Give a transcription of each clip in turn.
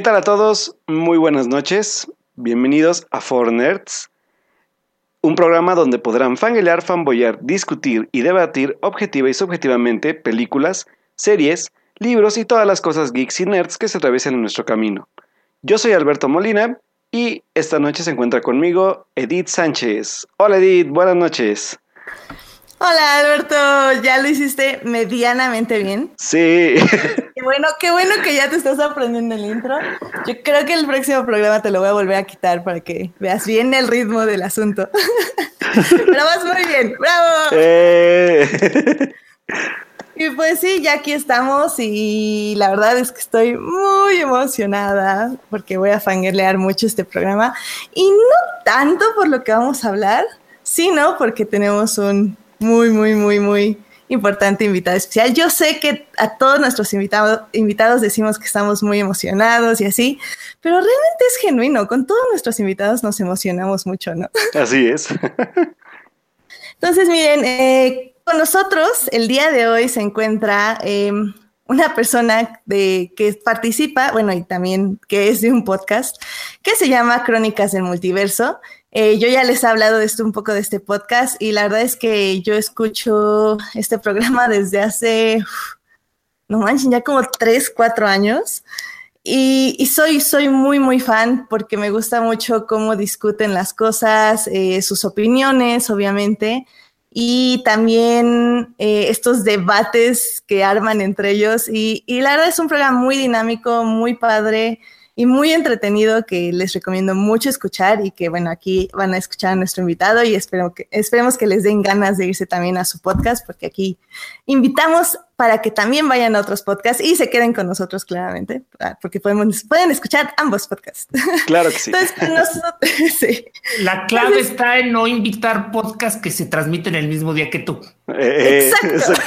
¿Qué tal a todos? Muy buenas noches. Bienvenidos a Four Nerds, un programa donde podrán fanguelear, fanboyar, discutir y debatir objetiva y subjetivamente películas, series, libros y todas las cosas geeks y nerds que se atraviesan en nuestro camino. Yo soy Alberto Molina y esta noche se encuentra conmigo Edith Sánchez. Hola Edith, buenas noches. Hola Alberto, ya lo hiciste medianamente bien. Sí. Qué bueno, qué bueno que ya te estás aprendiendo el intro. Yo creo que el próximo programa te lo voy a volver a quitar para que veas bien el ritmo del asunto. Pero vas muy bien, bravo. Eh. Y pues sí, ya aquí estamos y la verdad es que estoy muy emocionada porque voy a fangirlear mucho este programa y no tanto por lo que vamos a hablar, sino porque tenemos un muy, muy, muy, muy importante invitado especial. Yo sé que a todos nuestros invitados, invitados decimos que estamos muy emocionados y así, pero realmente es genuino. Con todos nuestros invitados nos emocionamos mucho, ¿no? Así es. Entonces, miren, eh, con nosotros el día de hoy se encuentra eh, una persona de, que participa, bueno, y también que es de un podcast que se llama Crónicas del Multiverso. Eh, yo ya les he hablado de esto un poco de este podcast y la verdad es que yo escucho este programa desde hace, no manchen, ya como tres, cuatro años. Y, y soy, soy muy, muy fan porque me gusta mucho cómo discuten las cosas, eh, sus opiniones, obviamente, y también eh, estos debates que arman entre ellos. Y, y la verdad es un programa muy dinámico, muy padre y muy entretenido que les recomiendo mucho escuchar y que bueno, aquí van a escuchar a nuestro invitado y espero que, esperemos que les den ganas de irse también a su podcast porque aquí invitamos para que también vayan a otros podcasts y se queden con nosotros claramente, ah, porque podemos, pueden escuchar ambos podcasts. Claro que sí. Entonces, nosotros, sí. La clave está en no invitar podcasts que se transmiten el mismo día que tú. Eh, Exacto.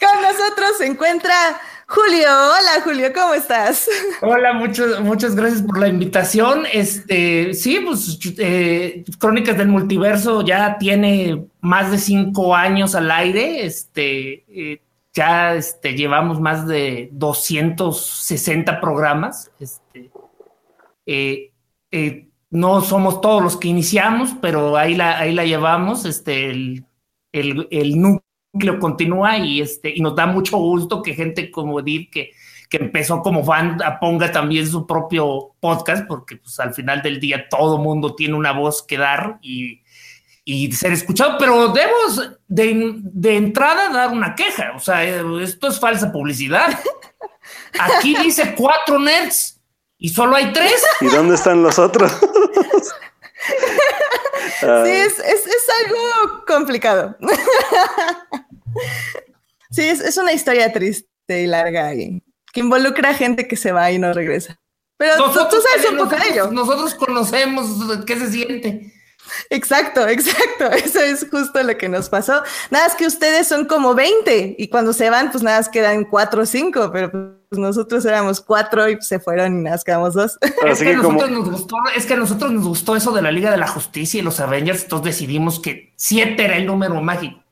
con nosotros se encuentra Julio, hola Julio, ¿cómo estás? Hola, muchas, muchas gracias por la invitación. Este, sí, pues eh, Crónicas del Multiverso ya tiene más de cinco años al aire. Este, eh, ya este, llevamos más de 260 programas. Este, eh, no somos todos los que iniciamos, pero ahí la, ahí la llevamos. Este, el, el, el núcleo núcleo continúa y, este, y nos da mucho gusto que gente como Edith, que, que empezó como fan, ponga también su propio podcast, porque pues, al final del día todo mundo tiene una voz que dar y, y ser escuchado, pero debemos de, de, entrada dar una queja, o sea, esto es falsa publicidad. Aquí dice cuatro nerds y solo hay tres. ¿Y dónde están los otros? Sí, es, es, es, algo complicado. Sí, es, es, una historia triste y larga y que involucra a gente que se va y no regresa. Pero nosotros, tú sabes un poco nosotros, de ello. Nosotros conocemos qué se siente. Exacto, exacto. Eso es justo lo que nos pasó. Nada es que ustedes son como 20 y cuando se van, pues nada más quedan 4 o 5, pero pues nosotros éramos 4 y se fueron y nada más quedamos 2. Es que, como... nos gustó, es que a nosotros nos gustó eso de la Liga de la Justicia y los Avengers, entonces decidimos que 7 era el número mágico.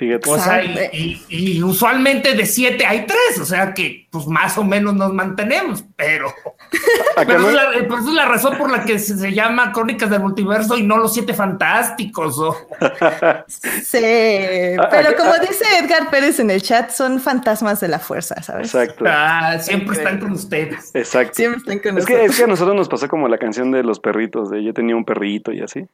Fíjate. O sea, y, y, y, usualmente de siete hay tres, o sea que pues más o menos nos mantenemos, pero, pero, no? es la, pero esa es la razón por la que se, se, llama Crónicas del Multiverso y no los siete fantásticos. ¿o? Sí, pero como dice Edgar Pérez en el chat, son fantasmas de la fuerza, ¿sabes? Exacto. Ah, siempre están con ustedes. Exacto. Siempre están con es nosotros. Que, es que a nosotros nos pasó como la canción de los perritos, de yo tenía un perrito y así.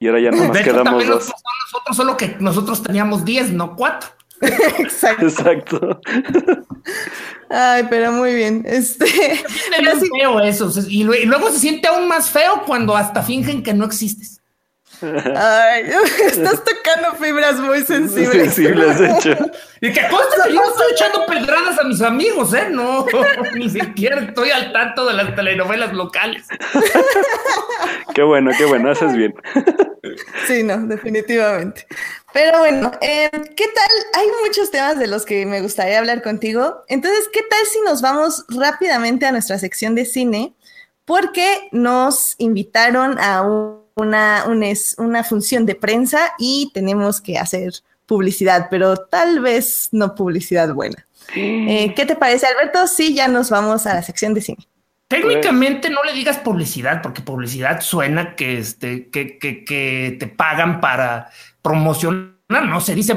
Y ahora ya nomás de hecho, quedamos dos. Nosotros, solo que nosotros teníamos 10, no 4. Exacto. Exacto. Ay, pero muy bien. Este, pero sí. feo eso. Y luego se siente aún más feo cuando hasta fingen que no existes. Ay, estás tocando fibras muy sensibles. Sensibles, de hecho. Y que consta que yo no estoy echando pedradas a mis amigos, ¿eh? No, ni siquiera estoy al tanto de las telenovelas locales. qué bueno, qué bueno, haces bien. Sí, no, definitivamente. Pero bueno, eh, ¿qué tal? Hay muchos temas de los que me gustaría hablar contigo. Entonces, ¿qué tal si nos vamos rápidamente a nuestra sección de cine? Porque nos invitaron a un una, una, una, función de prensa y tenemos que hacer publicidad, pero tal vez no publicidad buena. Eh, ¿Qué te parece, Alberto? Sí, ya nos vamos a la sección de cine. Técnicamente no le digas publicidad, porque publicidad suena que, este, que, que, que te pagan para promocionar, no se dice,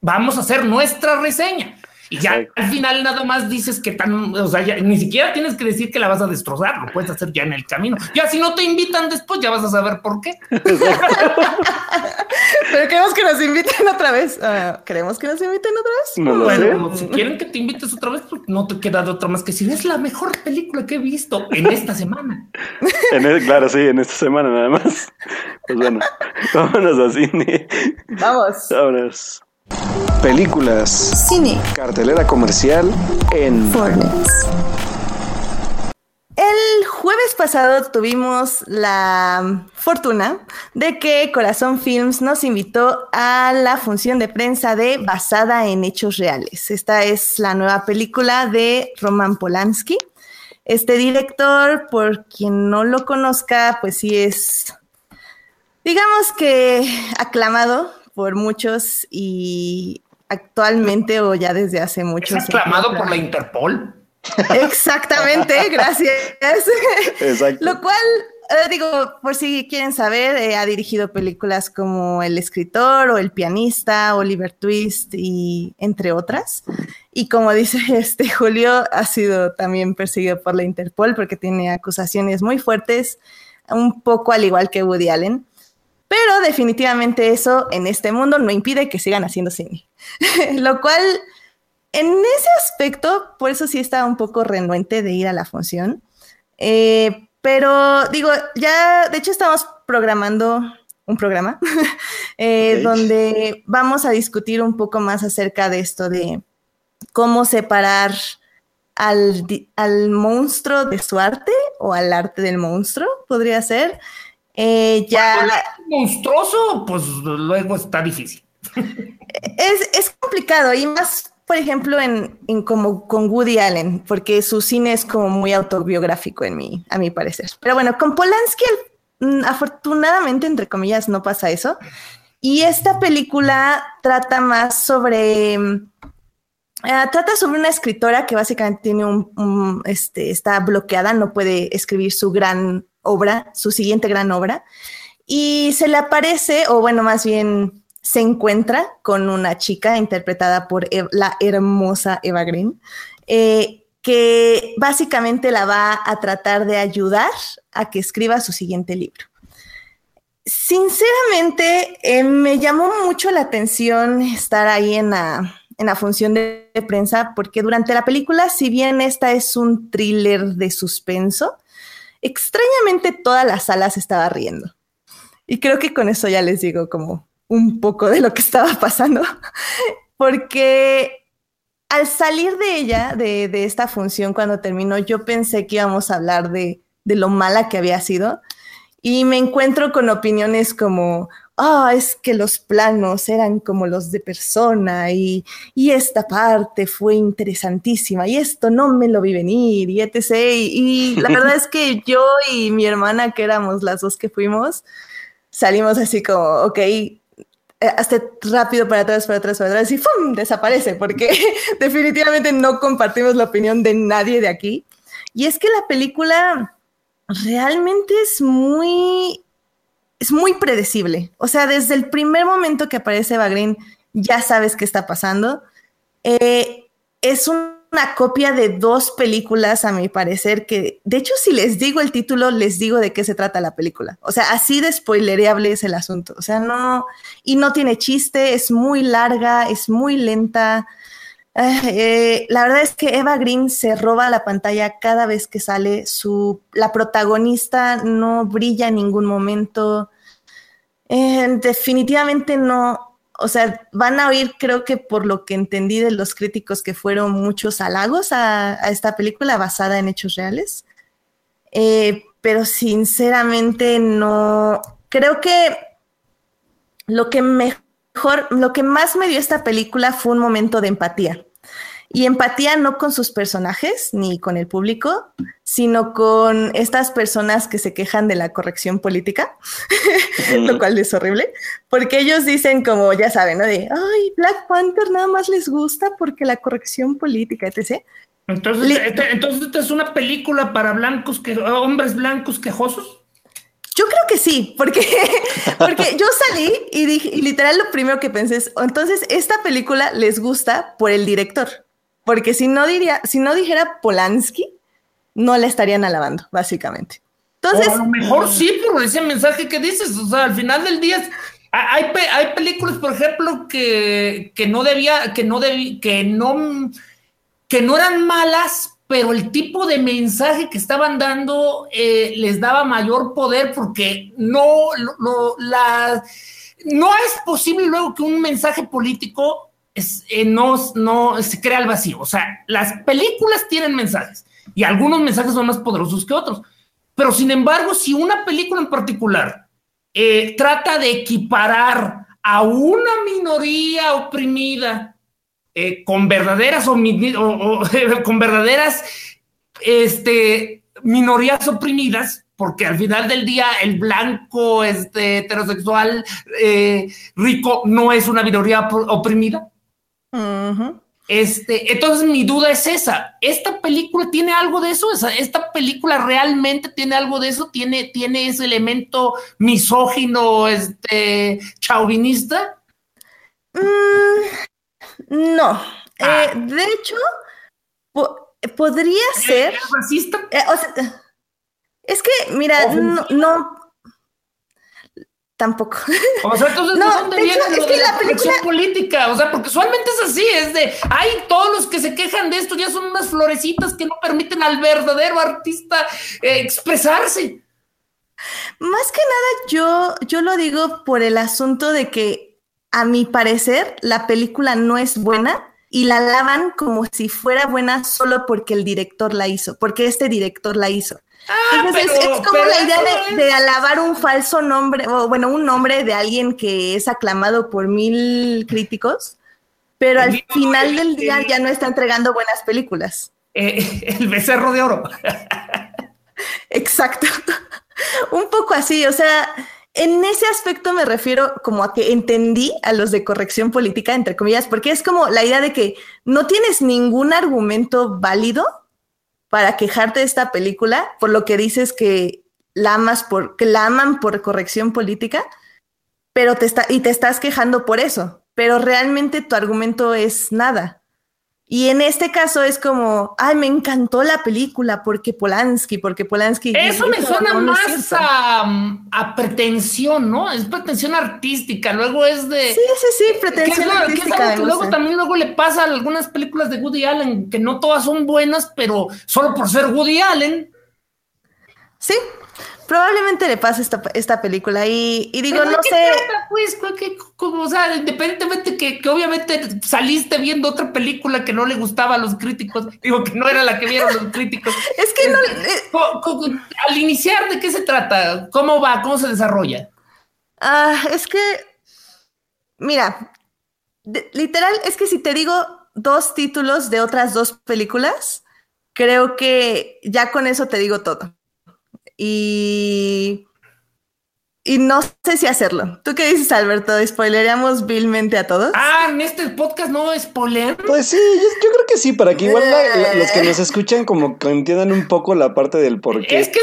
vamos a hacer nuestra reseña. Y ya al final nada más dices que tan, o sea, ni siquiera tienes que decir que la vas a destrozar, lo puedes hacer ya en el camino. Ya si no te invitan después, ya vas a saber por qué. Pero queremos que nos inviten otra vez. Uh, ¿Queremos que nos inviten otra vez? No bueno, si quieren que te invites otra vez, pues no te queda de otra más que decir, es la mejor película que he visto en esta semana. claro, sí, en esta semana nada más. Pues bueno, vámonos a cine. Vamos. Vámonos. Películas. Cine. Cartelera comercial en Fornex. El jueves pasado tuvimos la fortuna de que Corazón Films nos invitó a la función de prensa de Basada en Hechos Reales. Esta es la nueva película de Roman Polanski. Este director, por quien no lo conozca, pues sí es, digamos que aclamado por muchos y actualmente o ya desde hace mucho. ¿Es aclamado por la Interpol? Exactamente, gracias. Exacto. Lo cual, eh, digo, por si quieren saber, eh, ha dirigido películas como El escritor o El pianista, Oliver Twist y entre otras. Y como dice este Julio, ha sido también perseguido por la Interpol porque tiene acusaciones muy fuertes, un poco al igual que Woody Allen. Pero definitivamente eso en este mundo no impide que sigan haciendo cine. Lo cual, en ese aspecto, por eso sí estaba un poco renuente de ir a la función. Eh, pero digo, ya, de hecho estamos programando un programa eh, donde vamos a discutir un poco más acerca de esto de cómo separar al, al monstruo de su arte o al arte del monstruo, podría ser. Eh, ya. monstruoso, pues luego está difícil. Es, complicado y más, por ejemplo, en, como con Woody Allen, porque su cine es como muy autobiográfico en mi, a mi parecer. Pero bueno, con Polanski, mm, afortunadamente, entre comillas, no pasa eso. Y esta película trata más sobre. Ah, trata sobre una escritora que básicamente tiene un, este, está bloqueada, no puede escribir su gran obra, su siguiente gran obra, y se le aparece, o bueno, más bien se encuentra con una chica interpretada por la hermosa Eva Green, eh, que básicamente la va a tratar de ayudar a que escriba su siguiente libro. Sinceramente, eh, me llamó mucho la atención estar ahí en la, en la función de prensa, porque durante la película, si bien esta es un thriller de suspenso, Extrañamente toda la sala se estaba riendo. Y creo que con eso ya les digo como un poco de lo que estaba pasando, porque al salir de ella, de, esta función, cuando terminó, yo pensé que íbamos a hablar de, de lo mala que había sido y me encuentro con opiniones como, ah, es que los planos eran como los de persona y, esta parte fue interesantísima y esto no me lo vi venir y etc. Y, la verdad es que yo y mi hermana, que éramos las dos que fuimos, salimos así como, ok, eh, hasta rápido para atrás, para atrás, para atrás y ¡fum! desaparece porque definitivamente no compartimos la opinión de nadie de aquí. Y es que la película realmente es muy es muy predecible. O sea, desde el primer momento que aparece Eva Green, ya sabes qué está pasando. Eh, es una copia de dos películas, a mi parecer, que de hecho, si les digo el título, les digo de qué se trata la película. O sea, así de spoilereable es el asunto. O sea, no, y no tiene chiste, es muy larga, es muy lenta. Eh, la verdad es que Eva Green se roba la pantalla cada vez que sale. Su, la protagonista no brilla en ningún momento. Eh, definitivamente no. O sea, van a oír, creo que por lo que entendí de los críticos, que fueron muchos halagos a, esta película basada en hechos reales. Eh, pero sinceramente no. Creo que lo que mejor, lo que más me dio esta película fue un momento de empatía y empatía no con sus personajes ni con el público, sino con estas personas que se quejan de la corrección política, lo cual es horrible, porque ellos dicen como, ya saben, ¿no? De, ay, Black Panther nada más les gusta porque la corrección política, etc. Entonces, este, entonces esta es una película para blancos que hombres blancos quejosos. Yo creo que sí, porque, porque yo salí y dije, y literal lo primero que pensé es, entonces esta película les gusta por el director, porque si no diría, si no dijera Polanski, no la estarían alabando, básicamente. Entonces, a lo mejor sí por ese mensaje que dices, o sea, al final del día hay, hay películas, por ejemplo, que, que no debía, que no debía, que no que no eran malas, pero el tipo de mensaje que estaban dando eh, les daba mayor poder porque no, la, no es posible luego que un mensaje político eh, no, se crea al vacío. O sea, las películas tienen mensajes y algunos mensajes son más poderosos que otros. Pero sin embargo, si una película en particular eh, trata de equiparar a una minoría oprimida eh, con verdaderas o, con verdaderas este, minorías oprimidas, porque al final del día el blanco este, heterosexual rico no es una minoría oprimida. Este, entonces mi duda es esa, ¿esta película tiene algo de eso? ¿Esta película realmente tiene algo de eso? ¿Tiene, tiene ese elemento misógino, este, chauvinista? Mm, no. Ah. Eh, de hecho, podría ser. racista? Eh, es que, mira, no, Tampoco. O sea, entonces, ¿de dónde viene lo de la, película... política? O sea, porque usualmente es así, es de, ay, todos los que se quejan de esto ya son unas florecitas que no permiten al verdadero artista eh, expresarse. Más que nada, yo, yo lo digo por el asunto de que a mi parecer, la película no es buena y la alaban como si fuera buena solo porque el director la hizo, porque este director la hizo. Ah, Entonces es como la idea de, alabar un falso nombre, o bueno, un nombre de alguien que es aclamado por mil críticos, pero al final del día ya no está entregando buenas películas. Eh, el becerro de oro. Exacto. un poco así, o sea, en ese aspecto me refiero como a que entendí a los de corrección política, entre comillas, porque es como la idea de que no tienes ningún argumento válido para quejarte de esta película, por lo que dices que la amas por, que la aman por corrección política, pero te está, y te estás quejando por eso, pero realmente tu argumento es nada. Y en este caso es como, ay, me encantó la película porque Polanski, porque Polanski. Eso me suena más a, pretensión, ¿no? Es pretensión artística. Luego es de. Sí, sí, sí, pretensión artística. luego también luego le pasa a algunas películas de Woody Allen que no todas son buenas, pero solo por ser Woody Allen. Sí, Probablemente le pase esta, esta película y, digo, no sé. pues, como, o sea, independientemente que, que, obviamente saliste viendo otra película que no le gustaba a los críticos, digo que no era la que vieron los críticos. es que no. Este, eh, al iniciar, ¿de qué se trata? ¿Cómo va? ¿Cómo se desarrolla? Ah, es que, mira, literal, es que si te digo dos títulos de otras dos películas, creo que ya con eso te digo todo y, y no sé si hacerlo. ¿Tú qué dices, Alberto? ¿Spoileríamos vilmente a todos? Ah, en este podcast no spoiler. Pues sí, yo, creo que sí, para que igual los que nos escuchan como que entiendan un poco la parte del por qué. Es que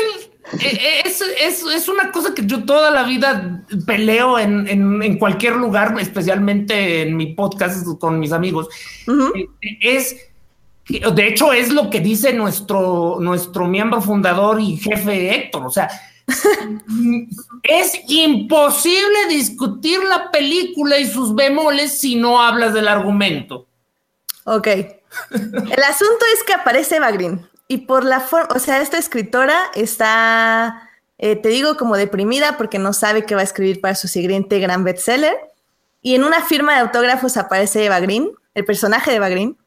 eh, eh, es, es, una cosa que yo toda la vida peleo en, en, cualquier lugar, especialmente en mi podcast con mis amigos. Eh, es de hecho, es lo que dice nuestro, nuestro miembro fundador y jefe Héctor. O sea, es imposible discutir la película y sus bemoles si no hablas del argumento. Ok. El asunto es que aparece Eva Green y por la forma, o sea, esta escritora está, eh, te digo, como deprimida porque no sabe qué va a escribir para su siguiente gran bestseller. Y en una firma de autógrafos aparece Eva Green, el personaje de Eva Green,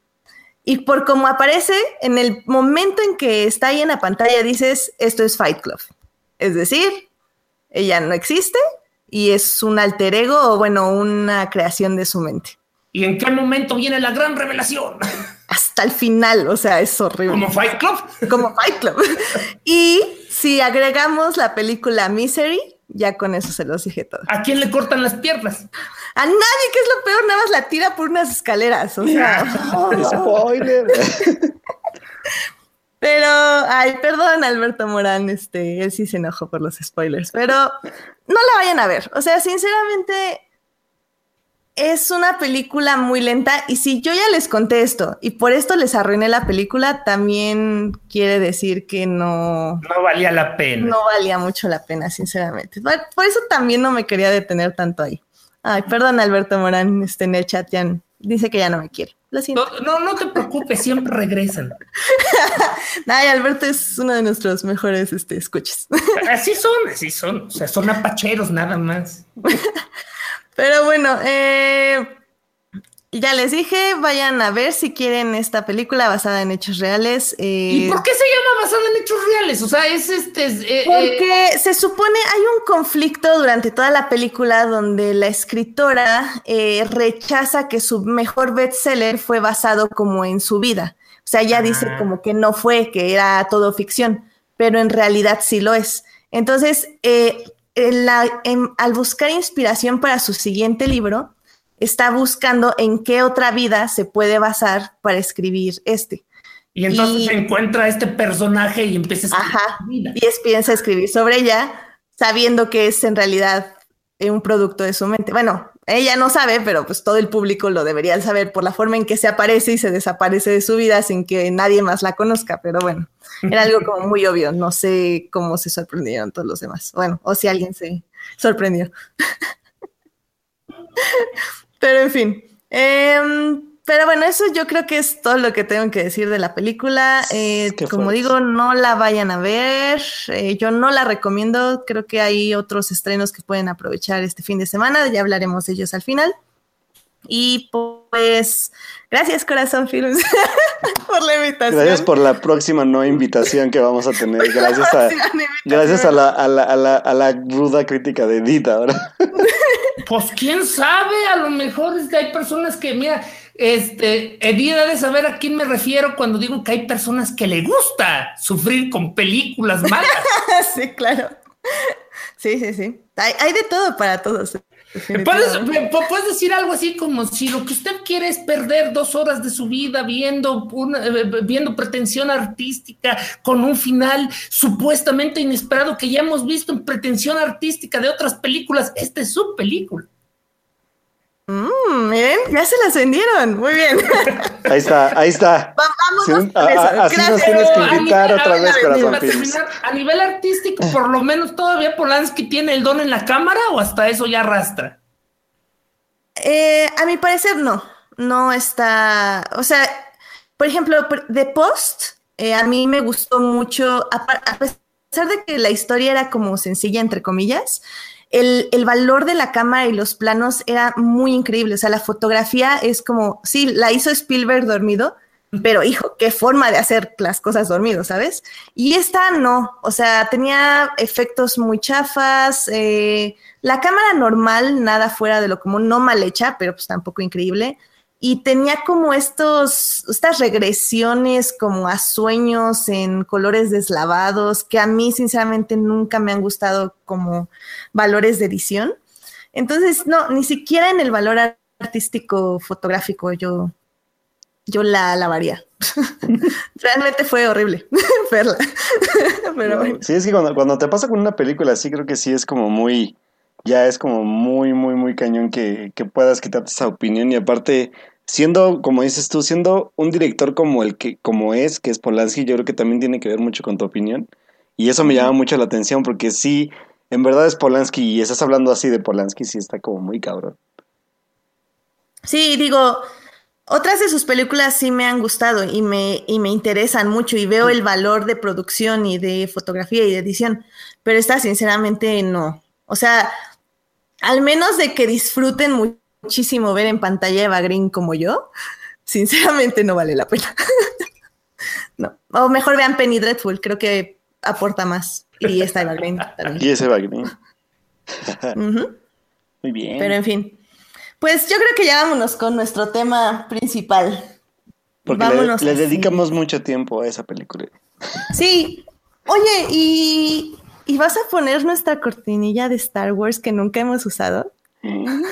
y por cómo aparece, en el momento en que está ahí en la pantalla, dices, esto es Fight Club. Es decir, ella no existe y es un alter ego o, bueno, una creación de su mente. ¿Y en qué momento viene la gran revelación? hasta el final, o sea, es horrible. Como Fight Club. Como Fight Club. y si agregamos la película Misery, ya con eso se los dije todo. ¿A quién le cortan las piernas? A nadie, que es lo peor, nada más la tira por unas escaleras. O sea. Spoiler. Pero, ay, perdón, Alberto Morán, este, él sí se enojó por los spoilers, pero no la vayan a ver. O sea, sinceramente, es una película muy lenta y si yo ya les conté esto y por esto les arruiné la película, también quiere decir que no... No valía la pena. No valía mucho la pena, sinceramente. Por eso también no me quería detener tanto ahí. Ay, perdón Alberto Morán, este, en el chat ya dice que ya no me quiere. Lo siento. No, no, te preocupes, siempre regresan. Ay, Alberto es uno de nuestros mejores este, escuches. así son, así son. O sea, son apacheros nada más. Pero bueno, eh, ya les dije, vayan a ver si quieren esta película basada en hechos reales. Eh, ¿Y por qué se llama basada en hechos reales? O sea, es este. Eh, porque se supone hay un conflicto durante toda la película donde la escritora rechaza que su mejor bestseller fue basado como en su vida. O sea, ella dice ah. como que no fue, que era todo ficción, pero en realidad sí lo es. Entonces, eh, al buscar inspiración para su siguiente libro, está buscando en qué otra vida se puede basar para escribir este. Y entonces se encuentra este personaje y empieza a escribir. Ajá, y es, piensa escribir sobre ella, sabiendo que es en realidad un producto de su mente. Bueno, ella no sabe, pero pues todo el público lo debería saber por la forma en que se aparece y se desaparece de su vida sin que nadie más la conozca. Pero bueno, era algo como muy obvio. No sé cómo se sorprendieron todos los demás. Bueno, o si alguien se sorprendió. pero en fin. Eh, pero bueno, eso yo creo que es todo lo que tengo que decir de la película. Eh, como digo, no la vayan a ver. Eh, yo no la recomiendo. Creo que hay otros estrenos que pueden aprovechar este fin de semana. Ya hablaremos de ellos al final. Y pues, gracias Corazón Films por la invitación. Gracias por la próxima no invitación que vamos a tener. Gracias a, gracias a la, a, la, a, la, a la ruda crítica de Edith ahora. Pues quién sabe, a lo mejor es que hay personas que, mira, este, Edith de saber a quién me refiero cuando digo que hay personas que le gusta sufrir con películas malas. sí, claro. Sí, sí, sí. Hay, de todo para todos. ¿Puedes, decir algo así como si lo que usted quiere es perder dos horas de su vida viendo, eh, viendo pretensión artística con un final supuestamente inesperado que ya hemos visto en pretensión artística de otras películas. Esta es su película. Mmm, miren, ya se las vendieron. Muy bien. Ahí está, ahí está. Vamos a, así nos tienes que invitar otra vez, Corazón A nivel artístico, por lo menos todavía Polanski tiene el don en la cámara o hasta eso ya arrastra. Eh, a mi parecer, no. No está. O sea, por ejemplo, The Post, eh, a mí me gustó mucho, a pesar de que la historia era como sencilla, entre comillas el, valor de la cámara y los planos era muy increíble. O sea, la fotografía es como, sí, la hizo Spielberg dormido, pero hijo, qué forma de hacer las cosas dormido, ¿sabes? Y esta no, o sea, tenía efectos muy chafas, eh, la cámara normal, nada fuera de lo común, no mal hecha, pero pues tampoco increíble y tenía como estos, estas regresiones como a sueños en colores deslavados que a mí sinceramente nunca me han gustado como valores de edición. Entonces, no, ni siquiera en el valor artístico fotográfico yo, yo la lavaría. Realmente fue horrible verla. Pero Sí, es que cuando, cuando te pasa con una película así, creo que sí es como muy ya es como muy, muy, muy cañón que, que puedas quitarte esa opinión y aparte siendo, como dices tú, siendo un director como el que, como es, que es Polanski, yo creo que también tiene que ver mucho con tu opinión. Y eso me llama mucho la atención porque sí, en verdad es Polanski y estás hablando así de Polanski, sí está como muy cabrón. Sí, digo, otras de sus películas sí me han gustado y me, y me interesan mucho y veo el valor de producción y de fotografía y de edición, pero esta sinceramente no. O sea, al menos de que disfruten muchísimo ver en pantalla Eva Green como yo, sinceramente no vale la pena. no. O mejor vean Penny Dreadful, creo que aporta más. Y esta Eva Green también. Y es Eva Green. Muy bien. Pero en fin. Pues yo creo que ya vámonos con nuestro tema principal. Porque Vámonos le, le dedicamos mucho tiempo a esa película. Sí. Oye, ¿y, ¿y vas a poner nuestra cortinilla de Star Wars que nunca hemos usado?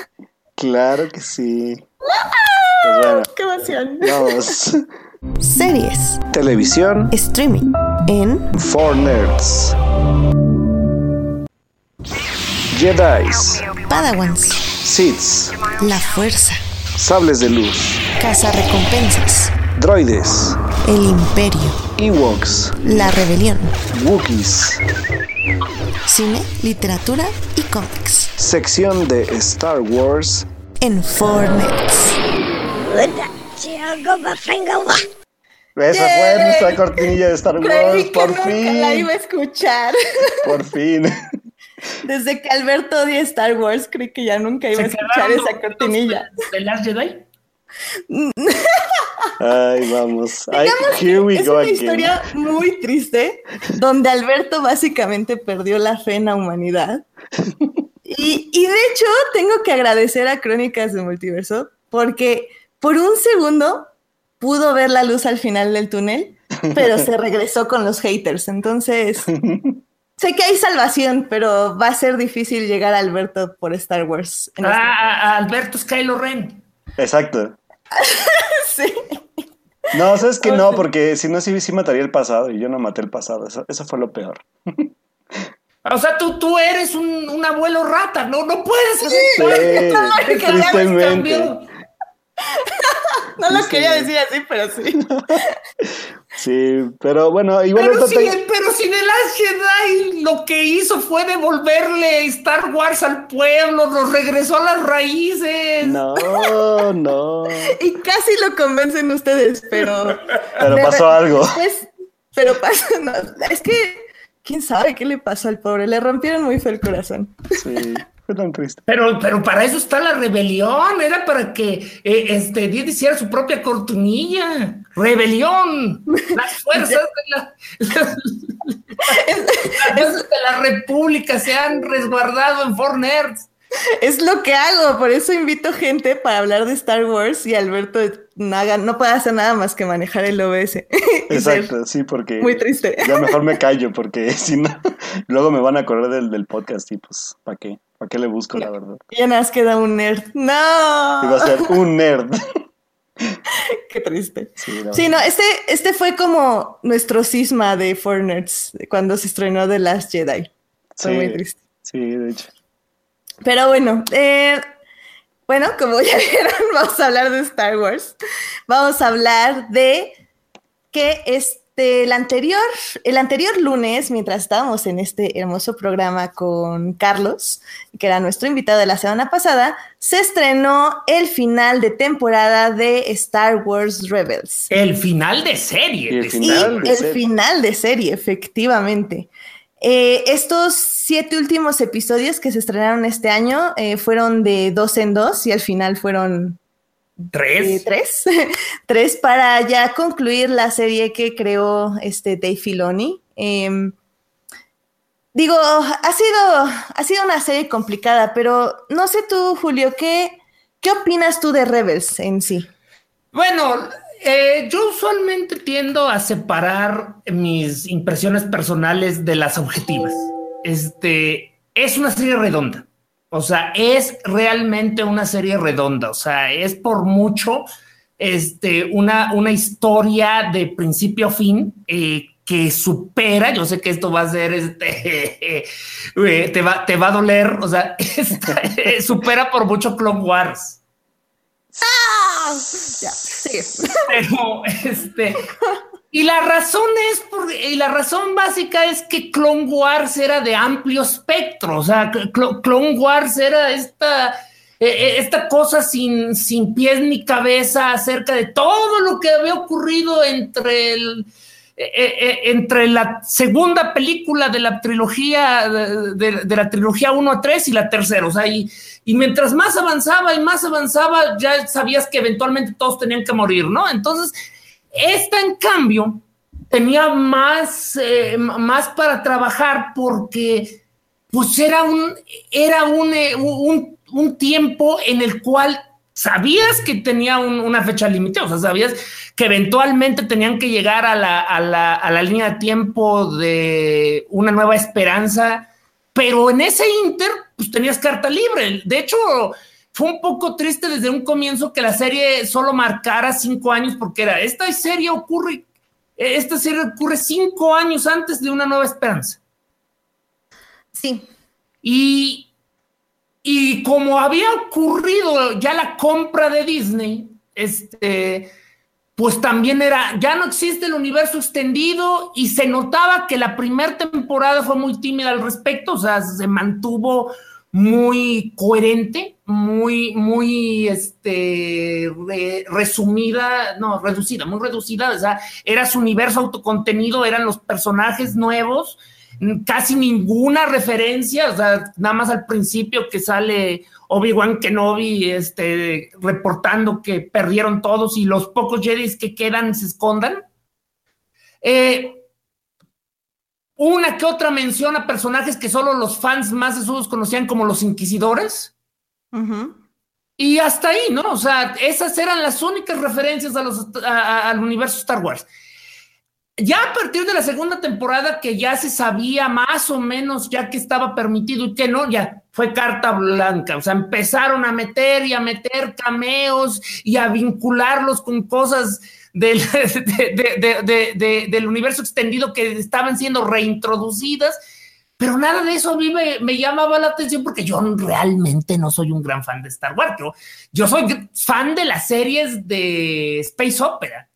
Claro que sí. Pues bueno, ¡Qué emoción! vamos. Series, Televisión. Streaming, en for Nerds. Jedis, Padawans, Siths, La Fuerza, Sables de Luz, Recompensas, Droides, El Imperio, Ewoks, La Rebelión, Wookiees, cine, literatura y cómics. sección de Star Wars, En Fortnite. Esa fue nuestra cortinilla de Star Wars, Creí que por nunca fin. la iba a escuchar. Por fin. Desde que Alberto odia Star Wars, creí que ya nunca iba a ¿Se escuchar esa cortinilla. ¿De Last Jedi? Ay, vamos. Ay, Digamos here we es go una again. historia muy triste, donde Alberto básicamente perdió la fe en la humanidad. Y, y de hecho, tengo que agradecer a Crónicas de Multiverso, porque por un segundo pudo ver la luz al final del túnel, pero se regresó con los haters. Entonces, sé que hay salvación, pero va a ser difícil llegar a Alberto por Star Wars. en Ah, este- a- a Alberto Skylo Ren. Exacto. Sí. No, sabes que no, porque si no, sí, sí mataría el pasado y yo no maté el pasado. Eso, eso fue lo peor. O sea, tú, tú eres un, un abuelo rata, no, no puedes hacer Sí, tristemente. No lo quería decir así, pero sí. Sí, pero bueno, igual Pero si, te- pero si The Last Jedi lo que hizo fue devolverle Star Wars al pueblo, nos regresó a las raíces. No, no. Y casi lo convencen ustedes, pero. Pero pasó algo. después- pero pasó. no, es que. ¿Quién sabe qué le pasó al pobre? Le rompieron muy feo el corazón. Sí, fue tan triste. Pero, pero para eso está la rebelión, era para que eh, este Dios hiciera su propia cortinilla. Rebelión, las fuerzas de la, de la república se han resguardado en Four Nerds. Es lo que hago, por eso invito gente para hablar de Star Wars y Alberto no, haga, no puede hacer nada más que manejar el OBS. Exacto, sí, porque Muy triste. ya mejor me callo, porque si no, luego me van a correr del, del podcast y pues, ¿para qué? ¿Para qué le busco, la verdad? Ya nada más queda un nerd. ¡No! Iba a ser un nerd. Qué triste. Sí, no, este, este fue como nuestro cisma de Four Nerds cuando se estrenó The Last Jedi. Fue Sí. muy triste. Sí, de hecho. Pero bueno, eh, bueno, como ya vieron, vamos a hablar de Star Wars. Vamos a hablar de que este, el anterior, el anterior lunes, mientras estábamos en este hermoso programa con Carlos, que era nuestro invitado de la semana pasada, se estrenó el final de temporada de Star Wars Rebels. El final de serie. Y el Y final de el serie. final de serie, efectivamente. Eh, estos siete últimos episodios que se estrenaron este año eh, fueron de dos en dos y al final fueron Tres. eh, tres. tres para ya concluir la serie que creó este Dave Filoni. Em, digo, ha sido, ha sido una serie complicada, pero no sé tú, Julio, ¿qué, qué opinas tú de Rebels en sí? Bueno, eh, yo usualmente tiendo a separar mis impresiones personales de las objetivas. Este es una serie redonda. O sea, es realmente una serie redonda. O sea, es por mucho este, una, una historia de principio a fin eh, que supera. Yo sé que esto va a ser este, eh, te, va, te va a doler. O sea, eh, supera por mucho Clone Wars. Ya, sigue. Pero este. Y la razón es por, y la razón básica es que Clone Wars era de amplio espectro. O sea, Cl- Clone Wars era esta, eh, eh, esta cosa sin, sin pies ni cabeza acerca de todo lo que había ocurrido entre el. Eh, eh, entre la segunda película de la trilogía de, la trilogía 1 a 3 y la tercera, o sea, y, mientras más avanzaba y más avanzaba, ya sabías que eventualmente todos tenían que morir, ¿no? Entonces, esta, en cambio, tenía más, eh, más para trabajar porque, pues, era un, era eh, un, un tiempo en el cual sabías que tenía una fecha límite, o sea, sabías que eventualmente tenían que llegar a la, a, la, a la, línea de tiempo de una nueva esperanza, pero en ese inter, pues tenías carta libre. De hecho, fue un poco triste desde un comienzo que la serie solo marcara cinco años, porque era, esta serie ocurre, esta serie ocurre cinco años antes de una nueva esperanza. Sí. Y, y como había ocurrido ya la compra de Disney, este, pues también era, ya no existe el universo extendido y se notaba que la primera temporada fue muy tímida al respecto, o sea, se mantuvo muy coherente, muy, muy, este, resumida, no, reducida, muy reducida, o sea, era su universo autocontenido, eran los personajes nuevos, casi ninguna referencia, o sea, nada más al principio que sale Obi-Wan Kenobi este, reportando que perdieron todos y los pocos Jedi que quedan se escondan. Eh, una que otra mención a personajes que solo los fans más esos conocían como los inquisidores. Y hasta ahí, ¿no? O sea, esas eran las únicas referencias a los, al universo Star Wars ya a partir de la segunda temporada que ya se sabía más o menos ya que estaba permitido y que no, ya fue carta blanca, o sea, empezaron a meter y a meter cameos y a vincularlos con cosas del, del universo extendido que estaban siendo reintroducidas, pero nada de eso a mí me, llamaba la atención porque yo realmente no soy un gran fan de Star Wars, yo, yo soy fan de las series de Space Opera.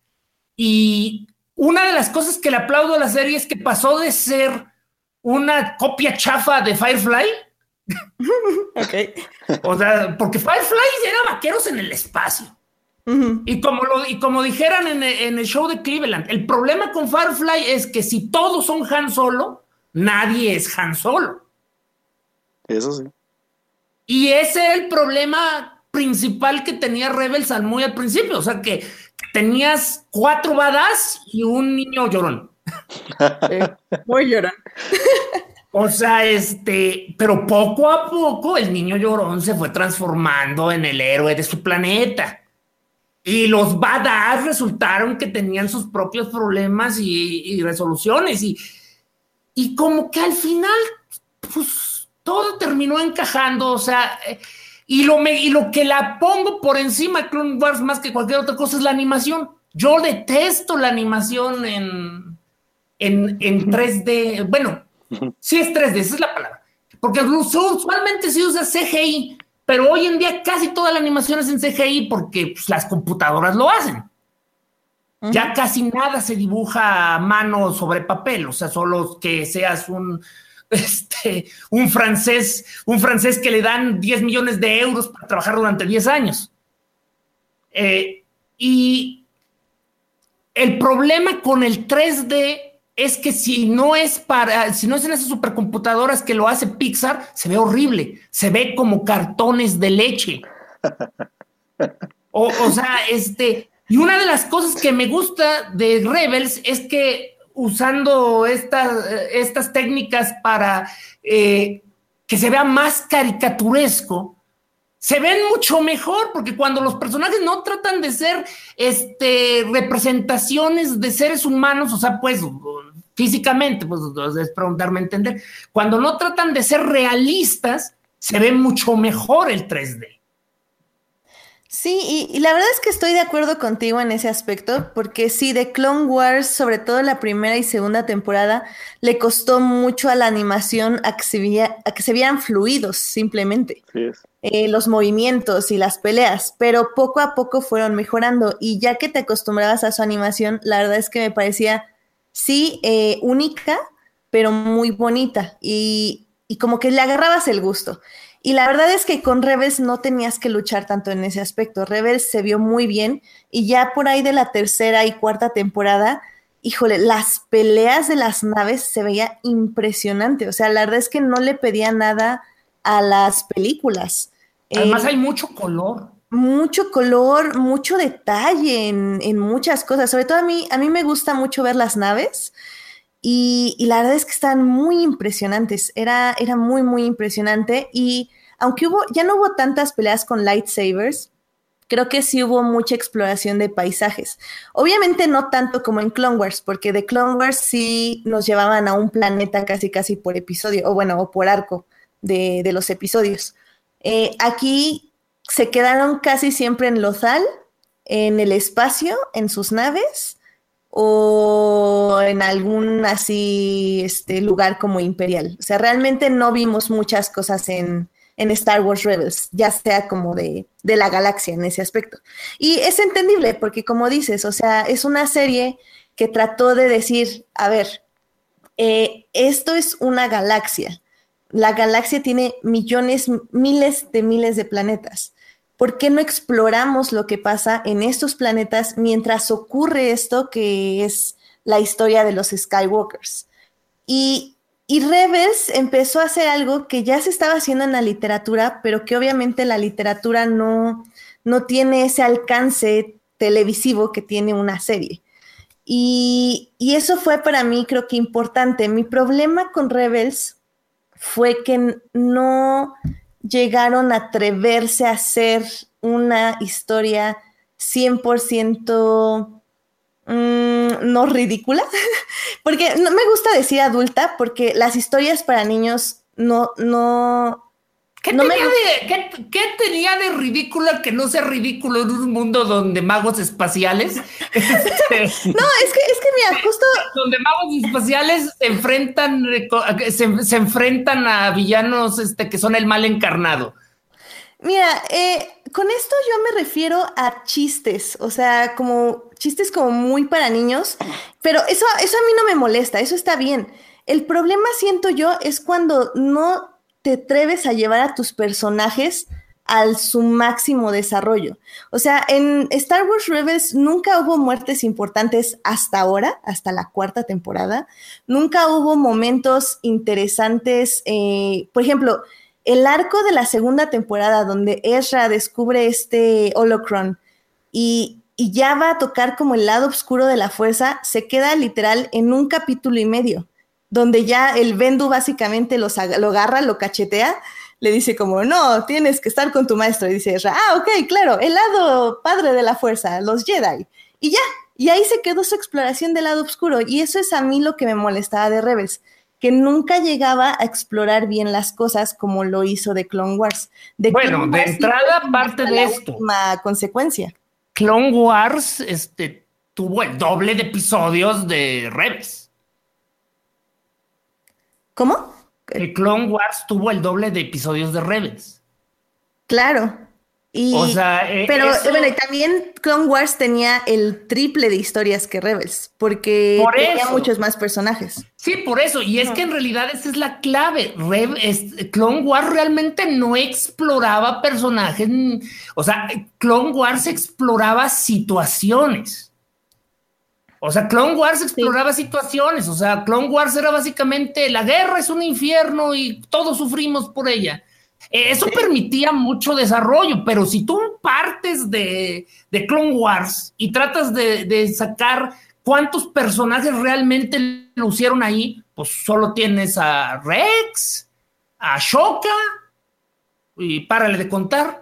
Y una de las cosas que le aplaudo a la serie es que pasó de ser una copia chafa de Firefly. ok. O sea, porque Firefly era vaqueros en el espacio. y, como lo, y como dijeran en, en, el show de Cleveland, el problema con Firefly es que si todos son Han Solo, nadie es Han Solo. Eso sí. Y ese es el problema principal que tenía Rebels al muy al principio. O sea, que tenías cuatro badas y un niño llorón. muy llorón. o sea, este, pero poco a poco el niño llorón se fue transformando en el héroe de su planeta. Y los badass resultaron que tenían sus propios problemas y, resoluciones. Y, y como que al final, pues todo terminó encajando. O sea, eh, y lo, y lo que la pongo por encima de Clone Wars más que cualquier otra cosa es la animación. Yo detesto la animación en, en, en 3D. Bueno, sí es 3D, esa es la palabra. Porque usualmente se usa CGI, pero hoy en día casi toda la animación es en CGI porque pues, las computadoras lo hacen. Ya casi nada se dibuja a mano sobre papel, o sea, solo que seas un este, un francés, un francés que le dan 10 millones de euros para trabajar durante 10 años. Eh, y el problema con el 3D es que si no es para, si no es en esas supercomputadoras que lo hace Pixar, se ve horrible, se ve como cartones de leche. O, o sea, este, y una de las cosas que me gusta de Rebels es que usando estas, estas técnicas para eh, que se vea más caricaturesco, se ven mucho mejor, porque cuando los personajes no tratan de ser este, representaciones de seres humanos, o sea, pues físicamente, pues es preguntarme entender, cuando no tratan de ser realistas, se ve mucho mejor el 3D. Sí, y, la verdad es que estoy de acuerdo contigo en ese aspecto, porque sí, de Clone Wars, sobre todo la primera y segunda temporada, le costó mucho a la animación a que se, a que se vieran fluidos, simplemente. Eh, los movimientos y las peleas, pero poco a poco fueron mejorando y ya que te acostumbrabas a su animación, la verdad es que me parecía, sí, eh, única, pero muy bonita y, y como que le agarrabas el gusto. Y la verdad es que con Rebels no tenías que luchar tanto en ese aspecto. Rebels se vio muy bien y ya por ahí de la tercera y cuarta temporada, híjole, las peleas de las naves se veía impresionante. O sea, la verdad es que no le pedía nada a las películas. Además eh, hay mucho color. Mucho color, mucho detalle en, en, muchas cosas. Sobre todo a mí, a mí me gusta mucho ver las naves. Y, la verdad es que están muy impresionantes. Era, era muy, muy impresionante. Y aunque hubo, ya no hubo tantas peleas con lightsabers, creo que sí hubo mucha exploración de paisajes. Obviamente no tanto como en Clone Wars, porque de Clone Wars sí nos llevaban a un planeta casi casi por episodio, o bueno, o por arco de, los episodios. Eh, aquí se quedaron casi siempre en Lothal, en el espacio, en sus naves, o en algún así este, lugar como imperial. O sea, realmente no vimos muchas cosas en, en Star Wars Rebels, ya sea como de, de, la galaxia en ese aspecto. Y es entendible porque como dices, o sea, es una serie que trató de decir, a ver, eh, esto es una galaxia. La galaxia tiene millones, miles de miles de planetas. ¿Por qué no exploramos lo que pasa en estos planetas mientras ocurre esto que es la historia de los Skywalkers? Y, Rebels empezó a hacer algo que ya se estaba haciendo en la literatura, pero que obviamente la literatura no, no tiene ese alcance televisivo que tiene una serie. Y, eso fue para mí creo que importante. Mi problema con Rebels fue que no llegaron a atreverse a hacer una historia 100% mm, no ridícula, porque no me gusta decir adulta, porque las historias para niños no, no, ¿Qué, tenía de, ridícula que no sea ridículo en un mundo donde magos espaciales? Este, no, es que, es que mira, justo. Donde magos espaciales se enfrentan, se, enfrentan a villanos este, que son el mal encarnado. Mira, eh, con esto yo me refiero a chistes, o sea, como chistes como muy para niños, pero eso, eso a mí no me molesta, eso está bien. El problema, siento yo, es cuando no te atreves a llevar a tus personajes al su máximo desarrollo. O sea, en Star Wars Rebels nunca hubo muertes importantes hasta ahora, hasta la cuarta temporada. Nunca hubo momentos interesantes. Eh, por ejemplo, el arco de la segunda temporada donde Ezra descubre este holocron y, y ya va a tocar como el lado oscuro de la fuerza, se queda literal en un capítulo y medio donde ya el Bendu básicamente lo agarra, lo cachetea, le dice como, no, tienes que estar con tu maestro. Y dice, ah, ok, claro, el lado padre de la fuerza, los Jedi. Y ya, y ahí se quedó su exploración del lado oscuro. Y eso es a mí lo que me molestaba de Rebels, que nunca llegaba a explorar bien las cosas como lo hizo de Clone Wars. De bueno, de entrada, parte de esto. consecuencia. Clone Wars este, tuvo el doble de episodios de Rebels. ¿Cómo? El Clone Wars tuvo el doble de episodios de Rebels. Claro. Y, o sea, eh, pero bueno, y también Clone Wars tenía el triple de historias que Rebels, porque tenía muchos más personajes. Sí, por eso. Y es que en realidad esa es la clave. Clone Wars realmente no exploraba personajes. O sea, Clone Wars exploraba situaciones. O sea, Clone Wars exploraba situaciones, o sea, Clone Wars era básicamente la guerra es un infierno y todos sufrimos por ella. Eh, eso permitía mucho desarrollo, pero si tú partes de, de Clone Wars y tratas de, de, sacar cuántos personajes realmente lucieron ahí, pues solo tienes a Rex, a Shoka, y párale de contar.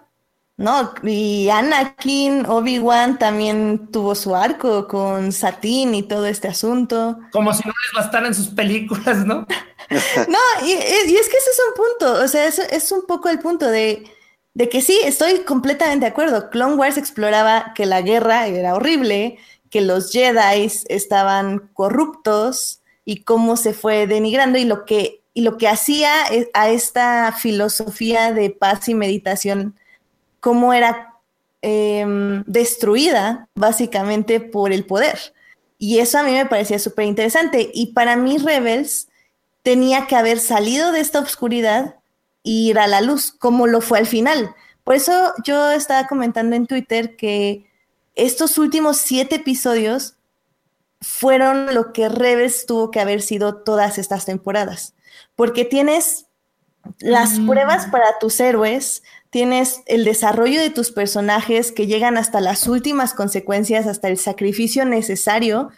No, y Anakin, Obi-Wan también tuvo su arco con Satín y todo este asunto. Como si no les bastaran sus películas, ¿no? no, y, es que ese es un punto, o sea, es, es un poco el punto de, de, que sí, estoy completamente de acuerdo. Clone Wars exploraba que la guerra era horrible, que los Jedi estaban corruptos y cómo se fue denigrando y lo que, y lo que hacía a esta filosofía de paz y meditación cómo era em, destruida básicamente por el poder. Y eso a mí me parecía súper interesante. Y para mí Rebels tenía que haber salido de esta oscuridad e ir a la luz, como lo fue al final. Por eso yo estaba comentando en Twitter que estos últimos siete episodios fueron lo que Rebels tuvo que haber sido todas estas temporadas. Porque tienes las mm. pruebas para tus héroes, tienes el desarrollo de tus personajes que llegan hasta las últimas consecuencias, hasta el sacrificio necesario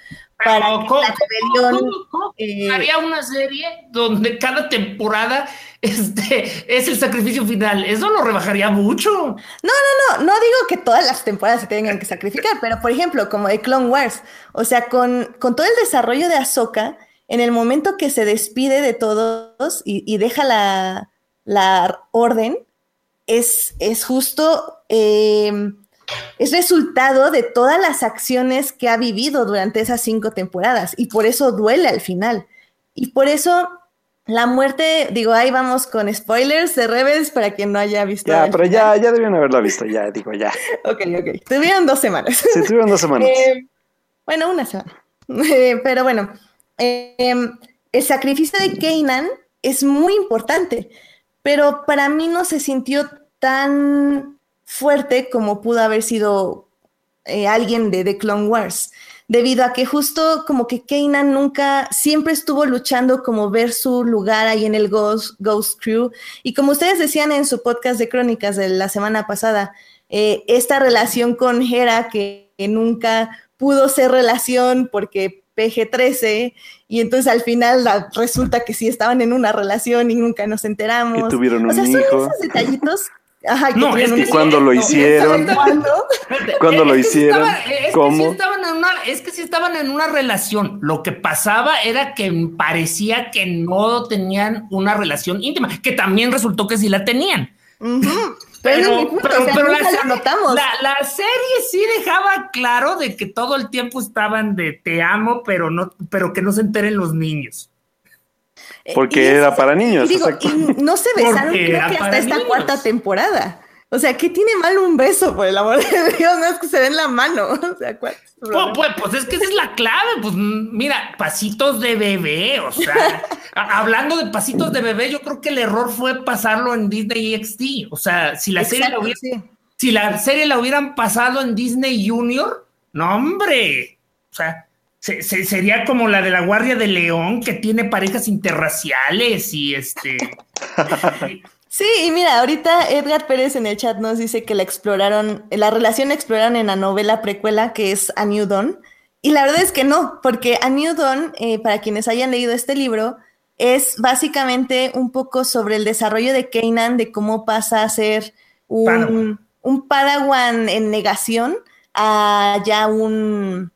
para que la rebelión... Eh, una serie donde cada temporada este, es el sacrificio final. Eso lo rebajaría mucho. No, no, no, no digo que todas las temporadas se tengan que sacrificar, pero por ejemplo, como de Clone Wars, o sea, con, con todo el desarrollo de Ahsoka, en el momento que se despide de todos y, deja la, la, orden, es, es justo, em, es resultado de todas las acciones que ha vivido durante esas cinco temporadas y por eso duele al final. Y por eso la muerte, digo, ahí vamos con spoilers de Rebels para quien no haya visto. Ya, pero ya, ya debían haberlo visto, ya, digo, ya. ok, ok. Tuvieron dos semanas. Sí, tuvieron dos semanas. Eh, bueno, una semana. pero bueno, em, el sacrificio de Kanan es muy importante, pero para mí no se sintió tan fuerte como pudo haber sido eh, alguien de The Clone Wars debido a que justo como que Kanan nunca, siempre estuvo luchando como ver su lugar ahí en el Ghost, Ghost Crew. Y como ustedes decían en su podcast de crónicas de la semana pasada, eh, esta relación con Hera que, nunca pudo ser relación porque PG-13 y entonces al final resulta que sí estaban en una relación y nunca nos enteramos. Y tuvieron un o sea, son esos detallitos no, es que cuando lo hicieron, cuando lo hicieron, es ¿cómo? Que sí estaban en una, es que sí estaban en una relación. Lo que pasaba era que parecía que no tenían una relación íntima, que también resultó que sí la tenían. Pero, pero, la, la, serie sí dejaba claro de que todo el tiempo estaban de te amo, pero no, pero que no se enteren los niños. Eh, porque era para niños. Y no se besaron creo que hasta esta cuarta temporada. O sea, ¿qué tiene mal un beso, por el amor de Dios? No es que se den la mano. O sea, pues, pues, pues, es que esa es la clave. Pues mira, pasitos de bebé. O sea, hablando de pasitos de bebé, yo creo que el error fue pasarlo en Disney XD. O sea, si la, serie, la si la serie la hubieran pasado en Disney Junior, no, hombre. O sea, se, sería como la de la Guardia de León, que tiene parejas interraciales y este. Sí, y mira, ahorita Edgar Pérez en el chat nos dice que la exploraron, la relación la exploraron en la novela precuela que es A New Dawn. Y la verdad es que no, porque A New Dawn, eh, para quienes hayan leído este libro, es básicamente un poco sobre el desarrollo de Kanan, de cómo pasa a ser un un padawan en negación a ya un,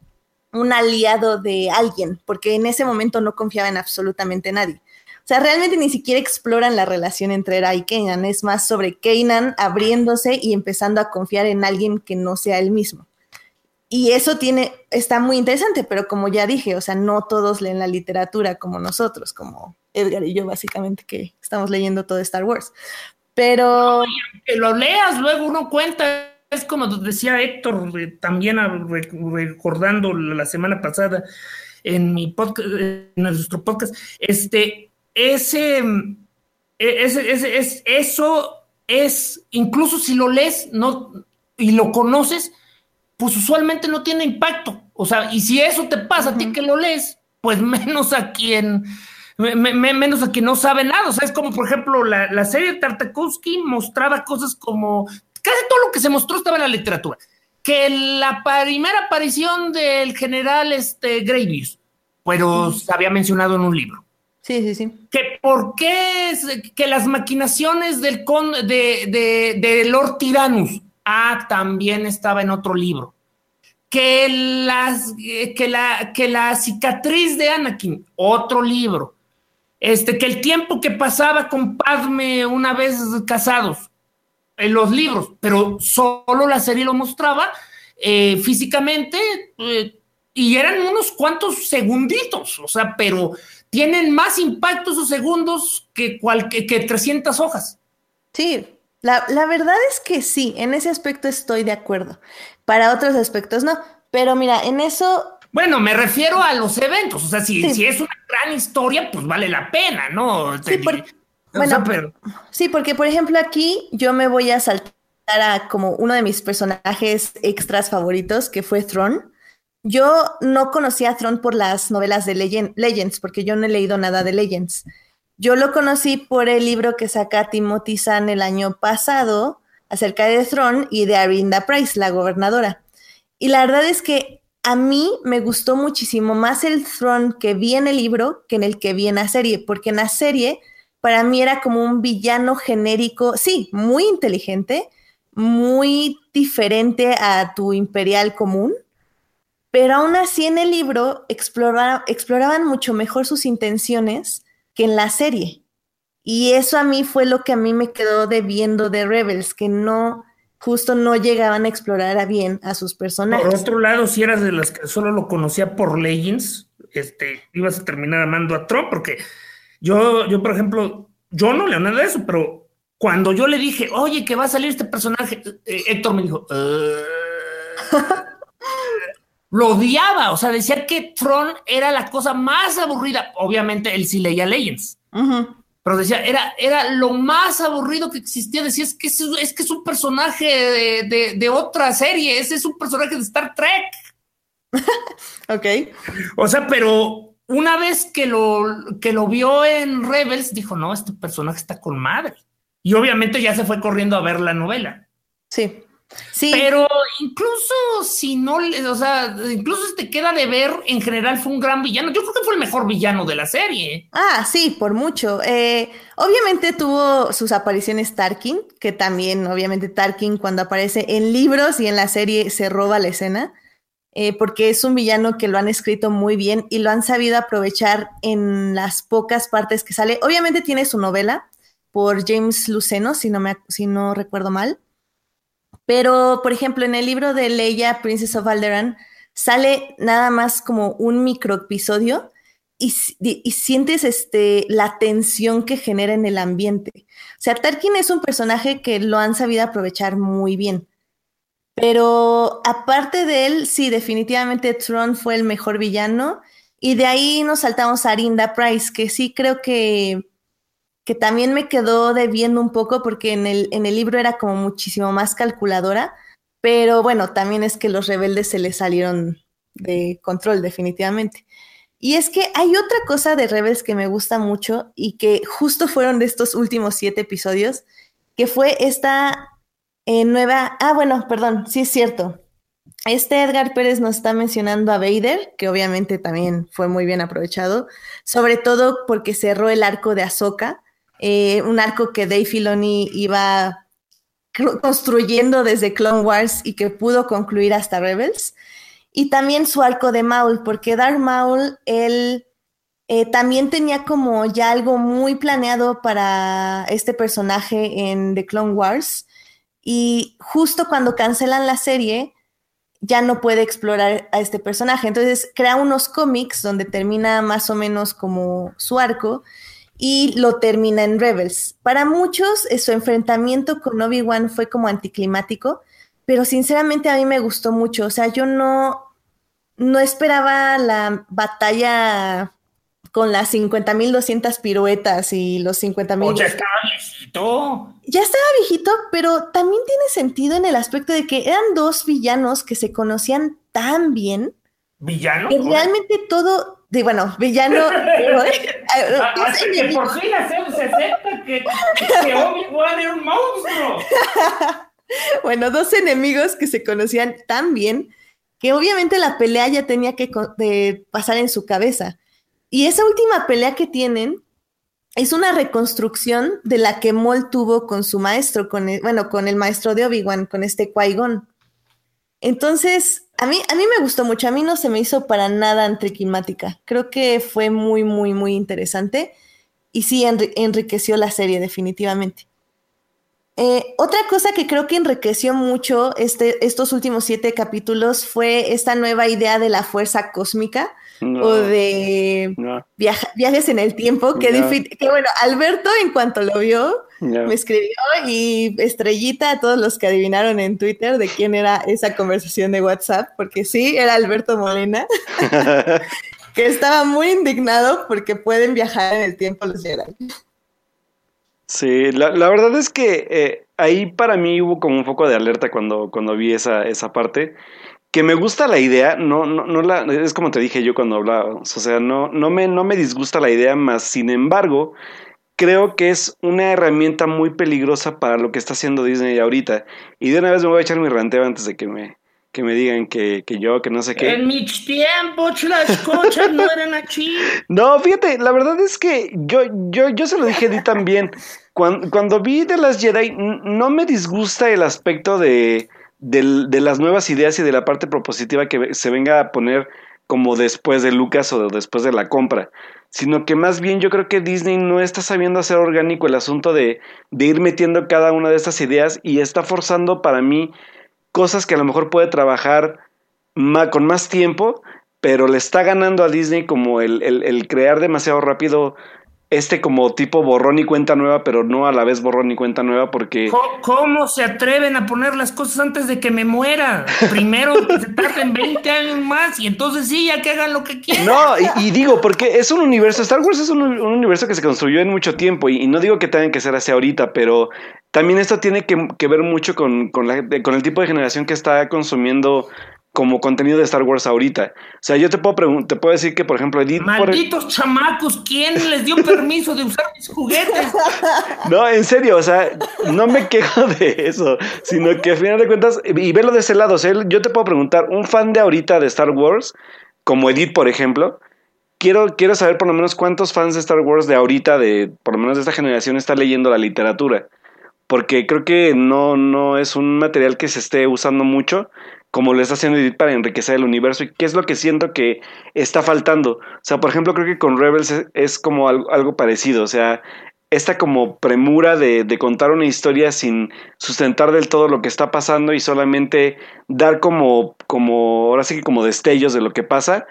un aliado de alguien, porque en ese momento no confiaba en absolutamente nadie. O sea, realmente ni siquiera exploran la relación entre Era y Kanan, es más sobre Kanan abriéndose y empezando a confiar en alguien que no sea él mismo. Y eso tiene, está muy interesante, pero como ya dije, o sea, no todos leen la literatura como nosotros, como Edgar y yo, básicamente, que estamos leyendo todo Star Wars. Pero. que lo leas, luego uno cuenta es como decía Héctor, también recordando la semana pasada en mi podcast, en nuestro podcast, este, ese, ese, ese, es, eso es, incluso si lo lees no, y lo conoces, pues usualmente no tiene impacto. O sea, y si eso te pasa a ti que lo lees, pues menos a quien, menos a quien no sabe nada. O sea, es como, por ejemplo, la, la serie Tartakovsky mostraba cosas como casi todo lo que se mostró estaba en la literatura. Que la primera aparición del general este, Gravius, pero se había mencionado en un libro. Sí, sí, sí. Que por qué que las maquinaciones del con, de, de, de Lord Tyrannus, ah, también estaba en otro libro. Que, las, que, la, que la cicatriz de Anakin, otro libro. Este, que el tiempo que pasaba con Padme una vez casados, en los libros, pero solo la serie lo mostraba eh, físicamente eh, y eran unos cuantos segunditos, o sea, pero tienen más impacto esos segundos que, que 300 hojas. Sí, la, verdad es que sí, en ese aspecto estoy de acuerdo. Para otros aspectos no, pero mira, en eso... Bueno, me refiero a los eventos, o sea, si, si es una gran historia, pues vale la pena, ¿no? Sí, bueno, sí, porque por ejemplo aquí yo me voy a saltar a como uno de mis personajes extras favoritos, que fue Thron. Yo no conocía a Thron por las novelas de Legends, porque yo no he leído nada de Legends. Yo lo conocí por el libro que saca Timothy Zahn el año pasado acerca de Thron y de Arinda Price, la gobernadora. Y la verdad es que a mí me gustó muchísimo más el Thron que vi en el libro que en el que vi en la serie, porque en la serie para mí era como un villano genérico, sí, muy inteligente, muy diferente a tu imperial común, pero aún así en el libro exploraban mucho mejor sus intenciones que en la serie. Y eso a mí fue lo que a mí me quedó debiendo de Rebels, que no, justo no llegaban a explorar a bien a sus personajes. Por otro lado, si eras de las que solo lo conocía por Legends, este, ibas a terminar amando a Trump, porque yo, yo, por ejemplo, yo no leo nada de eso, pero cuando yo le dije, oye, que va a salir este personaje, eh, Héctor me dijo, lo odiaba, o sea, decía que Tron era la cosa más aburrida. Obviamente él sí leía Legends pero decía, era, era lo más aburrido que existía. Decía, es que es, es que es un personaje de, otra serie, ese es un personaje de Star Trek. ok. O sea, pero una vez que lo, que lo vio en Rebels, dijo, no, este personaje está con madre. Y obviamente ya se fue corriendo a ver la novela. Sí. Sí. Pero incluso si no, o sea, incluso si te queda de ver, en general fue un gran villano. Yo creo que fue el mejor villano de la serie. Ah, sí, por mucho. Eh, obviamente tuvo sus apariciones Tarkin, que también, obviamente, Tarkin cuando aparece en libros y en la serie se roba la escena, eh, porque es un villano que lo han escrito muy bien y lo han sabido aprovechar en las pocas partes que sale. Obviamente tiene su novela por James Luceno, si no, me, si no recuerdo mal. Pero, por ejemplo, en el libro de Leia, Princess of Alderaan, sale nada más como un micro episodio y, sientes este, la tensión que genera en el ambiente. O sea, Tarkin es un personaje que lo han sabido aprovechar muy bien. Pero aparte de él, sí, definitivamente Tron fue el mejor villano. Y de ahí nos saltamos a Arinda Price, que sí creo que que también me quedó debiendo un poco porque en el, en el libro era como muchísimo más calculadora, pero bueno, también es que los rebeldes se les salieron de control definitivamente. Y es que hay otra cosa de Rebels que me gusta mucho y que justo fueron de estos últimos siete episodios, que fue esta eh, nueva, ah, bueno, perdón, sí es cierto. Este Edgar Pérez nos está mencionando a Vader, que obviamente también fue muy bien aprovechado, sobre todo porque cerró el arco de Ahsoka, eh, un arco que Dave Filoni iba construyendo desde Clone Wars y que pudo concluir hasta Rebels. Y también su arco de Maul, porque Darth Maul, él eh, también tenía como ya algo muy planeado para este personaje en The Clone Wars. Y justo cuando cancelan la serie, ya no puede explorar a este personaje. Entonces crea unos cómics donde termina más o menos como su arco y lo termina en Rebels. Para muchos, eh, su enfrentamiento con Obi-Wan fue como anticlimático, pero sinceramente a mí me gustó mucho. O sea, yo no, no esperaba la batalla con las 50.200 piruetas y los 50.000... ya estaba viejito. Ya estaba viejito, pero también tiene sentido en el aspecto de que eran dos villanos que se conocían tan bien. ¿Villano? Que realmente todo, Sí, bueno, villano. Así que por fin hacemos acepta que, que Obi-Wan era un monstruo. bueno, dos enemigos que se conocían tan bien que obviamente la pelea ya tenía que pasar en su cabeza. Y esa última pelea que tienen es una reconstrucción de la que Maul tuvo con su maestro, con bueno, con el maestro de Obi-Wan, con este Qui-Gon. Entonces, a mí, a mí me gustó mucho, a mí no se me hizo para nada anticlimática. Creo que fue muy, muy, muy interesante y sí enriqueció la serie definitivamente. Eh, otra cosa que creo que enriqueció mucho este, estos últimos siete capítulos fue esta nueva idea de la fuerza cósmica o de viajes en el tiempo, que, que, bueno, Alberto en cuanto lo vio, me escribió y estrellita a todos los que adivinaron en Twitter de quién era esa conversación de WhatsApp, porque sí, era Alberto Molina, que estaba muy indignado porque pueden viajar en el tiempo los Jedi. Sí, la, verdad es que eh, ahí para mí hubo como un foco de alerta cuando, cuando vi esa, esa parte que me gusta la idea, no, no, no la, es como te dije yo cuando hablaba, o sea, no, no, me, no me disgusta la idea, más sin embargo, creo que es una herramienta muy peligrosa para lo que está haciendo Disney ahorita. Y de una vez me voy a echar mi ranteo antes de que me, que me digan que, que yo, que no sé qué. En mi tiempo las cochas no eran así. No, fíjate, la verdad es que yo, yo, yo se lo dije a ti también. Cuando, cuando vi de las Jedi, no me disgusta el aspecto de, de, las nuevas ideas y de la parte propositiva que se venga a poner como después de Lucas o después de la compra, sino que más bien yo creo que Disney no está sabiendo hacer orgánico el asunto de, de ir metiendo cada una de estas ideas y está forzando para mí cosas que a lo mejor puede trabajar con más tiempo, pero le está ganando a Disney como el crear demasiado rápido este como tipo borrón y cuenta nueva, pero no a la vez borrón y cuenta nueva porque... ¿Cómo se atreven a poner las cosas antes de que me muera? Primero que se tarden 20 años más y entonces sí, ya que hagan lo que quieran. No, y, digo, porque es un universo, Star Wars es un, universo que se construyó en mucho tiempo y, no digo que tengan que ser así ahorita, pero también esto tiene que, que ver mucho con, con, la, con el tipo de generación que está consumiendo como contenido de Star Wars ahorita. O sea, yo te puedo te puedo decir que, por ejemplo, Edith. Malditos chamacos, ¿quién les dio permiso de usar mis juguetes? No, en serio, o sea, no me quejo de eso, sino que al final de cuentas, y verlo de ese lado, o sea, yo te puedo preguntar, un fan de ahorita de Star Wars, como Edith, por ejemplo, quiero, quiero saber por lo menos cuántos fans de Star Wars de ahorita, de por lo menos de esta generación, está leyendo la literatura. Porque creo que no, no es un material que se esté usando mucho como lo está haciendo Edith para enriquecer el universo y qué es lo que siento que está faltando. O sea, por ejemplo, creo que con Rebels es, como algo, parecido, o sea, esta como premura de, de, contar una historia sin sustentar del todo lo que está pasando y solamente dar como, como, ahora sí que como destellos de lo que pasa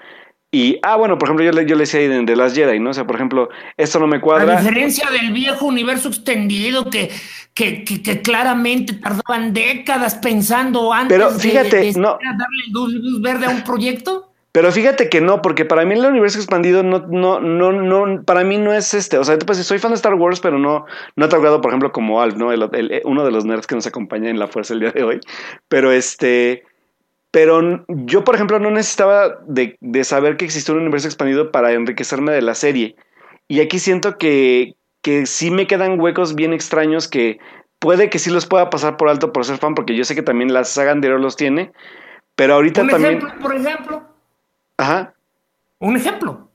y, ah, bueno, por ejemplo, yo le, yo le decía ahí de, las Jedi, ¿no? O sea, por ejemplo, esto no me cuadra. A diferencia del viejo universo extendido que, que, que, claramente tardaban décadas pensando antes Pero fíjate, de, no. darle luz, verde a un proyecto. Pero fíjate que no, porque para mí el universo expandido no, no, no, no, para mí no es este. O sea, pues soy fan de Star Wars, pero no, no he tocado, por ejemplo, como Alf, ¿no? El, uno de los nerds que nos acompaña en la fuerza el día de hoy. Pero este, pero yo, por ejemplo, no necesitaba de, saber que existía un universo expandido para enriquecerme de la serie. Y aquí siento que, que sí me quedan huecos bien extraños que puede que sí los pueda pasar por alto por ser fan, porque yo sé que también la saga anterior los tiene. Pero ahorita ¿Un también. Ejemplo, por ejemplo. Ajá. Un ejemplo.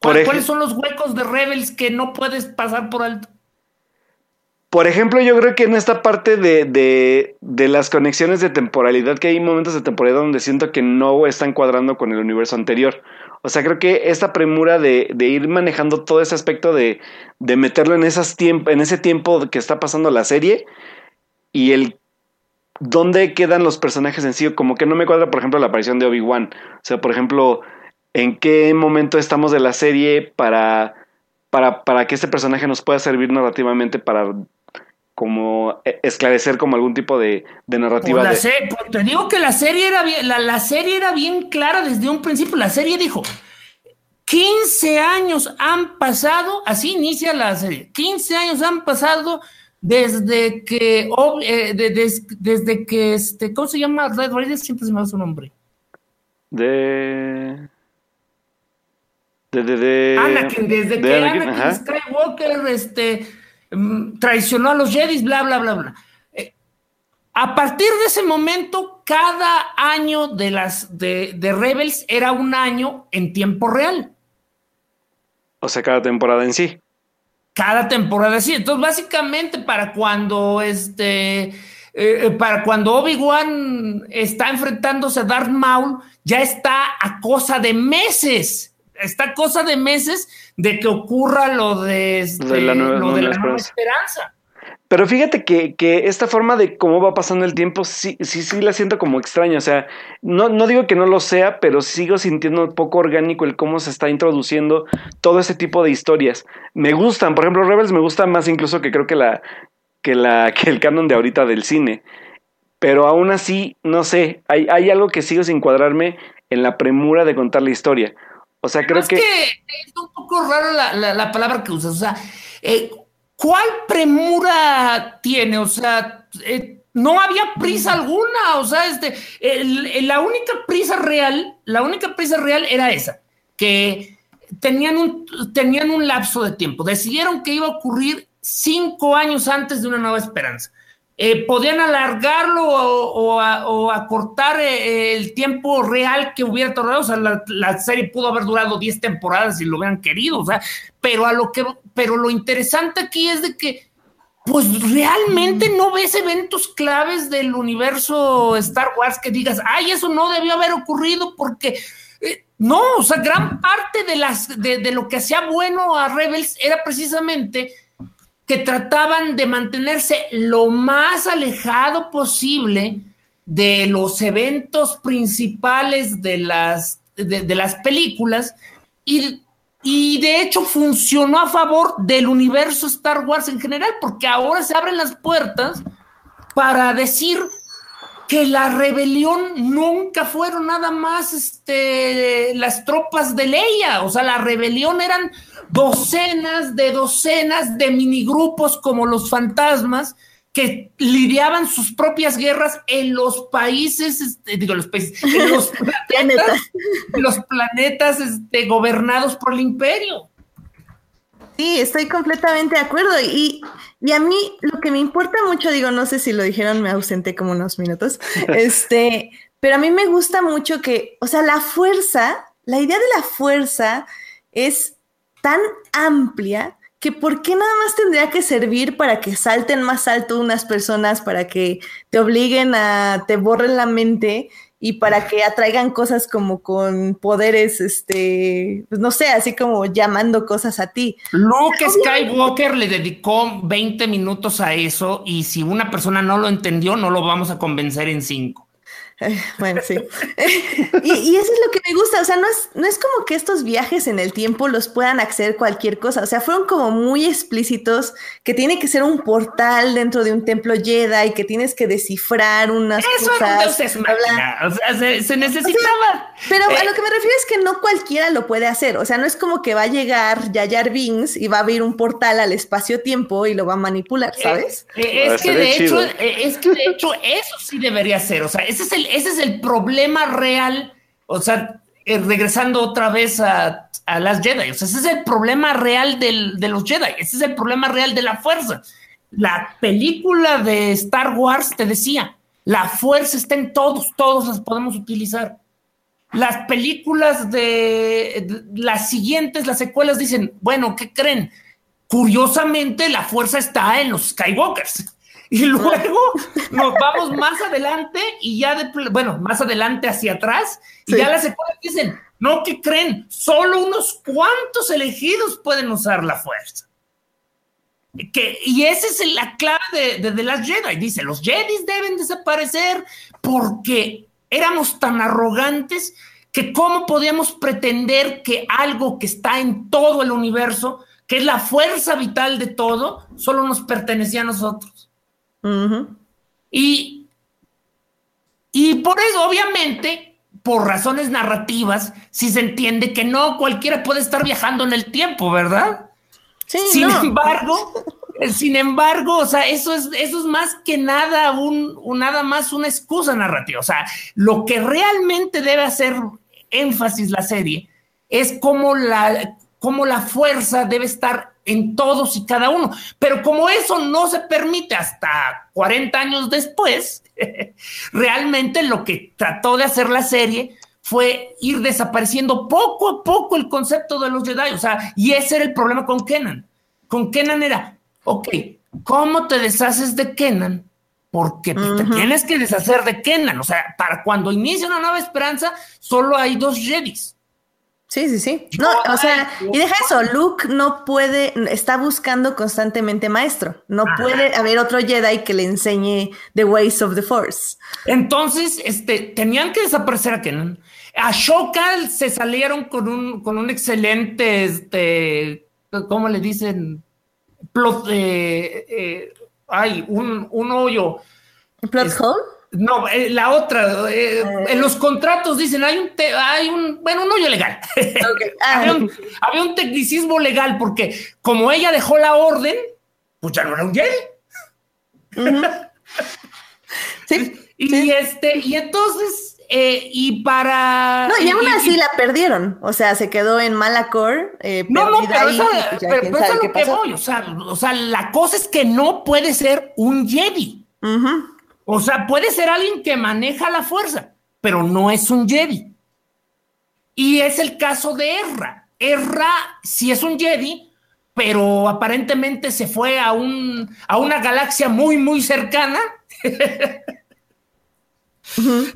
¿Cuáles son los huecos de Rebels que no puedes pasar por alto? Por ejemplo, yo creo que en esta parte de, de, de, las conexiones de temporalidad, que hay momentos de temporalidad donde siento que no están cuadrando con el universo anterior. O sea, creo que esta premura de, de ir manejando todo ese aspecto de, de meterlo en, esas en ese tiempo que está pasando la serie y el dónde quedan los personajes en sí, como que no me cuadra, por ejemplo, la aparición de Obi-Wan. O sea, por ejemplo, en qué momento estamos de la serie para, para, para que este personaje nos pueda servir narrativamente para como e, esclarecer como algún tipo de, narrativa. Pues te digo que la serie, era bien, la, serie era bien clara desde un principio. La serie dijo, 15 años han pasado, así inicia la serie, 15 años han pasado desde que, eh, desde que, este, ¿cómo se llama? Red Raiders siempre se me da su nombre. De... De, de, de, Anakin, desde que Anakin Skywalker, este traicionó a los Jedi, bla, bla, bla, bla. Eh, a partir de ese momento, cada año de las de, Rebels era un año en tiempo real. O sea, cada temporada en sí. Cada temporada en sí. Entonces, básicamente, para cuando este. Eh, eh, para cuando Obi-Wan está enfrentándose a Darth Maul, ya está a cosa de meses está cosa de meses de que ocurra lo de, este, la nueva, esperanza. Pero fíjate que, esta forma de cómo va pasando el tiempo, sí, sí, sí la siento como extraña. O sea, no, no digo que no lo sea, pero sigo sintiendo un poco orgánico el cómo se está introduciendo todo ese tipo de historias. Me gustan, por ejemplo, Rebels me gusta más incluso que creo que la, que la, que el canon de ahorita del cine. Pero aún así, no sé, hay, hay algo que sigo sin cuadrarme en la premura de contar la historia. O sea, creo que... Es un poco raro la, palabra que usas. O sea, eh, ¿cuál premura tiene? O sea, eh, no había prisa alguna. O sea, este, la única prisa real, la única prisa real era esa, que tenían un, tenían un lapso de tiempo. Decidieron que iba a ocurrir cinco años antes de una nueva esperanza. Eh, podían alargarlo o, acortar eh, el tiempo real que hubiera tardado. O sea, la, serie pudo haber durado 10 temporadas si lo hubieran querido. O sea, pero a lo que, pero lo interesante aquí es de que, pues realmente no ves eventos claves del universo Star Wars que digas, ay, eso no debió haber ocurrido porque eh, no, o sea, gran parte de las de lo que hacía bueno a Rebels era precisamente trataban de mantenerse lo más alejado posible de los eventos principales de las, de, las películas y, y, de hecho funcionó a favor del universo Star Wars en general, porque ahora se abren las puertas para decir que la rebelión nunca fueron nada más este, las tropas de Leia, o sea, la rebelión eran docenas de docenas de minigrupos como los fantasmas que lidiaban sus propias guerras en los países, este, digo los países, en los planetas, los planetas este, gobernados por el imperio. Sí, estoy completamente de acuerdo. Y, y, a mí lo que me importa mucho, digo, no sé si lo dijeron, me ausenté como unos minutos, este, pero a mí me gusta mucho que, o sea, la fuerza, la idea de la fuerza es tan amplia que por qué nada más tendría que servir para que salten más alto unas personas, para que te obliguen a, te borren la mente y para que atraigan cosas como con poderes, este, pues no sé, así como llamando cosas a ti. Luke Skywalker le dedicó 20 minutos a eso y si una persona no lo entendió, no lo vamos a convencer en cinco. Bueno, sí. y, eso es lo que me gusta, o sea, no es, no es como que estos viajes en el tiempo los puedan acceder cualquier cosa, o sea, fueron como muy explícitos que tiene que ser un portal dentro de un templo Jedi y que tienes que descifrar unas cosas. Eso o sea, se, necesitaba. pero a eh, lo que me refiero es que no cualquiera lo puede hacer, o sea, no es como que va a llegar Yayar Binks y va a abrir un portal al espacio-tiempo y lo va a manipular, eh, ¿sabes? Eh, es, que de hecho, es que de hecho eso sí debería ser, o sea, ese es el ese es el problema real, o sea, eh, regresando otra vez a, las Jedi, o sea, ese es el problema real de los Jedi, ese es el problema real de la fuerza. La película de Star Wars te decía, la fuerza está en todos, todos las podemos utilizar. Las películas de las siguientes, las secuelas dicen, bueno, ¿qué creen? Curiosamente, la fuerza está en los Skywalkers. Y luego nos vamos más adelante y ya de, bueno, más adelante hacia atrás y ya las secuelas dicen, no, que creen? Solo unos cuantos elegidos pueden usar la fuerza. Que, y esa es la clave de, de, las Jedi. Dice, los Jedi deben desaparecer porque éramos tan arrogantes que cómo podíamos pretender que algo que está en todo el universo, que es la fuerza vital de todo, solo nos pertenecía a nosotros. Y, y por eso, obviamente, por razones narrativas, si se entiende que no cualquiera puede estar viajando en el tiempo, ¿verdad? Sí, sin embargo, sin embargo, o sea, eso es, eso es más que nada un, nada más una excusa narrativa. O sea, lo que realmente debe hacer énfasis la serie es cómo la, cómo la fuerza debe estar en todos y cada uno. Pero como eso no se permite hasta 40 años después, realmente lo que trató de hacer la serie fue ir desapareciendo poco a poco el concepto de los Jedi. O sea, y ese era el problema con Kenan. Con Kenan era, ok, ¿cómo te deshaces de Kenan? Porque pues, te tienes que deshacer de Kenan. O sea, para cuando inicia una nueva esperanza, solo hay dos Jedis. Sí, sí, sí. No, o sea, y deja eso, Luke no puede, está buscando constantemente maestro. No puede haber otro Jedi que le enseñe the ways of the Force. Entonces, este, tenían que desaparecer a Kenan. A Shokal se salieron con un, con un excelente, este, ¿cómo le dicen? Plot, eh, eh, ay, un, un hoyo. ¿Plot hole? No, eh, la otra, eh, en los contratos dicen, hay un, hay un, bueno, un hoyo legal. Ah. había, un, tecnicismo legal porque como ella dejó la orden, pues ya no era un Jedi. sí, y este, y entonces, eh, y para. No, y aún así la perdieron. O sea, se quedó en Malacor. no, no, pero, eso, pero, lo que voy. O sea, o sea, la cosa es que no puede ser un Jedi. O sea, puede ser alguien que maneja la fuerza, pero no es un Jedi. Y es el caso de Erra. Erra sí es un Jedi, pero aparentemente se fue a, un, a una galaxia muy, muy cercana.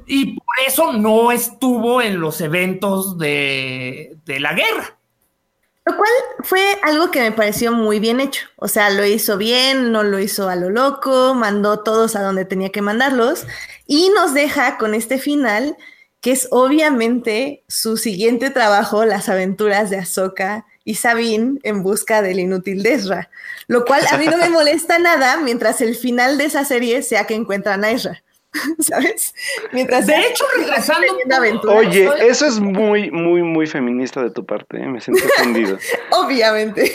Y por eso no estuvo en los eventos de, de la guerra. Lo cual fue algo que me pareció muy bien hecho. O sea, lo hizo bien, no lo hizo a lo loco, mandó todos a donde tenía que mandarlos y nos deja con este final que es obviamente su siguiente trabajo, las aventuras de Ahsoka y Sabine en busca del inútil Ezra. Lo cual a mí no me molesta nada mientras el final de esa serie sea que encuentran a Ezra. ¿Sabes? Mientras de hecho, regresando. Oye, eso es muy, muy, muy feminista de tu parte, ¿eh? me siento ofendido. Obviamente.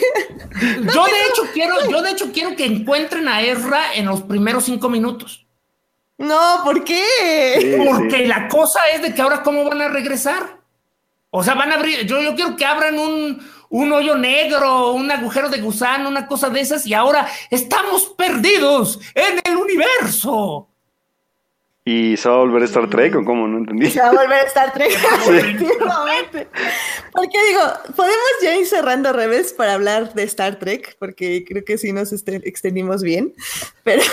yo de hecho quiero, yo de hecho quiero que encuentren a Ezra en los primeros cinco minutos. No, ¿por qué? Porque la cosa es de que ahora cómo van a regresar. O sea, van a abrir, yo, yo quiero que abran un, un hoyo negro, un agujero de gusano, una cosa de esas, y ahora estamos perdidos en el universo. ¿Y se va a volver a Star Trek o cómo? No entendí. Se va a volver a Star Trek, efectivamente. Porque digo, podemos ya ir cerrando revés para hablar de Star Trek, porque creo que sí nos este, extendimos bien. Pero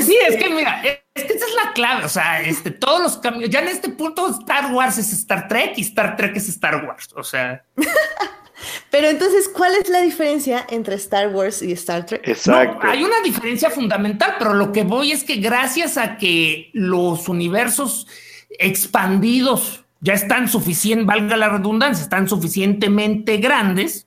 sí, es que mira, es que esa es la clave. O sea, este, todos los cambios, ya en este punto Star Wars es Star Trek y Star Trek es Star Wars. O sea. Pero entonces, ¿cuál es la diferencia entre Star Wars y Star Trek? Exacto. hay una diferencia fundamental, pero lo que voy es que gracias a que los universos expandidos ya están suficientes, valga la redundancia, están suficientemente grandes,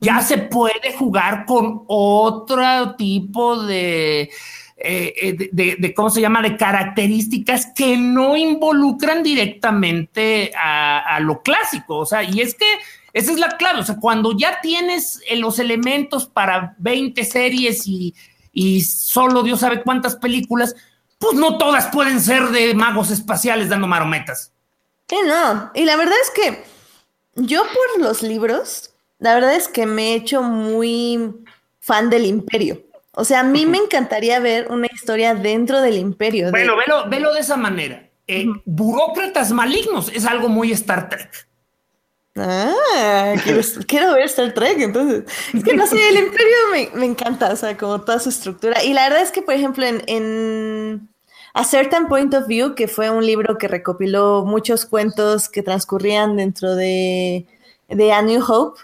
ya se puede jugar con otro tipo de, eh, de, ¿cómo se llama?, de características que no involucran directamente a, a, lo clásico. O sea, y es que esa es la clave. O sea, cuando ya tienes eh, los elementos para 20 series y, solo Dios sabe cuántas películas, pues no todas pueden ser de magos espaciales dando marometas. Que no. Y la verdad es que yo por los libros, la verdad es que me he hecho muy fan del imperio. O sea, a mí me encantaría ver una historia dentro del imperio. Bueno, velo, de esa manera. Eh, burócratas malignos es algo muy Star Trek. Ah, quiero, ver Star Trek, entonces. Es que no sé, el Imperio me, encanta, o sea, como toda su estructura. Y la verdad es que, por ejemplo, en, A Certain Point of View, que fue un libro que recopiló muchos cuentos que transcurrían dentro de, de A New Hope,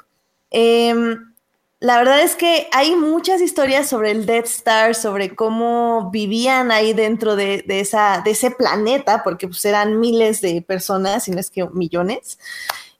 em, la verdad es que hay muchas historias sobre el Death Star, sobre cómo vivían ahí dentro de, esa, de ese planeta, porque pues eran miles de personas, si no es que millones.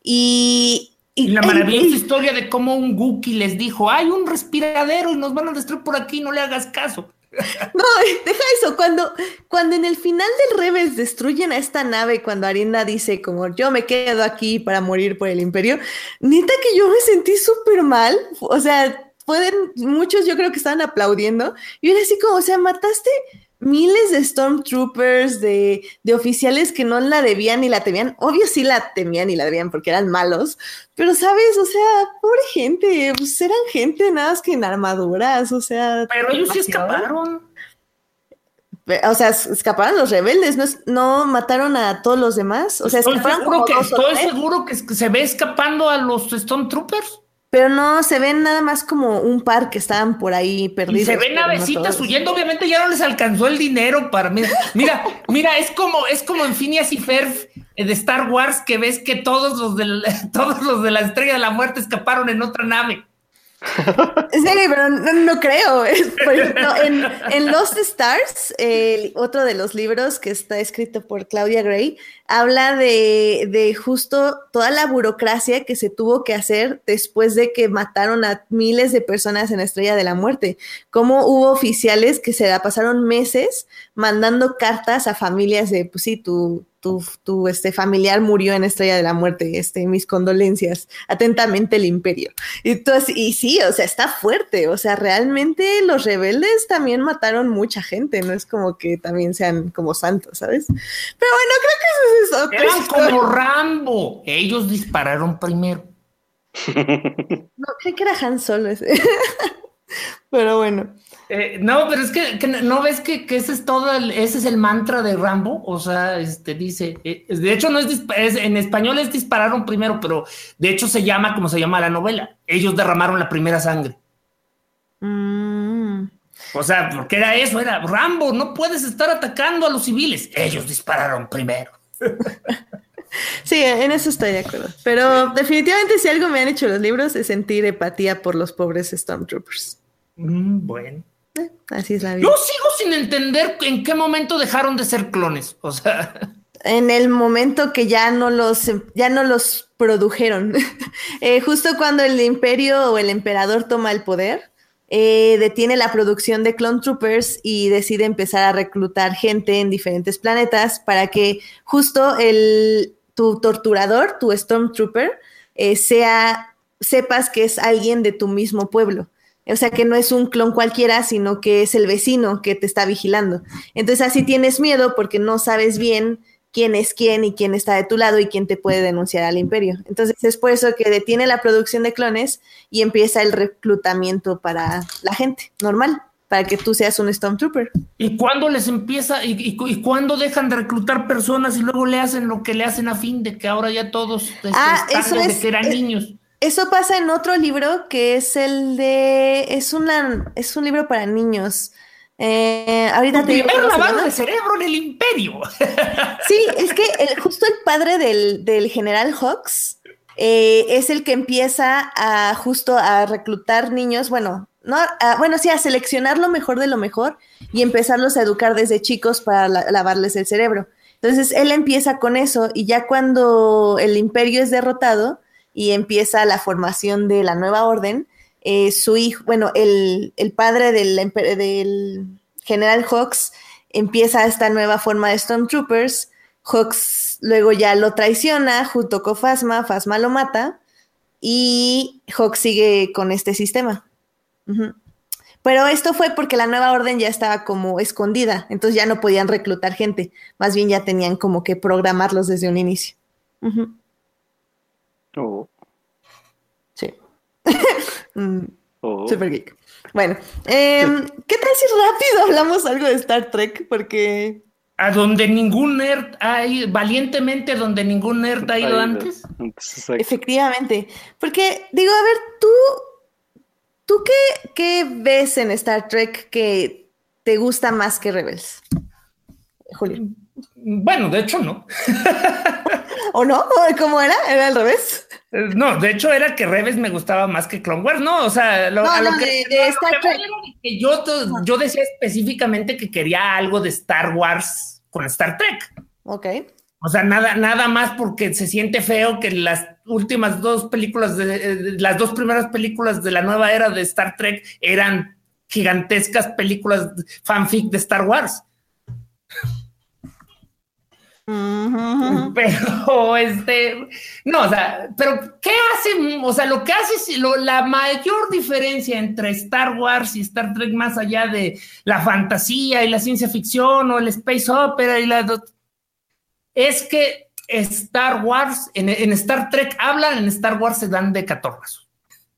Y, la maravillosa historia de cómo un Gookie les dijo, hay un respiradero y nos van a destruir por aquí, no le hagas caso. No, deja eso, cuando, cuando en el final del Rebels destruyen a esta nave, cuando Arina dice como yo me quedo aquí para morir por el imperio, neta que yo me sentí súper mal, o sea, pueden, muchos yo creo que estaban aplaudiendo, y era así como, o sea, mataste miles de Stormtroopers, de, de oficiales que no la debían ni la temían. Obvio sí la temían y la debían porque eran malos, pero sabes, o sea, pobre gente, pues eran gente nada más que en armaduras, o sea. Pero ellos sí escaparon. O sea, escaparon los rebeldes, no, no mataron a todos los demás. O sea, estoy seguro que, estoy seguro que se ve escapando a los Stormtroopers. Pero no, se ven nada más como un par que estaban por ahí perdidos. Y se ven navecitas huyendo, obviamente ya no les alcanzó el dinero para mira, mira, mira, es como, es como en Phineas y Ferb eh, de Star Wars que ves que todos los de todos los de la estrella de la muerte escaparon en otra nave. Sí, pero no, creo. en, Lost Stars, otro de los libros que está escrito por Claudia Gray, habla de, de, justo toda la burocracia que se tuvo que hacer después de que mataron a miles de personas en Estrella de la Muerte. Cómo hubo oficiales que se la pasaron meses mandando cartas a familias de, pues sí, tu, tu, este, familiar murió en Estrella de la Muerte, este, mis condolencias, atentamente el imperio. Y, y sí, o sea, está fuerte, o sea, realmente los rebeldes también mataron mucha gente, no es como que también sean como santos, ¿sabes? Pero bueno, creo que eso es eso. Eran como Rambo, ellos dispararon primero. No, creo que era Han Solo ese. Pero bueno. Eh, no, pero es que, no ves que, ese es todo, ese es el mantra de Rambo. O sea, este dice, eh, de hecho, no es, en español es dispararon primero, pero de hecho se llama como se llama la novela. Ellos derramaron la primera sangre. Mm. O sea, porque era eso, era Rambo, no puedes estar atacando a los civiles. Ellos dispararon primero. Sí, en eso estoy de acuerdo. Pero definitivamente si algo me han hecho los libros es sentir empatía por los pobres Stormtroopers. Mm, bueno. Eh, así es la vida. Yo sigo sin entender en qué momento dejaron de ser clones. O sea. En el momento que ya no los, ya no los produjeron. Eh, justo cuando el imperio o el emperador toma el poder, eh, detiene la producción de Clone Troopers y decide empezar a reclutar gente en diferentes planetas para que justo el, tu torturador, tu Stormtrooper, sea, sepas que es alguien de tu mismo pueblo. O sea, que no es un clon cualquiera, sino que es el vecino que te está vigilando. Entonces así tienes miedo porque no sabes bien quién es quién y quién está de tu lado y quién te puede denunciar al imperio. Entonces es por eso que detiene la producción de clones y empieza el reclutamiento para la gente normal, para que tú seas un Stormtrooper. ¿Y cuándo les empieza y, y, cuándo dejan de reclutar personas y luego le hacen lo que le hacen a fin de que ahora ya todos ah, están de que eran niños? Eso pasa en otro libro que es el de. Es, una, es un libro para niños. Eh, ahorita te digo. lavado de cerebro en el imperio. sí, es que justo el padre del, general Hawks eh, es el que empieza a justo a reclutar niños. Bueno, no, bueno, sí, a seleccionar lo mejor de lo mejor y empezarlos a educar desde chicos para lavarles el cerebro. Entonces él empieza con eso y ya cuando el imperio es derrotado y empieza la formación de la nueva orden. Eh, su hijo, bueno, el, padre del, general Hawks empieza esta nueva forma de Stormtroopers. Hawks luego ya lo traiciona junto con Phasma, Phasma lo mata y Hawks sigue con este sistema. Pero esto fue porque la nueva orden ya estaba como escondida, entonces ya no podían reclutar gente, más bien ya tenían como que programarlos desde un inicio. Oh. Sí. Mm, oh. Super geek. Bueno, em, ¿qué tal si rápido hablamos algo de Star Trek? Porque. A donde ningún nerd ha ido, valientemente donde ningún nerd ha ido antes. Efectivamente. Porque, digo, a ver, tú. ¿Tú qué, qué ves en Star Trek que te gusta más que Rebels? Julio. Bueno, de hecho, no. ¿O no? ¿Cómo era? ¿Era al revés? Eh, no, de hecho era que Rebels me gustaba más que Clone Wars, ¿no? O sea, lo, que, yo, yo decía específicamente que quería algo de Star Wars con Star Trek. Ok. O sea, nada, nada más porque se siente feo que las últimas dos películas, de, eh, las dos primeras películas de la nueva era de Star Trek eran gigantescas películas fanfic de Star Wars. Pero este, no, o sea, pero ¿qué hace? O sea, lo que hace, lo, la mayor diferencia entre Star Wars y Star Trek, más allá de la fantasía y la ciencia ficción o el space opera y la es que Star Wars, en, Star Trek hablan, en Star Wars se dan de catorrazos.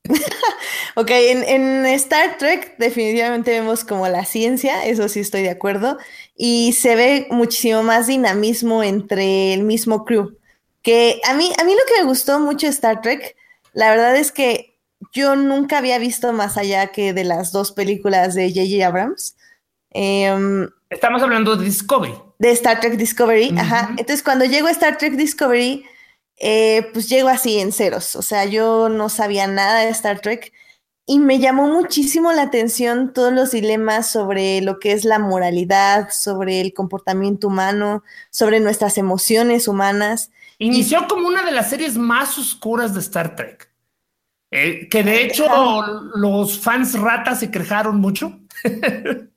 ok, en, en, Star Trek definitivamente vemos como la ciencia, eso sí estoy de acuerdo, y se ve muchísimo más dinamismo entre el mismo crew. Que a mí, a mí lo que me gustó mucho de Star Trek, la verdad es que yo nunca había visto más allá que de las dos películas de J.J. Abrams. Em, Estamos hablando de Discovery. De Star Trek Discovery, ajá. Entonces, cuando llego a Star Trek Discovery, eh, pues llego así en ceros. O sea, yo no sabía nada de Star Trek y me llamó muchísimo la atención todos los dilemas sobre lo que es la moralidad, sobre el comportamiento humano, sobre nuestras emociones humanas. Inició como una de las series más oscuras de Star Trek. Eh, que de hecho los fans ratas se quejaron mucho.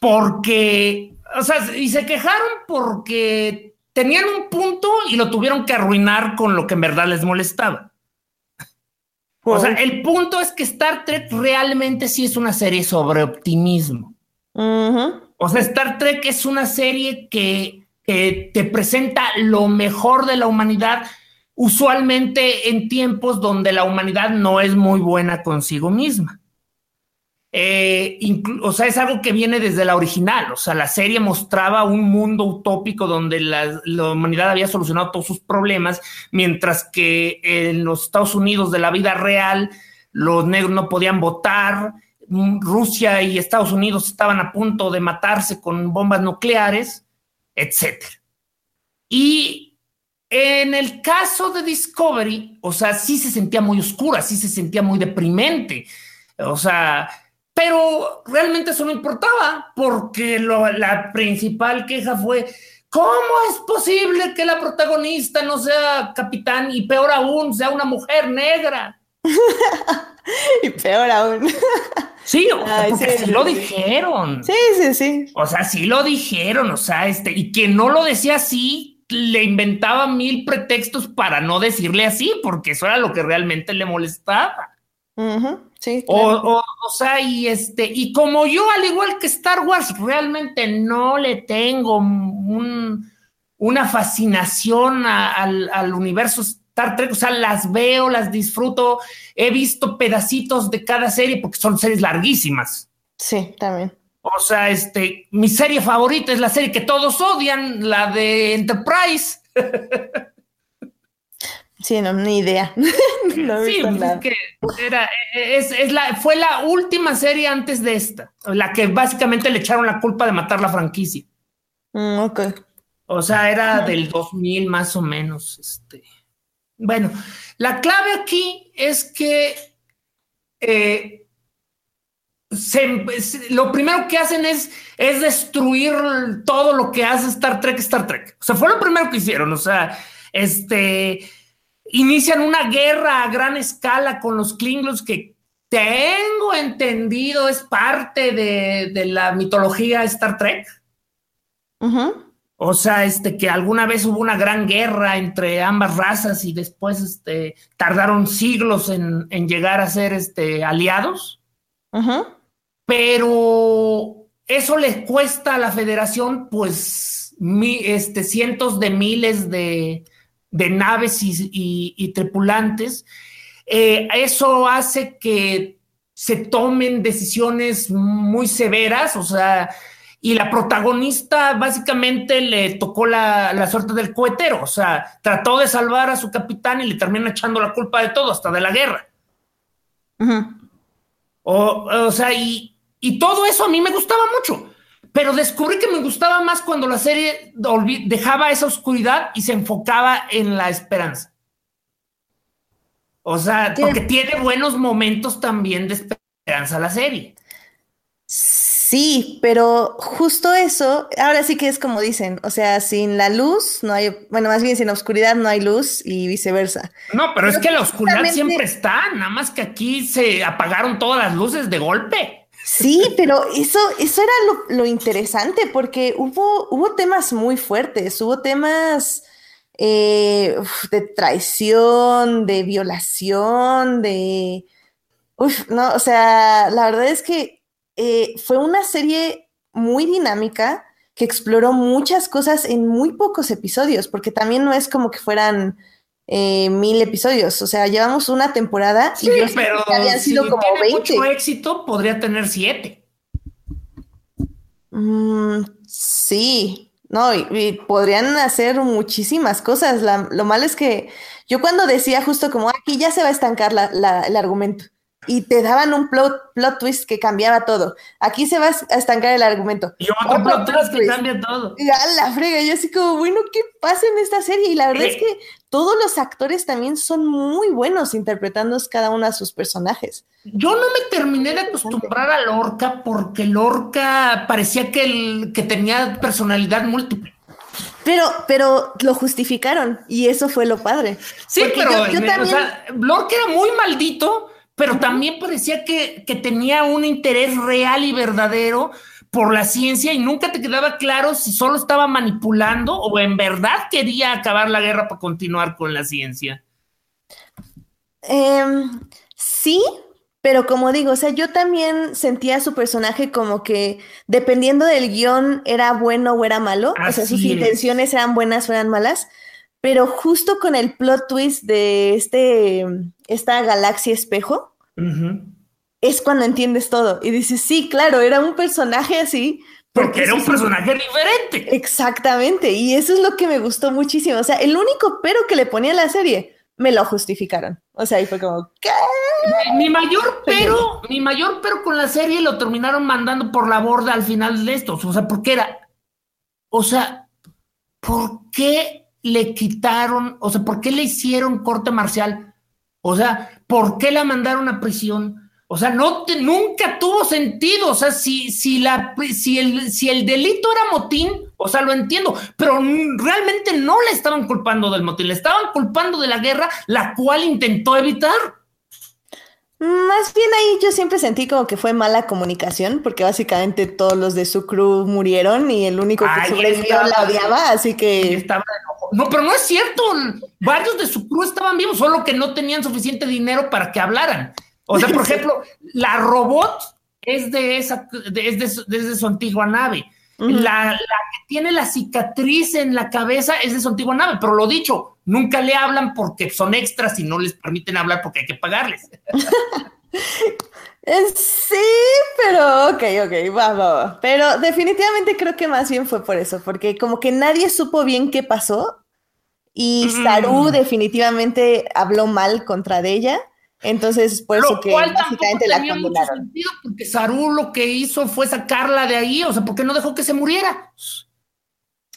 Porque, o sea, y se quejaron porque tenían un punto y lo tuvieron que arruinar con lo que en verdad les molestaba. O sea, el punto es que Star Trek realmente sí es una serie sobre optimismo. O sea, Star Trek es una serie que, te presenta lo mejor de la humanidad, usualmente en tiempos donde la humanidad no es muy buena consigo misma. Eh, o sea, es algo que viene desde la original. O sea, la serie mostraba un mundo utópico donde la, humanidad había solucionado todos sus problemas, mientras que en los Estados Unidos de la vida real los negros no podían votar, mm, Rusia y Estados Unidos estaban a punto de matarse con bombas nucleares, etc. Y en el caso de Discovery, o sea, sí se sentía muy oscura, sí se sentía muy deprimente. O sea, pero realmente eso no importaba, porque la principal queja fue, ¿cómo es posible que la protagonista no sea capitán y peor aún, sea una mujer negra? y peor aún. Sí, porque sí, lo dijeron. Sí, sí, sí. O sea, sí lo dijeron, o sea, este, y quien no lo decía así, le inventaba mil pretextos para no decirle así, porque eso era lo que realmente le molestaba. Sí. O, o, sea, y este, y como yo, al igual que Star Wars, realmente no le tengo una fascinación al, al, universo Star Trek, o sea, las veo, las disfruto, he visto pedacitos de cada serie porque son series larguísimas. Sí, también. O sea, este, mi serie favorita es la serie que todos odian, la de Enterprise. Sí, no, ni idea. no sí, pues es que era, es, la, fue la última serie antes de esta, la que básicamente le echaron la culpa de matar la franquicia. Mm, ok. O sea, era del 2000 más o menos. Este. Bueno, la clave aquí es que eh, lo primero que hacen es, es destruir todo lo que hace Star Trek, Star Trek. O sea, fue lo primero que hicieron. O sea, este inician una guerra a gran escala con los Klingons que tengo entendido es parte de, la mitología Star Trek. O sea, este, que alguna vez hubo una gran guerra entre ambas razas y después este, tardaron siglos en, llegar a ser este, aliados. Pero eso les cuesta a la federación, pues, este, cientos de miles de, de naves y, tripulantes. Eh, eso hace que se tomen decisiones muy severas, o sea, y la protagonista básicamente le tocó la, suerte del cohetero, o sea, trató de salvar a su capitán y le termina echando la culpa de todo, hasta de la guerra. o, o, sea, y, y todo eso a mí me gustaba mucho pero descubrí que me gustaba más cuando la serie dejaba esa oscuridad y se enfocaba en la esperanza. O sea, porque tiene buenos momentos también de esperanza la serie. Sí, pero justo eso, ahora sí que es como dicen, o sea, sin la luz no hay, bueno, más bien sin la oscuridad no hay luz y viceversa. No, pero, es que la oscuridad siempre está, nada más que aquí se apagaron todas las luces de golpe. Sí, pero eso, eso era lo, interesante porque hubo, hubo temas muy fuertes, hubo temas eh, de traición, de violación, de... Uf, no, o sea, la verdad es que eh, fue una serie muy dinámica que exploró muchas cosas en muy pocos episodios, porque también no es como que fueran eh, mil episodios. O sea, llevamos una temporada y pero habían sido como tiene mucho éxito, podría tener siete. Mm, sí, no, y, podrían hacer muchísimas cosas. lo malo es que yo cuando decía justo como aquí ya se va a estancar el argumento y te daban un plot, plot twist que cambiaba todo. Aquí se va a estancar el argumento. Y otro, plot, twist que cambia todo. Y a la frega, yo así como, bueno, ¿qué pasa en esta serie? Y la verdad es eh. que todos los actores también son muy buenos interpretando cada uno de sus personajes. Yo no me terminé de acostumbrar a Lorca porque Lorca parecía que, el, que tenía personalidad múltiple. Pero, pero lo justificaron y eso fue lo padre. Sí, pero yo, también... Lorca era muy maldito, pero también parecía que, tenía un interés real y verdadero por la ciencia y nunca te quedaba claro si solo estaba manipulando o en verdad quería acabar la guerra para continuar con la ciencia. Em, sí, pero como digo, o sea, yo también sentía a su personaje como que dependiendo del guion era bueno o era malo, o sea, sus intenciones eran buenas o eran malas, pero justo con el plot twist de este esta galaxia espejo, es cuando entiendes todo. Y dices, sí, claro, era un personaje así. Porque, era un personaje diferente. Exactamente. Y eso es lo que me gustó muchísimo. O sea, el único pero que le ponía a la serie, me lo justificaron. O sea, y fue como, ¿qué? Mi mayor pero, mi mayor pero con la serie lo terminaron mandando por la borda al final de esto. O sea, porque era, o sea, ¿por qué le quitaron, o sea, por qué le hicieron corte marcial? O sea, ¿por qué la mandaron a prisión? O sea, no nunca tuvo sentido. O sea, si, si, la, si, el, si el delito era motín, o sea, lo entiendo, pero realmente no le estaban culpando del motín, le estaban culpando de la guerra, la cual intentó evitar. Más bien ahí yo siempre sentí como que fue mala comunicación, porque básicamente todos los de su crew murieron y el único que sobrevivió la odiaba, así que... no, pero no es cierto. Varios de su crew estaban vivos, solo que no tenían suficiente dinero para que hablaran. O sea, por ejemplo, la robot es de esa, es de, su antigua nave. la, la, que tiene la cicatriz en la cabeza es de su antigua nave, pero lo dicho, nunca le hablan porque son extras y no les permiten hablar porque hay que pagarles. Eh, sí, pero ok, ok, va, va, va. Pero definitivamente creo que más bien fue por eso, porque como que nadie supo bien qué pasó y Saru definitivamente habló mal contra de ella. Entonces, por eso que básicamente la condenaron. porque Saru lo que hizo fue sacarla de ahí, o sea, porque no dejó que se muriera.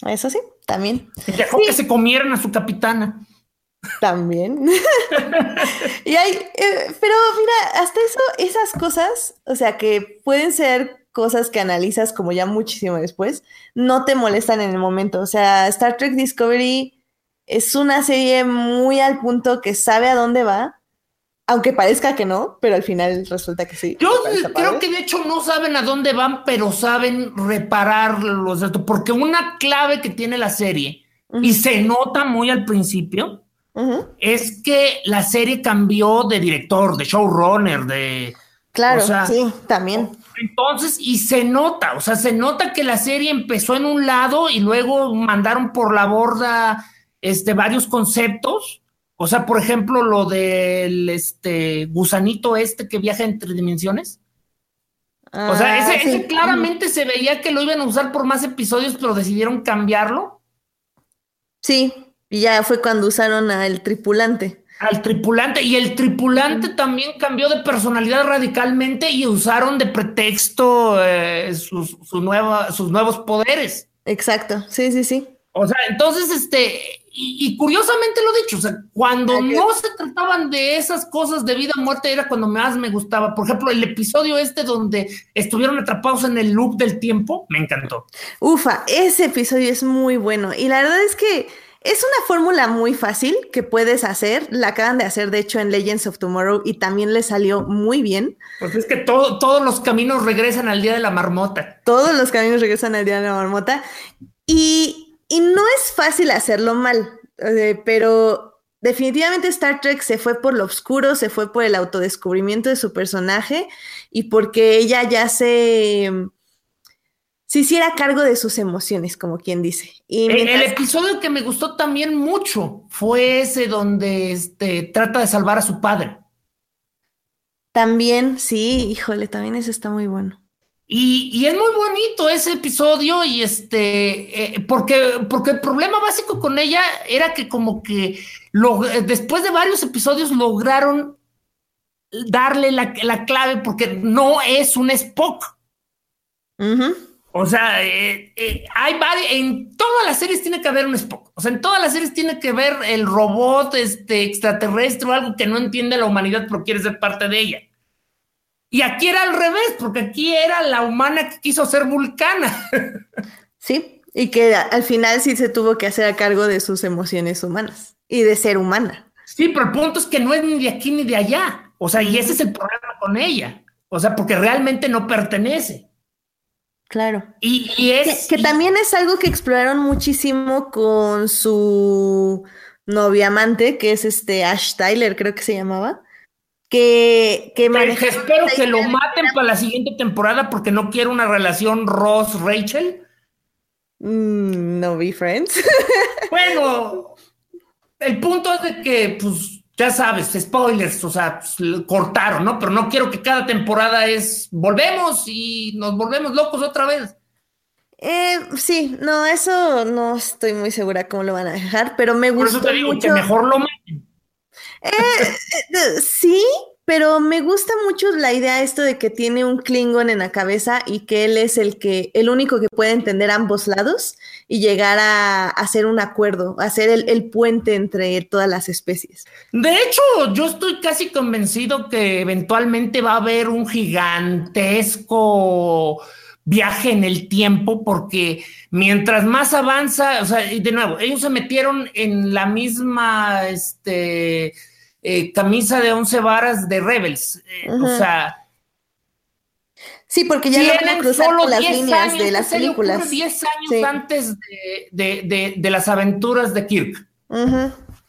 Eso sí, también. Dejó que se comieran a su capitana. También. y hay, eh, pero mira, hasta eso, esas cosas, o sea, que pueden ser cosas que analizas como ya muchísimo después, no te molestan en el momento. O sea, Star Trek Discovery es una serie muy al punto que sabe a dónde va aunque parezca que no, pero al final resulta que sí. Yo creo que de hecho no saben a dónde van, pero saben reparar los datos, porque una clave que tiene la serie, y se nota muy al principio, es que la serie cambió de director, de showrunner, de... Claro, sí, también. Entonces, y se nota, o sea, se nota que la serie empezó en un lado y luego mandaron por la borda este, varios conceptos o sea, por ejemplo, lo del este gusanito este que viaja entre dimensiones. o sea, ah, ese, claramente se veía que lo iban a usar por más episodios, pero decidieron cambiarlo. Sí, y ya fue cuando usaron al tripulante. Al tripulante, y el tripulante también cambió de personalidad radicalmente y usaron de pretexto eh, sus, sus nuevos poderes. Exacto, sí, sí, sí. O sea, entonces, este, y, curiosamente lo dicho, o sea, cuando no se trataban de esas cosas de vida o muerte era cuando más me gustaba. Por ejemplo, el episodio este donde estuvieron atrapados en el loop del tiempo, me encantó. Ufa, ese episodio es muy bueno. Y la verdad es que es una fórmula muy fácil que puedes hacer. La acaban de hacer, de hecho, en Legends of Tomorrow y también le salió muy bien. Pues es que todos los caminos regresan al día de la marmota. Todos los caminos regresan al día de la marmota. Y y no es fácil hacerlo mal, eh, pero definitivamente Star Trek se fue por lo oscuro, se fue por el autodescubrimiento de su personaje y porque ella ya se, se hiciera cargo de sus emociones, como quien dice. Y el, episodio que me gustó también mucho fue ese donde este, trata de salvar a su padre. También, sí, híjole, también ese está muy bueno. Y, es muy bonito ese episodio y este, eh, porque, porque el problema básico con ella era que como que lo, después de varios episodios lograron darle la, clave porque no es un Spock. O sea, eh, eh, hay en todas las series tiene que haber un Spock. O sea, en todas las series tiene que ver el robot este, extraterrestre o algo que no entiende la humanidad pero quiere ser parte de ella. Y aquí era al revés, porque aquí era la humana que quiso ser vulcana. Sí, y que al final sí se tuvo que hacer a cargo de sus emociones humanas y de ser humana. Sí, pero el punto es que no es ni de aquí ni de allá. O sea, y ese es el problema con ella. O sea, porque realmente no pertenece. Claro. Y, es. Que, también es algo que exploraron muchísimo con su novia amante, que es este Ash Tyler, creo que se llamaba que, que Espero que lo maten para la siguiente temporada porque no quiero una relación Ross-Rachel. Mm, no vi Friends. bueno, el punto es de que, pues, ya sabes, spoilers, o sea, pues, cortaron, ¿no? Pero no quiero que cada temporada es volvemos y nos volvemos locos otra vez. Eh, sí, no, eso no estoy muy segura cómo lo van a dejar, pero me gusta. Por eso te digo que mejor lo maten. Eh, eh, sí, pero me gusta mucho la idea esto de que tiene un Klingon en la cabeza y que él es el que, el único que puede entender ambos lados y llegar a, hacer un acuerdo, hacer el, el, puente entre todas las especies. De hecho, yo estoy casi convencido que eventualmente va a haber un gigantesco viaje en el tiempo, porque mientras más avanza, o sea, de nuevo, ellos se metieron en la misma, este, eh, camisa de once varas de Rebels. Eh, o sea. Sí, porque ya tienen solo las líneas de las películas. 10 años antes de, las aventuras de Kirk.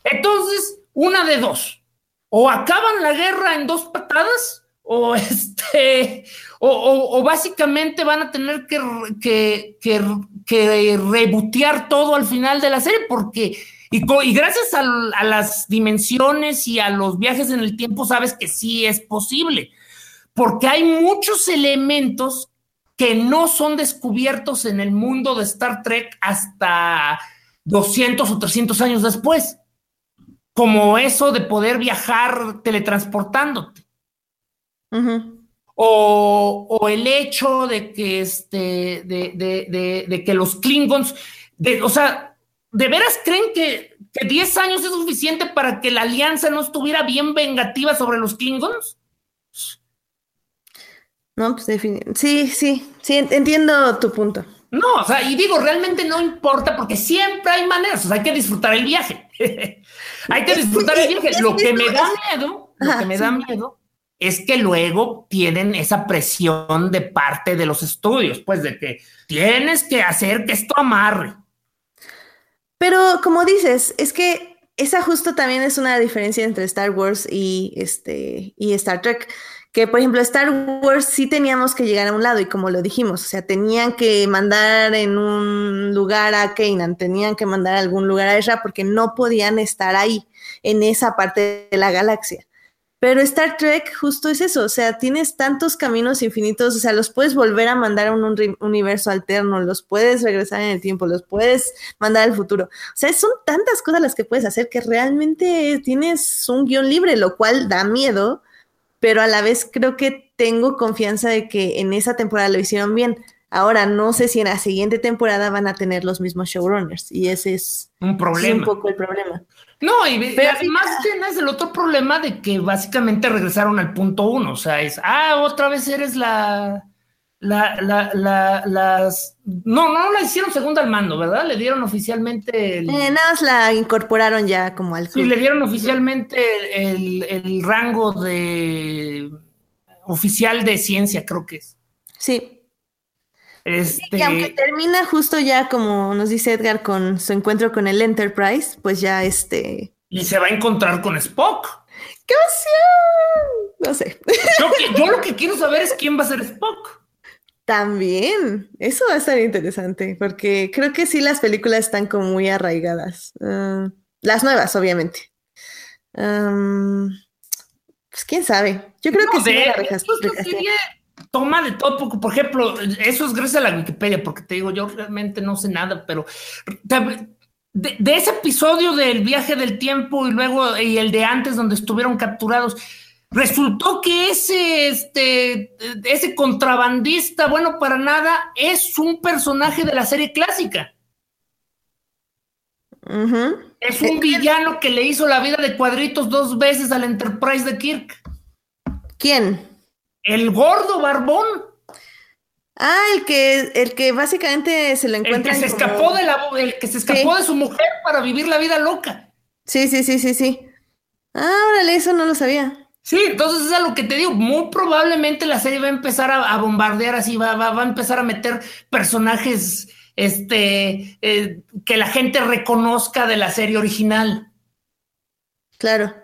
Entonces, una de dos. O acaban la guerra en dos patadas, o este, o, básicamente van a tener que, rebotear todo al final de la serie, porque y, gracias a, las dimensiones y a los viajes en el tiempo, sabes que sí es posible, porque hay muchos elementos que no son descubiertos en el mundo de Star Trek hasta 200 o 300 años después, como eso de poder viajar teletransportándote. O, el hecho de que, este, de, que los Klingons, de, o sea, ¿De veras creen que, que 10 años es suficiente para que la alianza no estuviera bien vengativa sobre los Klingons? No, pues sí, sí, sí, entiendo tu punto. No, o sea, y digo, realmente no importa porque siempre hay maneras, o sea, hay que disfrutar el viaje. hay que disfrutar el viaje. Lo que me da miedo, lo que me da miedo es que luego tienen esa presión de parte de los estudios, pues de que tienes que hacer que esto amarre. Pero como dices, es que esa justo también es una diferencia entre Star Wars y, este, y Star Trek. Que, por ejemplo, Star Wars sí teníamos que llegar a un lado y como lo dijimos, o sea, tenían que mandar en un lugar a Kanan, tenían que mandar a algún lugar a Ezra porque no podían estar ahí, en esa parte de la galaxia. Pero Star Trek justo es eso, o sea, tienes tantos caminos infinitos, o sea, los puedes volver a mandar a un universo alterno, los puedes regresar en el tiempo, los puedes mandar al futuro. O sea, son tantas cosas las que puedes hacer que realmente tienes un guion libre, lo cual da miedo, pero a la vez creo que tengo confianza de que en esa temporada lo hicieron bien. Ahora, no sé si en la siguiente temporada van a tener los mismos showrunners y ese es un problema. un poco el problema. No, y, además tienes el otro problema de que básicamente regresaron al punto uno. O sea, es, ah, otra vez eres la. La, la, la, las. No, no la hicieron segunda al mando, ¿verdad? Le dieron oficialmente. El, eh, nada más la incorporaron ya como al. Sí, le dieron oficialmente el, el rango de. oficial de ciencia, creo que es. Sí, este... Y aunque termina justo ya, como nos dice Edgar, con su encuentro con el Enterprise, pues ya este. Y se va a encontrar con Spock. ¡Qué emoción! No sé. Yo, lo que quiero saber es quién va a ser Spock. También, eso va a estar interesante, porque creo que sí las películas están como muy arraigadas. Ah, las nuevas, obviamente. pues quién sabe. Yo creo que sí. La toma de todo, por ejemplo, eso es gracias a la Wikipedia, porque te digo, yo realmente no sé nada, pero de, ese episodio del viaje del tiempo y luego y el de antes donde estuvieron capturados, resultó que ese, este, ese contrabandista, bueno, para nada, es un personaje de la serie clásica. Es un villano que le hizo la vida de cuadritos dos veces al Enterprise de Kirk. ¿Quién? El gordo barbón. Ah, el que, el que básicamente se lo encuentra. El que se escapó de la, el que se escapó de su mujer para vivir la vida loca. Sí, sí, sí, sí, sí. Ah, órale, eso no lo sabía. Sí, entonces es a lo que te digo. Muy probablemente la serie va a empezar a, bombardear así, va, va, va, a empezar a meter personajes este, eh, que la gente reconozca de la serie original. Claro.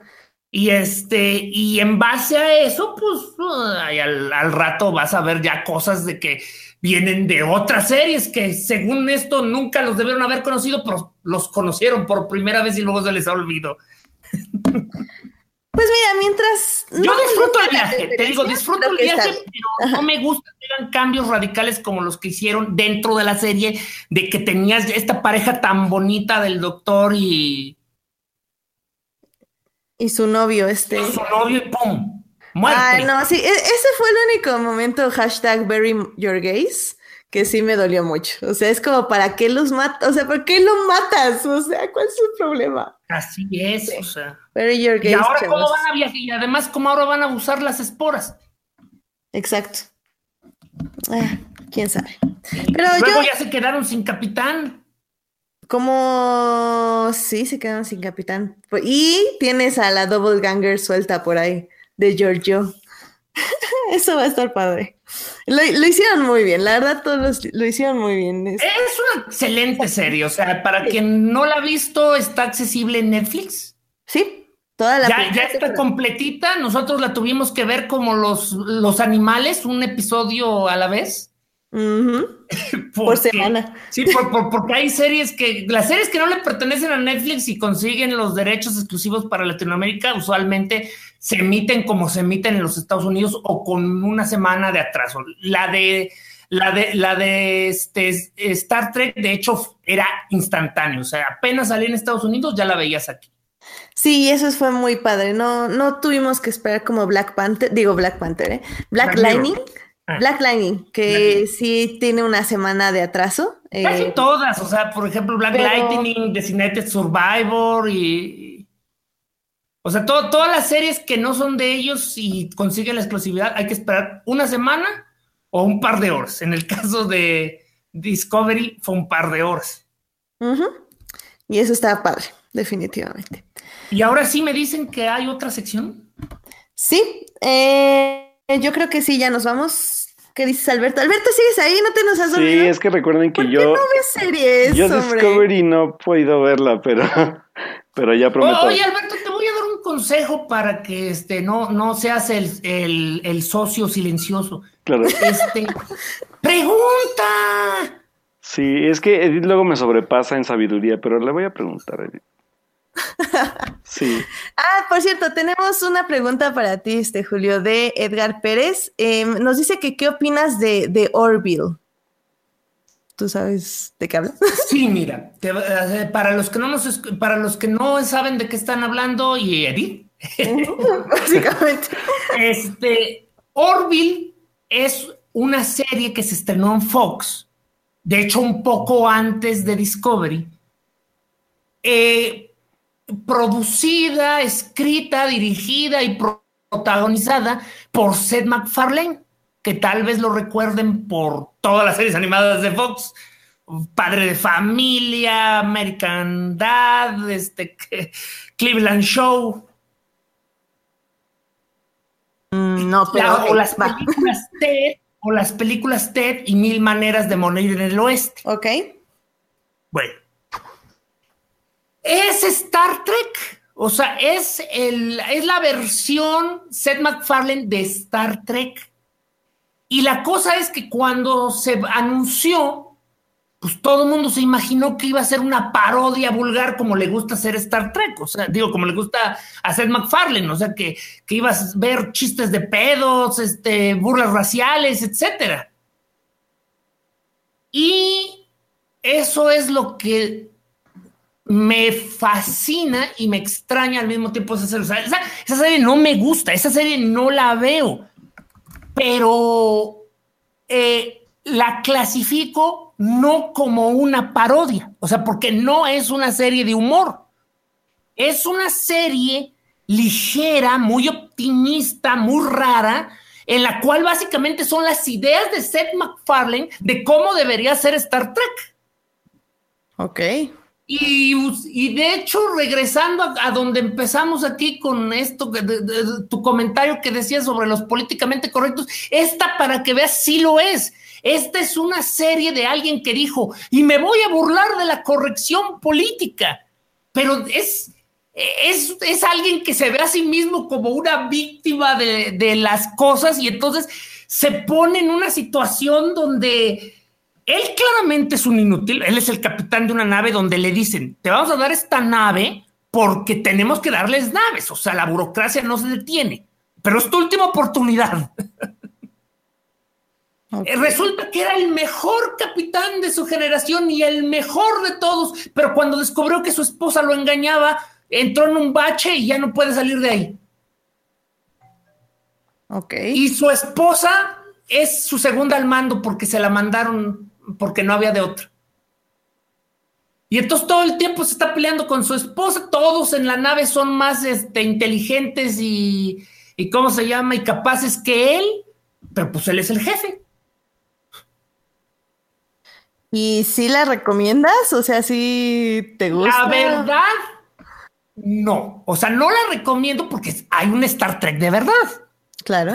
Y este, y en base a eso, pues al, rato vas a ver ya cosas de que vienen de otras series que según esto nunca los debieron haber conocido, pero los conocieron por primera vez y luego se les ha olvidado. Pues mira, mientras. Yo disfruto el viaje, te digo, disfruto el viaje, pero no me gusta que hagan cambios radicales como los que hicieron dentro de la serie, de que tenías esta pareja tan bonita del doctor y. Y su novio, este. Y su novio y ¡pum! Muerte. Ay, no, sí, e-, ese fue el único momento, hashtag bury your gays, que sí me dolió mucho. O sea, es como, ¿para qué los matas? O sea, ¿por qué lo matas? O sea, ¿cuál es el problema? Así es, o sea. Bury your gays. Y ahora, ¿cómo van a viajar? Y además, ¿cómo ahora van a usar las esporas? Exacto. Ah, quién sabe. Pero Luego yo, ya se quedaron sin capitán. Como sí, se quedaron sin capitán. Y tienes a la double ganger suelta por ahí de Giorgio. Eso va a estar padre. Lo, lo hicieron muy bien, la verdad, todos lo hicieron muy bien. Es- una excelente serie, o sea, para quien no la ha visto, está accesible en Netflix. sí, toda la Ya, ya está completita. Nosotros la tuvimos que ver como los, los animales, un episodio a la vez. Por Porque- semana. Sí, por- por- porque hay series que, las series que no le pertenecen a Netflix y consiguen los derechos exclusivos para Latinoamérica, usualmente se emiten como se emiten en los Estados Unidos o con una semana de atraso. La de, la de, la de este, Star Trek, de hecho, era instantáneo. O sea, apenas salía en Estados Unidos, ya la veías aquí. Sí, eso fue muy padre. No, no tuvimos que esperar como Black Panther, digo Black Panther, ¿eh? Black, Black Mirror. Ah. Black Lightning, que sí tiene una semana de atraso. eh, Casi todas, o sea, por ejemplo, Black pero- Lightning, Designated Survivor y. O sea, to- todas las series que no son de ellos y consiguen la exclusividad, hay que esperar una semana o un par de horas. En el caso de Discovery, fue un par de horas. Y eso estaba padre, definitivamente. Y ahora sí me dicen que hay otra sección. Sí, eh, yo creo que sí, ya nos vamos. ¿Qué dices, Alberto? Alberto, ¿sigues ahí? ¿No te nos has Sí, olvidado? es que recuerden que ¿Por yo, qué no ves series, yo hombre? Discovery no he podido verla, pero, pero ya prometo. Oye, Alberto, te voy a dar un consejo para que este, no, no seas el, el- el socio silencioso. Claro. Este, pregunta. Sí, es que Edith luego me sobrepasa en sabiduría, pero le voy a preguntar a Edith. Sí. Ah, por cierto, tenemos una pregunta para ti, este Julio, de Edgar Pérez. Eh, nos dice que qué opinas de, de Orville. ¿Tú sabes de qué habla? Sí, mira, te- eh, para los que no nos para los que no saben de qué están hablando y Edith, Básicamente. este Orville es una serie que se estrenó en Fox, de hecho un poco antes de Discovery, eh, producida, escrita, dirigida y pro- protagonizada por Seth MacFarlane, que tal vez lo recuerden por todas las series animadas de Fox. Padre de familia, American Dad, este, Cleveland Show, Mm, no, pero. la- o las películas Ted, o las películas Ted y Mil Maneras de Morir en el Oeste. Ok. Bueno. Es Star Trek. O sea, es, el, es la versión Seth MacFarlane de Star Trek. Y la cosa es que cuando se anunció, pues todo el mundo se imaginó que iba a ser una parodia vulgar como le gusta hacer Star Trek. O sea, digo, como le gusta a Seth MacFarlane. O sea, que, que ibas a ver chistes de pedos, este, burlas raciales, etcétera. Y eso es lo que me fascina y me extraña al mismo tiempo esa serie. Esa serie no me gusta, esa serie no la veo, pero eh, la clasifico no como una parodia, o sea, porque no es una serie de humor, es una serie ligera, muy optimista, muy rara, en la cual básicamente son las ideas de Seth MacFarlane de cómo debería ser Star Trek. Ok. Y, de hecho, regresando a, donde empezamos aquí con esto, tu comentario que decías sobre los políticamente correctos, esta para que veas sí lo es. Esta es una serie de alguien que dijo, y me voy a burlar de la corrección política, pero es, es, es alguien que se ve a sí mismo como una víctima de las cosas y entonces se pone en una situación donde él claramente es un inútil, él es el capitán de una nave donde le dicen, te vamos a dar esta nave porque tenemos que darles naves, o sea, la burocracia no se detiene, pero es tu última oportunidad. Resulta que era el mejor capitán de su generación y el mejor de todos, pero cuando descubrió que su esposa lo engañaba, entró en un bache y ya no puede salir de ahí. Ok. Y su esposa es su segunda al mando porque se la mandaron porque no había de otra. Y entonces todo el tiempo se está peleando con su esposa, todos en la nave son más este, inteligentes y, y, ¿cómo se llama? Y capaces que él, pero pues él es el jefe. ¿Y si la recomiendas? O sea, si te gusta. La verdad, no. O sea, no la recomiendo porque hay un Star Trek de verdad. Claro.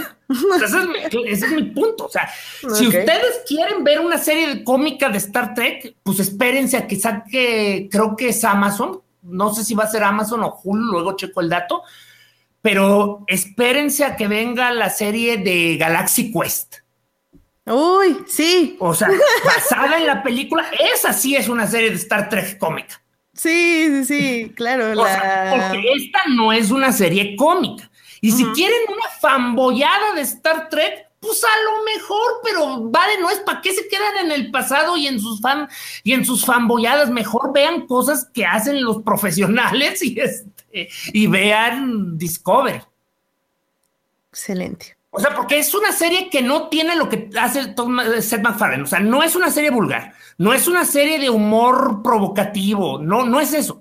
Ese es, mi, punto. O sea, si ustedes quieren ver una serie cómica de Star Trek, pues espérense a que saque, creo que es Amazon. No sé si va a ser Amazon o Hulu, luego checo el dato. Pero espérense a que venga la serie de Galaxy Quest. Uy, sí. O sea, basada en la película, esa sí es una serie de Star Trek cómica. Sí, sí, sí, claro. porque esta no es una serie cómica. Y si quieren una famboyada de Star Trek, pues a lo mejor, pero vale, no es para qué se quedan en el pasado y en sus fan y en sus fanboyadas. Mejor vean cosas que hacen los profesionales y este y vean Discovery. Excelente. O sea, porque es una serie que no tiene lo que hace Seth MacFarlane. O sea, no es una serie vulgar, no es una serie de humor provocativo, no, no es eso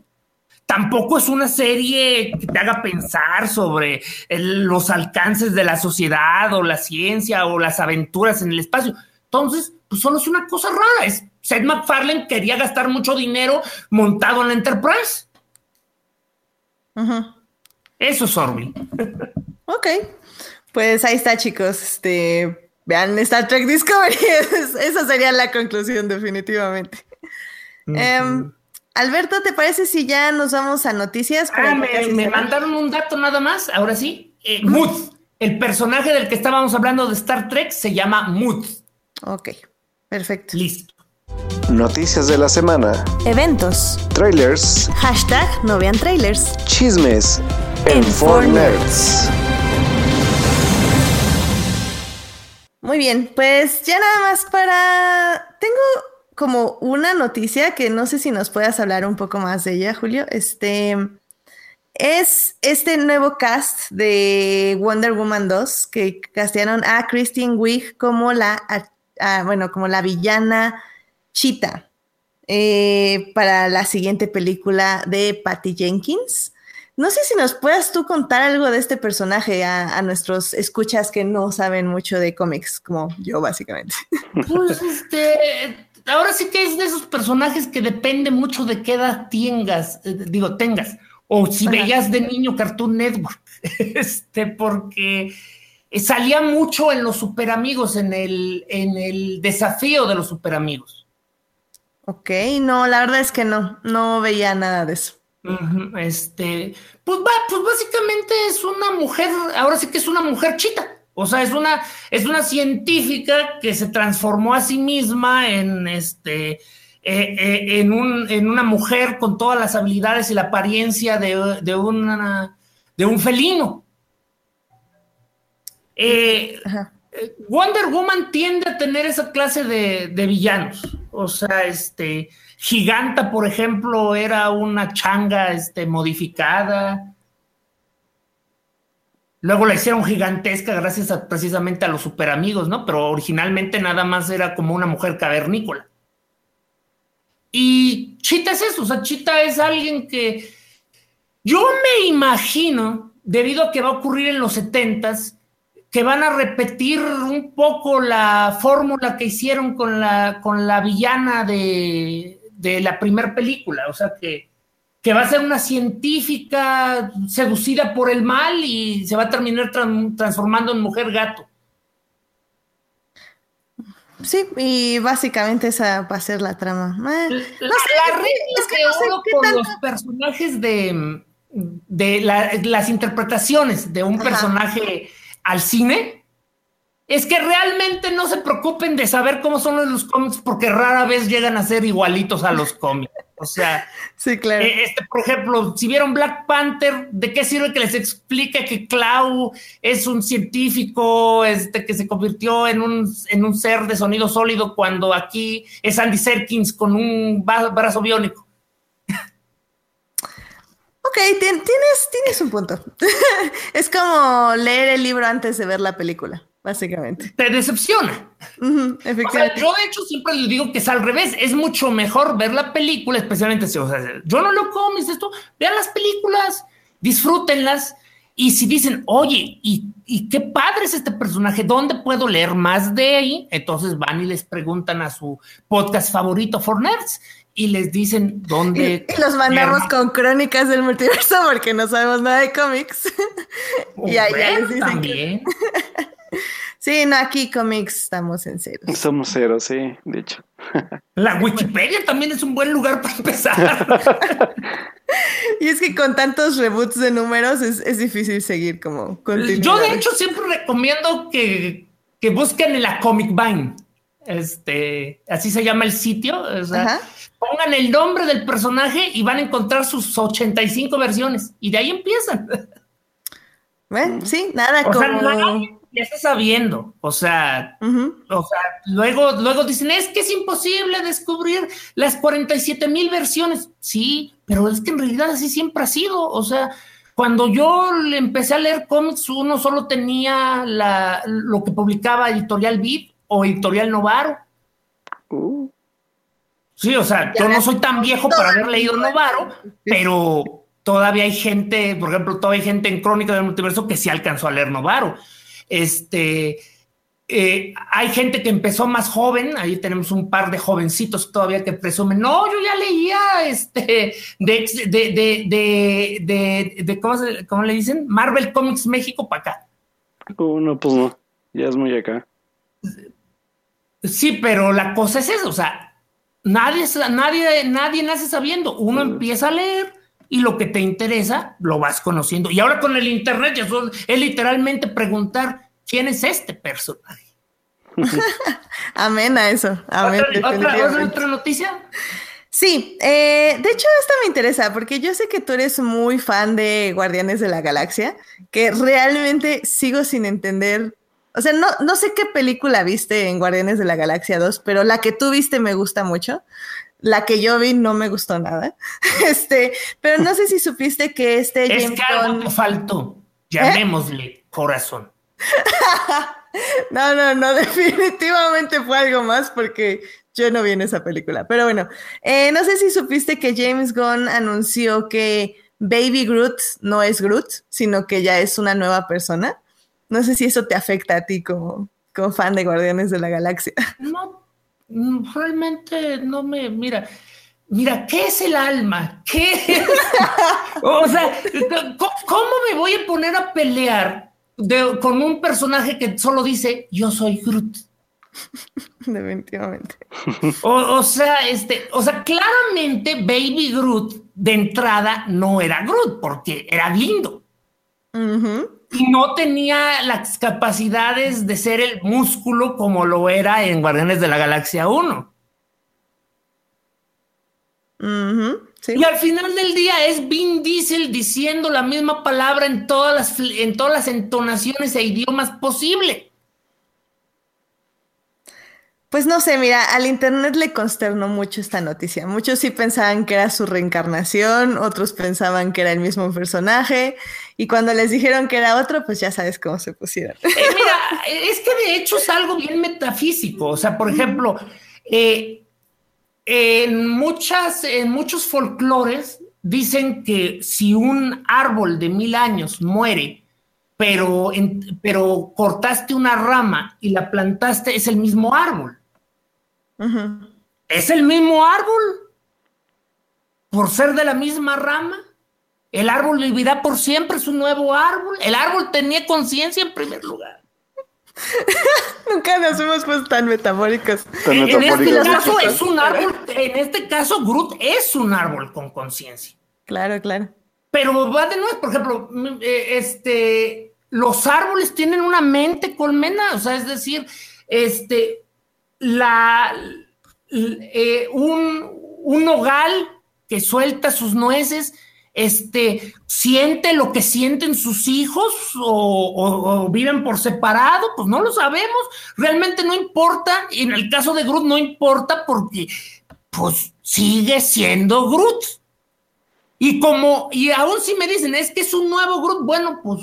tampoco es una serie que te haga pensar sobre los alcances de la sociedad o la ciencia o las aventuras en el espacio. Entonces, pues solo es una cosa rara. Es, Seth MacFarlane quería gastar mucho dinero montado en la Enterprise. Eso es Orville. ok. Pues ahí está, chicos. Este, vean Star Trek Discovery. Esa sería la conclusión, definitivamente. Alberto, ¿te parece si ya nos vamos a noticias? Ah, me, mandaron un dato nada más, ahora sí. Eh, Mood, el personaje del que estábamos hablando de Star Trek se llama Mood. Ok, perfecto. Listo. Noticias de la semana. Eventos. Trailers. Hashtag no vean trailers. Chismes. En, en Nerds. Muy bien, pues ya nada más para... Tengo como una noticia que no sé si nos puedas hablar un poco más de ella, Julio. Este es este nuevo cast de Wonder Woman 2 que castearon a Christine Wiig como la, bueno, como la villana Cheetah eh, para la siguiente película de Patty Jenkins. No sé si nos puedas tú contar algo de este personaje a, a, nuestros escuchas que no saben mucho de cómics, como yo, básicamente. Pues este, ahora sí que es de esos personajes que depende mucho de qué edad tengas, eh, digo, tengas, o si veías de niño Cartoon Network, este, porque salía mucho en los superamigos, en el, en el desafío de los superamigos. Ok, no, la verdad es que no, no veía nada de eso. Este, pues va, pues básicamente es una mujer, ahora sí que es una mujer chita. O sea, es una, es una científica que se transformó a sí misma en este. Eh, eh, en, un, en, una mujer con todas las habilidades y la apariencia de, de, una, de un felino. Eh, Wonder Woman tiende a tener esa clase de, de, villanos. O sea, este Giganta, por ejemplo, era una changa este, modificada. Luego la hicieron gigantesca gracias a, precisamente a los superamigos, ¿no? Pero originalmente nada más era como una mujer cavernícola. Y Chita es eso, o sea, Chita es alguien que yo me imagino, debido a que va a ocurrir en los setentas, que van a repetir un poco la fórmula que hicieron con la, con la villana de, de la primera película, o sea que que va a ser una científica seducida por el mal y se va a terminar transformando en mujer gato. Sí, y básicamente esa va a ser la trama. Eh, la, es que con los personajes de, de las interpretaciones de un personaje al cine es que realmente no se preocupen de saber cómo son los cómics porque rara vez llegan a ser igualitos a los cómics. O sea, sí, claro. Eh, este, por ejemplo, si vieron Black Panther, ¿de qué sirve que les explique que Clau es un científico este, que se convirtió en un, en un ser de sonido sólido cuando aquí es Andy Serkins con un brazo biónico? Ok, tienes, tienes un punto. es como leer el libro antes de ver la película básicamente. Te decepciona. efectivamente. yo de hecho siempre les digo que es al revés. Es mucho mejor ver la película, especialmente si, o sea, yo no lo comes esto, vean las películas, disfrútenlas. Y si dicen, oye, ¿y, qué padre es este personaje, ¿dónde puedo leer más de ahí? Entonces van y les preguntan a su podcast favorito, For Nerds, y les dicen dónde. Y, los mandamos con crónicas del multiverso porque no sabemos nada de cómics. y ahí les dicen. También. Sí, no, aquí cómics estamos en cero. Somos cero, sí, de hecho. La Wikipedia también es un buen lugar para empezar. y es que con tantos reboots de números es, difícil seguir como Yo de hecho siempre recomiendo que, busquen en la Comic Vine. Este, así se llama el sitio. pongan el nombre del personaje y van a encontrar sus 85 versiones. Y de ahí empiezan. Bueno, sí, nada como ya está sabiendo, o sea, o sea, luego, luego dicen, es que es imposible descubrir las 47 mil versiones. Sí, pero es que en realidad así siempre ha sido, o sea, cuando yo empecé a leer cómics, uno solo tenía la, lo que publicaba Editorial Beat o Editorial Novaro. Uh. Sí, o sea, yo no soy tan viejo para haber leído Novaro, pero todavía hay gente, por ejemplo, todavía hay gente en Crónica del Multiverso que sí alcanzó a leer Novaro. Este, eh, hay gente que empezó más joven, ahí tenemos un par de jovencitos todavía que presumen, no, yo ya leía este, de, de, de, de ¿cómo, le dicen? Marvel Comics México para acá. Uh, no, pues no, ya es muy acá. Sí, pero la cosa es eso, o sea, nadie, nadie, nadie nace sabiendo, uno empieza a leer y lo que te interesa lo vas conociendo. Y ahora con el Internet es literalmente preguntar quién es este personaje. Amén a eso. Amén, ¿Otra, otra, noticia? Sí, eh, de hecho esta me interesa porque yo sé que tú eres muy fan de Guardianes de la Galaxia, que realmente sigo sin entender, o sea, no, no sé qué película viste en Guardianes de la Galaxia 2, pero la que tú viste me gusta mucho. La que yo vi no me gustó nada. Este, pero no sé si supiste que este es James que algo te faltó. Llamémosle corazón. no, no, no, definitivamente fue algo más porque yo no vi en esa película. Pero bueno, eh, no sé si supiste que James Gunn anunció que Baby Groot no es Groot, sino que ya es una nueva persona. No sé si eso te afecta a ti como, como fan de Guardianes de la Galaxia. No realmente no me, mira, mira, ¿qué es el alma? ¿Qué o sea, ¿cómo, me voy a poner a pelear con un personaje que solo dice, yo soy Groot? Definitivamente. O, sea, este, o sea, claramente Baby Groot de entrada no era Groot porque era lindo y no tenía las capacidades de ser el músculo como lo era en Guardianes de la Galaxia 1. Y al final del día es Vin Diesel diciendo la misma palabra en todas las, en todas las entonaciones e idiomas posible. Pues no sé, mira, al Internet le consternó mucho esta noticia. Muchos sí pensaban que era su reencarnación, otros pensaban que era el mismo personaje, y cuando les dijeron que era otro, pues ya sabes cómo se pusieron. Eh, mira, es que de hecho es algo bien metafísico. O sea, por ejemplo, eh, en, muchas, en muchos folclores dicen que si un árbol de mil años muere, pero, pero cortaste una rama y la plantaste, es el mismo árbol. Es el mismo árbol. Por ser de la misma rama. El árbol vivirá por siempre, es un nuevo árbol. El árbol tenía conciencia en primer lugar. Nunca nos hemos puesto tan metafóricos. en este caso es un árbol, en este caso Groot es un árbol con conciencia. Claro, claro. Pero va de nuevo, por ejemplo, eh, este, los árboles tienen una mente colmena, o sea, es decir, este, la, eh, un, un nogal que suelta sus nueces, este, siente lo que sienten sus hijos o, viven por separado, pues no lo sabemos, realmente no importa, en el caso de Groot no importa porque pues sigue siendo Groot. Y como, y aún si me dicen, es que es un nuevo Groot, bueno, pues,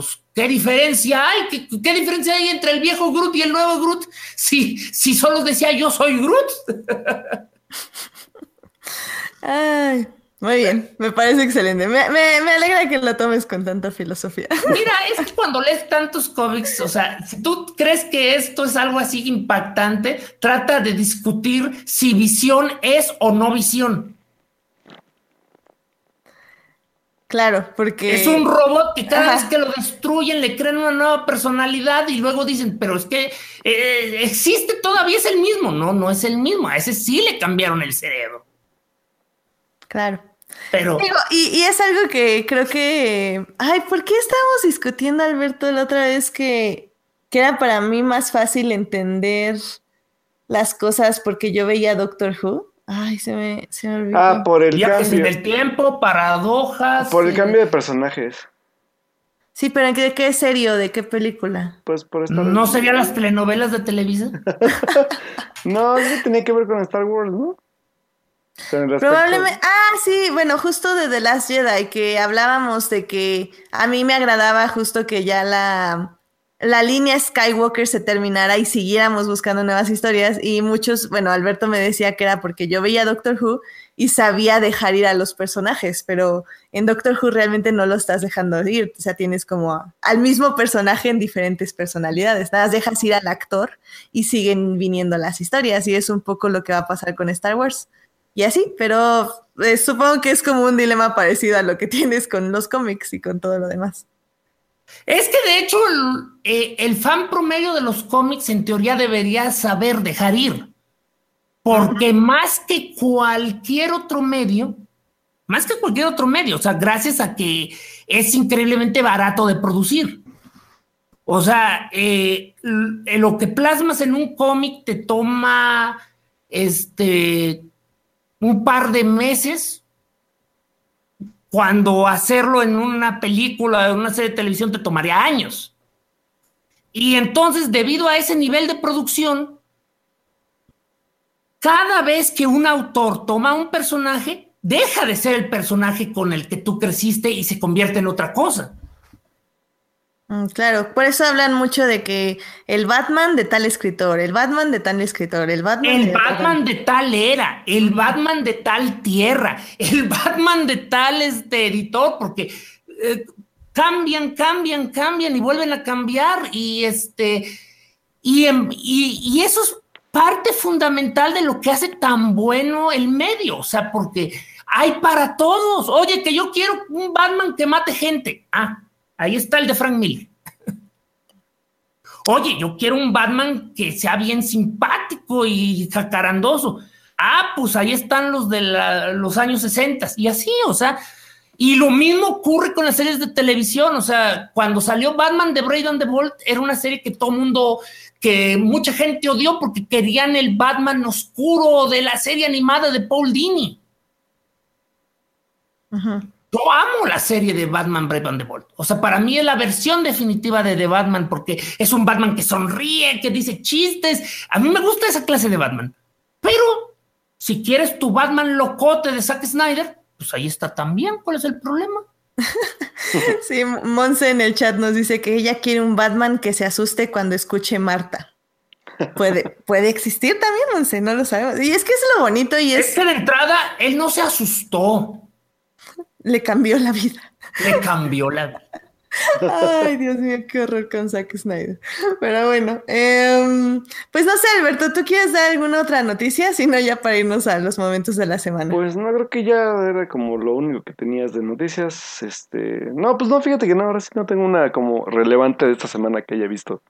pues, ¿qué diferencia hay? ¿Qué, qué diferencia hay entre el viejo Groot y el nuevo Groot? Si, si solo decía yo soy Groot. Ay. Muy bien, me parece excelente. Me, alegra que lo tomes con tanta filosofía. Mira, es que cuando lees tantos cómics, o sea, si tú crees que esto es algo así impactante, trata de discutir si visión es o no visión. Claro, porque... Es un robot que cada vez que lo destruyen le crean una nueva personalidad y luego dicen, pero es que eh, existe todavía, es el mismo. No, no es el mismo. A ese sí le cambiaron el cerebro. Claro. Pero. y, es algo que creo que. Ay, ¿por qué estábamos discutiendo, Alberto, la otra vez que, que era para mí más fácil entender las cosas porque yo veía Doctor Who? Ay, se me, se me olvidó. Ah, por el cambio. del tiempo, paradojas. Por el cambio de personajes. Sí, pero ¿de qué serio? ¿De qué película? Pues por Star ¿No serían las telenovelas de Televisa? no, eso tenía que ver con Star Wars, ¿no? Probablemente. Ah, sí, bueno, justo de The Last Jedi, que hablábamos de que a mí me agradaba justo que ya la, la línea Skywalker se terminara y siguiéramos buscando nuevas historias. Y muchos, bueno, Alberto me decía que era porque yo veía Doctor Who y sabía dejar ir a los personajes, pero en Doctor Who realmente no lo estás dejando ir. O sea, tienes como al mismo personaje en diferentes personalidades. Nada, dejas ir al actor y siguen viniendo las historias. Y es un poco lo que va a pasar con Star Wars y así, pero eh, supongo que es como un dilema parecido a lo que tienes con los cómics y con todo lo demás. Es que de hecho eh, el, fan promedio de los cómics en teoría debería saber dejar ir, porque más que cualquier otro medio, más que cualquier otro medio, o sea, gracias a que es increíblemente barato de producir. O sea, eh, lo que plasmas en un cómic te toma este un par de meses cuando hacerlo en una película, en una serie de televisión te tomaría años. Y entonces, debido a ese nivel de producción, cada vez que un autor toma un personaje, deja de ser el personaje con el que tú creciste y se convierte en otra cosa. Mm, claro, por eso hablan mucho de que el Batman de tal escritor, el Batman de tal escritor, el Batman. El de Batman de tal era, el Batman de tal tierra, el Batman de tal este editor, porque eh, cambian, cambian, cambian y vuelven a cambiar y este y, y eso es parte fundamental de lo que hace tan bueno el medio, o sea, porque hay para todos. Oye, que yo quiero un Batman que mate gente. Ah, Ahí está el de Frank Miller. Oye, yo quiero un Batman que sea bien simpático y jacarandoso. Ah, pues ahí están los de los años 60 y así, o sea, y lo mismo ocurre con las series de televisión, o sea, cuando salió Batman de Braden the Bolt era una serie que todo mundo, que mucha gente odió porque querían el Batman oscuro de la serie animada de Paul Dini. Ajá. Yo amo la serie de Batman Brave and the Bold. O sea, para mí es la versión definitiva de The Batman porque es un Batman que sonríe, que dice chistes. A mí me gusta esa clase de Batman. Pero si quieres tu Batman locote de Zack Snyder, pues ahí está también. ¿Cuál es el problema? sí, Monse en el chat nos dice que ella quiere un Batman que se asuste cuando escuche Marta. Puede, puede existir también, Monse, no lo sabemos. Y es que es lo bonito y es... Es que de entrada él no se asustó. Le cambió la vida. Le cambió la vida. Ay, Dios mío, qué horror con Zack Snyder. Pero bueno, em, pues no sé, Alberto, ¿tú quieres dar alguna otra noticia? Si no, ya para irnos a los momentos de la semana. Pues no, creo que ya era como lo único que tenías de noticias. Este, no, pues no, fíjate que no, ahora sí no tengo una como relevante de esta semana que haya visto.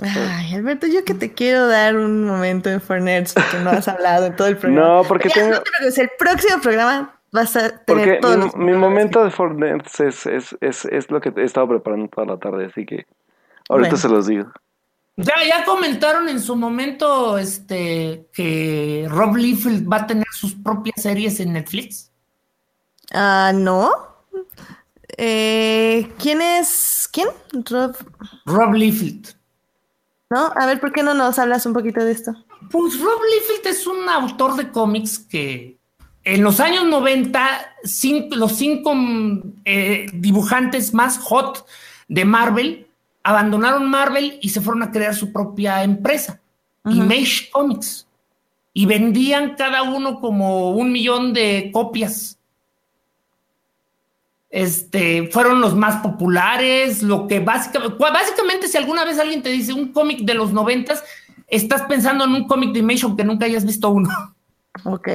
Ay, Alberto, yo que te quiero dar un momento en Fornerds porque no has hablado en todo el programa. No, porque tengo... el próximo programa vas a tener Porque mi, momento de Fortnite es, es, es, es, lo que he estado preparando toda la tarde, así que ahorita se los digo. Ya, ya comentaron en su momento este que Rob Liefeld va a tener sus propias series en Netflix. Ah, no. Eh, ¿Quién es? ¿Quién? Rob. Rob Liefeld. ¿No? A ver, ¿por qué no nos hablas un poquito de esto? Pues Rob Liefeld es un autor de cómics que en los años 90, los cinco eh, dibujantes más hot de Marvel abandonaron Marvel y se fueron a crear su propia empresa, Image Comics, y vendían cada uno como un millón de copias. Este, fueron los más populares, lo que básicamente, básicamente si alguna vez alguien te dice un cómic de los noventas, estás pensando en un cómic de Image aunque nunca hayas visto uno. Ok.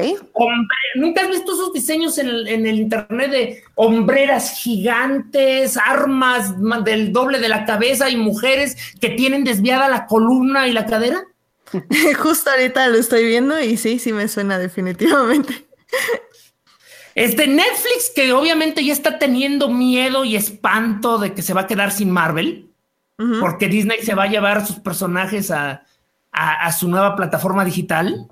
¿Nunca has visto esos diseños en el, internet de hombreras gigantes, armas del doble de la cabeza y mujeres que tienen desviada la columna y la cadera? Justo ahorita lo estoy viendo y sí, sí me suena definitivamente. Este Netflix, que obviamente ya está teniendo miedo y espanto de que se va a quedar sin Marvel, porque Disney se va a llevar sus personajes a su nueva plataforma digital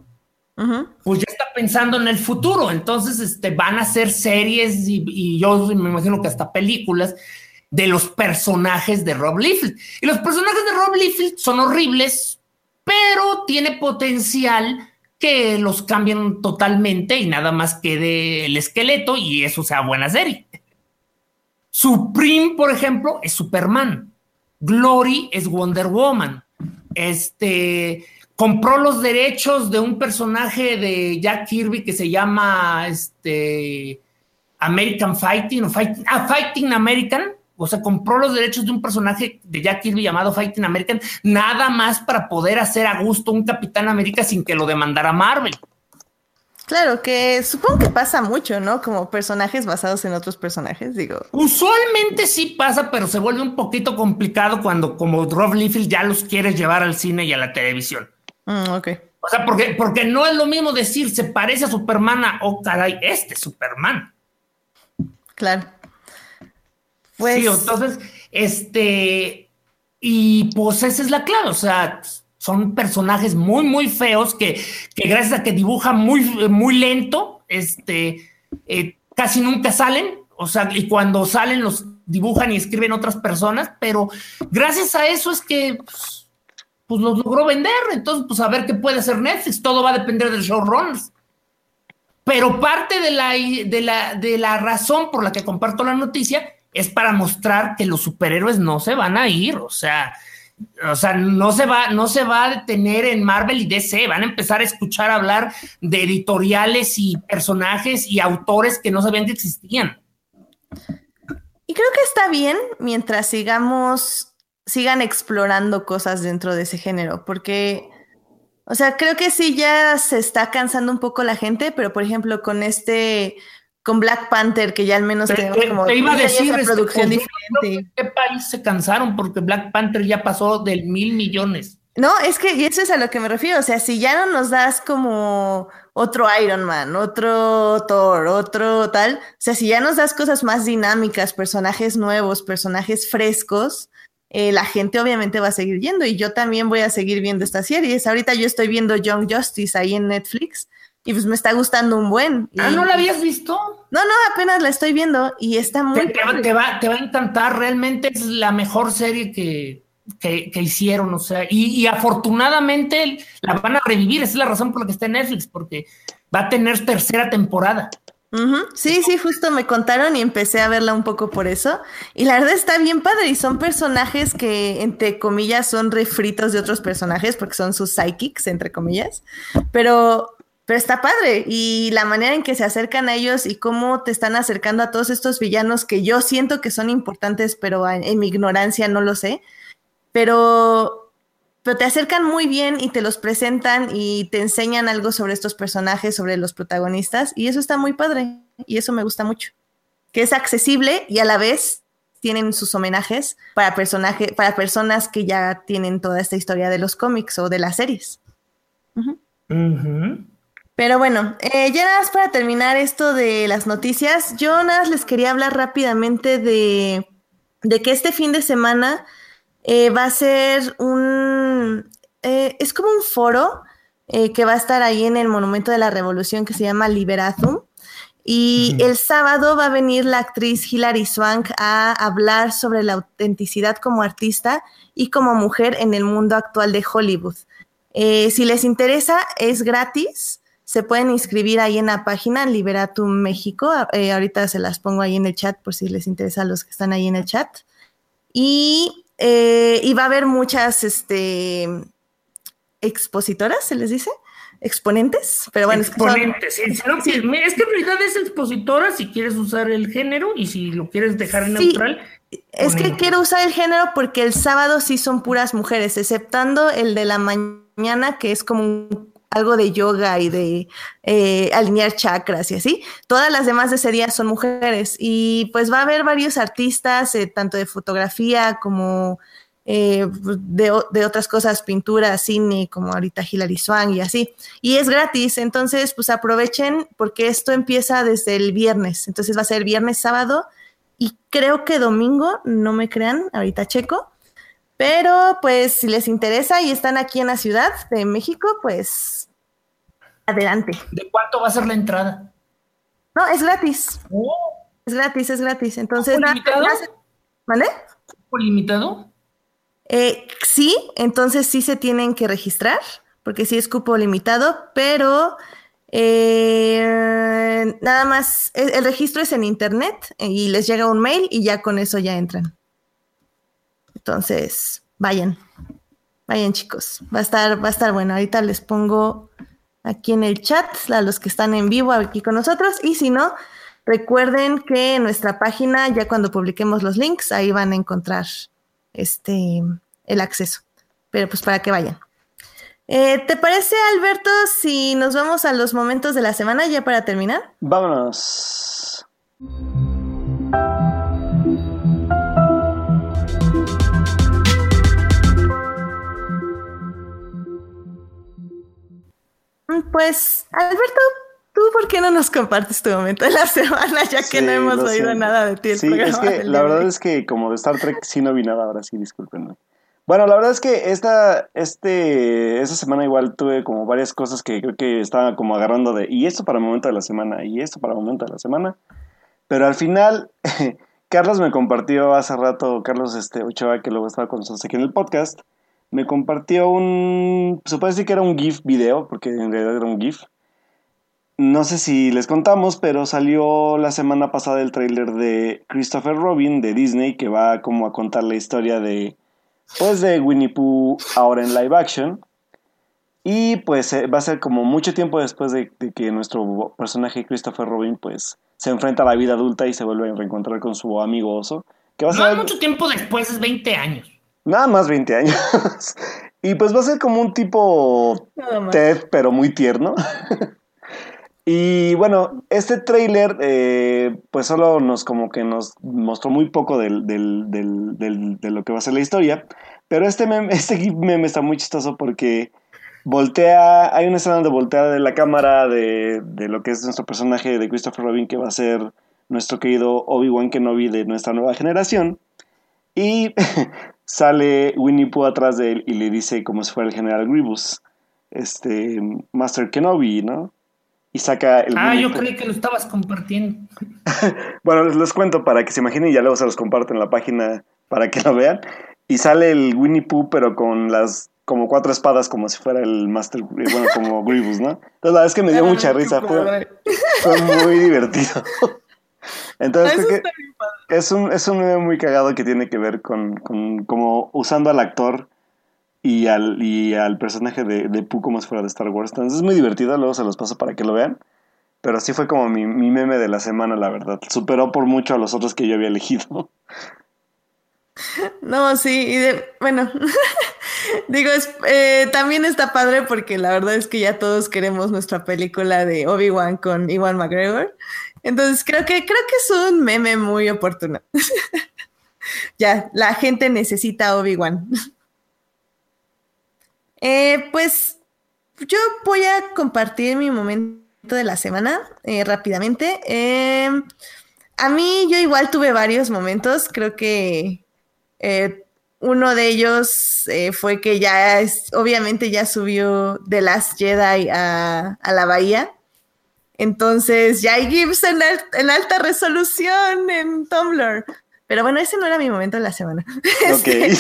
pues ya está pensando en el futuro. Entonces, este, van a hacer series y, yo me imagino que hasta películas de los personajes de Rob Liefeld. Y los personajes de Rob Liefeld son horribles, pero tiene potencial que los cambien totalmente y nada más quede el esqueleto y eso sea buena serie. Supreme, por ejemplo, es Superman. Glory es Wonder Woman. Este, compró los derechos de un personaje de Jack Kirby que se llama este American Fighting o Fighting, ah, Fighting American. O sea, compró los derechos de un personaje de Jack Kirby llamado Fighting American, nada más para poder hacer a gusto un Capitán América sin que lo demandara Marvel. Claro, que supongo que pasa mucho, ¿no? Como personajes basados en otros personajes, digo. Usualmente sí pasa, pero se vuelve un poquito complicado cuando como Rob Liefeld ya los quieres llevar al cine y a la televisión. Mm, ok. O sea, porque, porque no es lo mismo decir se parece a Superman a, oh caray, este Superman. Claro. Pues... Sí, entonces, este, y pues esa es la clave, o sea, son personajes muy, muy feos que, que gracias a que dibujan muy, muy lento, este, eh, casi nunca salen, o sea, y cuando salen los dibujan y escriben otras personas, pero gracias a eso es que... Pues, pues los logró vender. Entonces, pues a ver qué puede hacer Netflix. Todo va a depender del showrunners. Pero parte de la, de, la, de la razón por la que comparto la noticia es para mostrar que los superhéroes no se van a ir. O sea, o sea, no se va, no se va a detener en Marvel y DC. Van a empezar a escuchar hablar de editoriales y personajes y autores que no sabían que existían. Y creo que está bien mientras sigamos sigan explorando cosas dentro de ese género, porque, o sea, creo que sí ya se está cansando un poco la gente, pero por ejemplo con este, con Black Panther, que ya al menos tenemos como... Te iba a decir, este, producción diferente. ¿Qué país se cansaron? Porque Black Panther ya pasó del mil millones. No, es que y eso es a lo que me refiero, o sea, si ya no nos das como otro Iron Man, otro Thor, otro tal, o sea, si ya nos das cosas más dinámicas, personajes nuevos, personajes frescos, eh, la gente obviamente va a seguir yendo y yo también voy a seguir viendo estas series. Ahorita yo estoy viendo Young Justice ahí en Netflix y pues me está gustando un buen. Ah, ¿no la habías visto? No, no, apenas la estoy viendo y está muy... Te, va, te va a encantar, realmente es la mejor serie que, que, hicieron, o sea, y, afortunadamente la van a revivir, esa es la razón por la que está en Netflix, porque va a tener tercera temporada. Sí, sí, justo me contaron y empecé a verla un poco por eso. Y la verdad está bien padre y son personajes que, entre comillas, son refritos de otros personajes porque son sus psychics, entre comillas. Pero, pero está padre y la manera en que se acercan a ellos y cómo te están acercando a todos estos villanos que yo siento que son importantes, pero en mi ignorancia no lo sé. Pero pero te acercan muy bien y te los presentan y te enseñan algo sobre estos personajes, sobre los protagonistas, y eso está muy padre, y eso me gusta mucho. Que es accesible y a la vez tienen sus homenajes para, personaje, para personas que ya tienen toda esta historia de los cómics o de las series. Pero bueno, eh, ya nada más para terminar esto de las noticias, yo nada más les quería hablar rápidamente de, de que este fin de semana eh, va a ser un, eh, es como un foro que va a estar ahí en el Monumento de la Revolución que se llama Liberatum. Y el sábado va a venir la actriz Hilary Swank a hablar sobre la autenticidad como artista y como mujer en el mundo actual de Hollywood. si les interesa, es gratis se pueden inscribir ahí en la página Liberatum México. Eh, ahorita se las pongo ahí en el chat por si les interesa a los que están ahí en el chat. Y, eh, va a haber muchas este, expositoras, se les dice, exponentes, pero bueno. Exponentes, es que, en realidad es expositora si quieres usar el género y si lo quieres dejar en neutral. Es que quiero usar el género porque el sábado sí son puras mujeres, exceptando el de la mañana, que es como un algo de yoga y de eh, alinear chakras y así. Todas las demás de ese día son mujeres y pues va a haber varios artistas, eh, tanto de fotografía como eh, de, otras cosas, pintura, cine, como ahorita Hilary Swank y así. Y es gratis, entonces pues aprovechen porque esto empieza desde el viernes, entonces va a ser viernes, sábado y creo que domingo, no me crean, ahorita checo. Pero pues si les interesa y están aquí en la Ciudad de México, pues adelante. ¿De cuánto va a ser la entrada? No, es gratis. Oh. Es gratis, es gratis. Entonces, ¿Cupo limitado? ¿Vale? ¿Cupo limitado? Eh, sí, entonces sí se tienen que registrar, porque sí es cupo limitado, pero eh, nada más, el, el, registro es en internet y les llega un mail y ya con eso ya entran. Entonces, vayan, vayan chicos, va a estar, va a estar bueno. Ahorita les pongo aquí en el chat a los que están en vivo aquí con nosotros y si no, recuerden que en nuestra página, ya cuando publiquemos los links, ahí van a encontrar este, el acceso. Pero pues para que vayan. Eh, ¿Te parece, Alberto, si nos vamos a los momentos de la semana ya para terminar? Vámonos. Pues, Alberto, ¿tú por qué no nos compartes tu momento de la semana, ya que no hemos oído nada de ti? sí, es que la verdad es que como de Star Trek sí no vi nada, ahora sí, discúlpenme. Bueno, la verdad es que esta, este, esta semana igual tuve como varias cosas que creo que estaba como agarrando de, y esto para el momento de la semana, y esto para el momento de la semana. Pero al final, Carlos me compartió hace rato, Carlos este, Ochoa, que luego estaba con nosotros aquí en el podcast, me compartió un, se puede decir que era un GIF video, porque en realidad era un GIF. No sé si les contamos, pero salió la semana pasada el tráiler de Christopher Robin de Disney, que va como a contar la historia de, pues de Winnie Pooh ahora en live action. Y pues eh, va a ser como mucho tiempo después de, que nuestro personaje Christopher Robin pues se enfrenta a la vida adulta y se vuelve a reencontrar con su amigo oso. Que va a ser... mucho tiempo después, es 20 años. Nada más 20 años. y pues va a ser como un tipo Ted, pero muy tierno. y bueno, este trailer eh, pues solo nos como que nos mostró muy poco del, del, del, de lo que va a ser la historia. Pero este meme, este meme está muy chistoso porque voltea, hay una escena de voltea de la cámara de, de lo que es nuestro personaje de Christopher Robin que va a ser nuestro querido Obi-Wan Kenobi de nuestra nueva generación. Y sale Winnie Pooh atrás de él y le dice como si fuera el general Grievous, este, Master Kenobi, ¿no? Y saca el... Ah, yo creí que lo estabas compartiendo. bueno, les, les, cuento para que se imaginen y ya luego se los comparto en la página para que lo vean. Y sale el Winnie Pooh pero con las como cuatro espadas como si fuera el Master, eh, bueno, como Grievous, ¿no? Entonces la verdad es que me dio mucha risa, fue, fue muy divertido. Entonces creo que es un, es un muy cagado que tiene que ver con, con como usando al actor y al, y al personaje de, de Pooh como si fuera de Star Wars. Entonces es muy divertido, luego se los paso para que lo vean. Pero sí fue como mi, mi meme de la semana, la verdad. Superó por mucho a los otros que yo había elegido. No, sí, y de, bueno, digo, eh, también está padre porque la verdad es que ya todos queremos nuestra película de Obi-Wan con Iwan McGregor. Entonces creo que, creo que es un meme muy oportuno. ya, la gente necesita Obi-Wan. Eh, pues yo voy a compartir mi momento de la semana eh, rápidamente. Em, a mí yo igual tuve varios momentos, creo que eh, uno de ellos eh, fue que ya es, obviamente ya subió The Last Jedi a, la bahía. Entonces ya hay GIFs en, en, alta resolución en Tumblr. Pero bueno, ese no era mi momento de la semana. Este,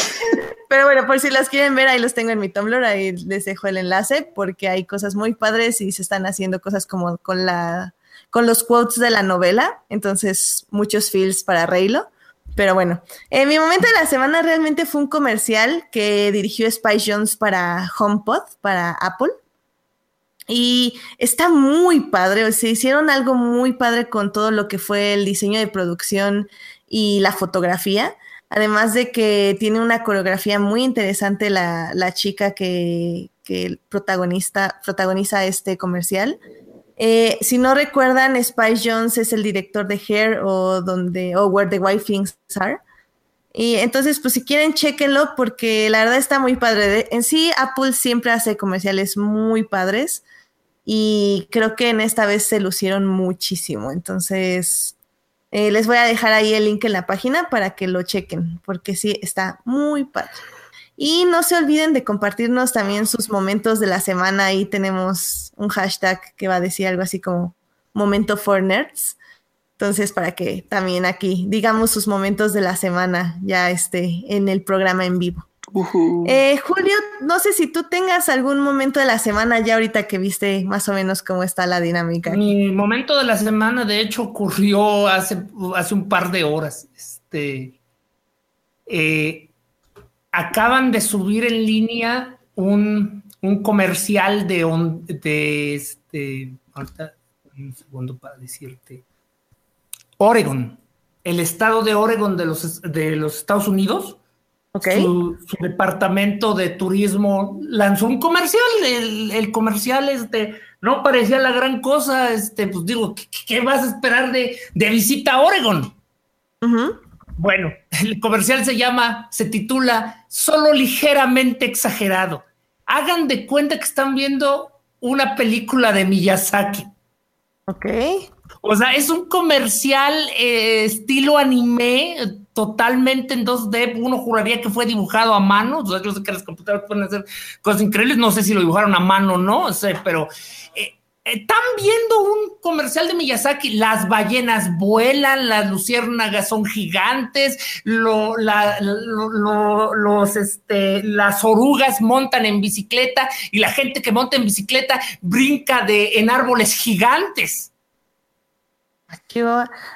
pero bueno, por si las quieren ver, ahí los tengo en mi Tumblr, ahí les dejo el enlace porque hay cosas muy padres y se están haciendo cosas como con la con los quotes de la novela, entonces muchos feels para Reylo. Pero bueno, eh, mi momento de la semana realmente fue un comercial que dirigió Spice Jones para HomePod, para Apple. Y está muy padre, o sea, hicieron algo muy padre con todo lo que fue el diseño de producción y la fotografía. Además de que tiene una coreografía muy interesante la, chica que, que protagonista, protagoniza este comercial. Eh, si no recuerdan, Spice Jones es el director de Hair o donde o Where the White Things Are. Y entonces, pues si quieren, chéquenlo porque la verdad está muy padre. En sí, Apple siempre hace comerciales muy padres y creo que en esta vez se lucieron muchísimo. Entonces, eh, les voy a dejar ahí el link en la página para que lo chequen porque sí, está muy padre. Y no se olviden de compartirnos también sus momentos de la semana. Ahí tenemos un hashtag que va a decir algo así como momento for nerds. Entonces, para que también aquí digamos sus momentos de la semana ya esté en el programa en vivo. Eh, Julio, no sé si tú tengas algún momento de la semana ya ahorita que viste más o menos cómo está la dinámica. Mi momento de la semana, de hecho, ocurrió hace, hace un par de horas. Este, eh, acaban de subir en línea un, comercial de, de este, un segundo para decirte, Oregon, el estado de Oregon de los, de los Estados Unidos. Su, departamento de turismo lanzó un comercial. El, comercial este, no parecía la gran cosa. Este, pues digo, ¿qué, vas a esperar de, visita a Oregon? Bueno, el comercial se llama, se titula Solo ligeramente exagerado. Hagan de cuenta que están viendo una película de Miyazaki. Ok. O sea, es un comercial eh, estilo anime, totalmente en 2D. Uno juraría que fue dibujado a mano. O sea, yo sé que las computadoras pueden hacer cosas increíbles. No sé si lo dibujaron a mano o no, sé, pero están viendo un comercial de Miyazaki, las ballenas vuelan, las luciérnagas son gigantes, los, este, las orugas montan en bicicleta y la gente que monta en bicicleta brinca de, en árboles gigantes.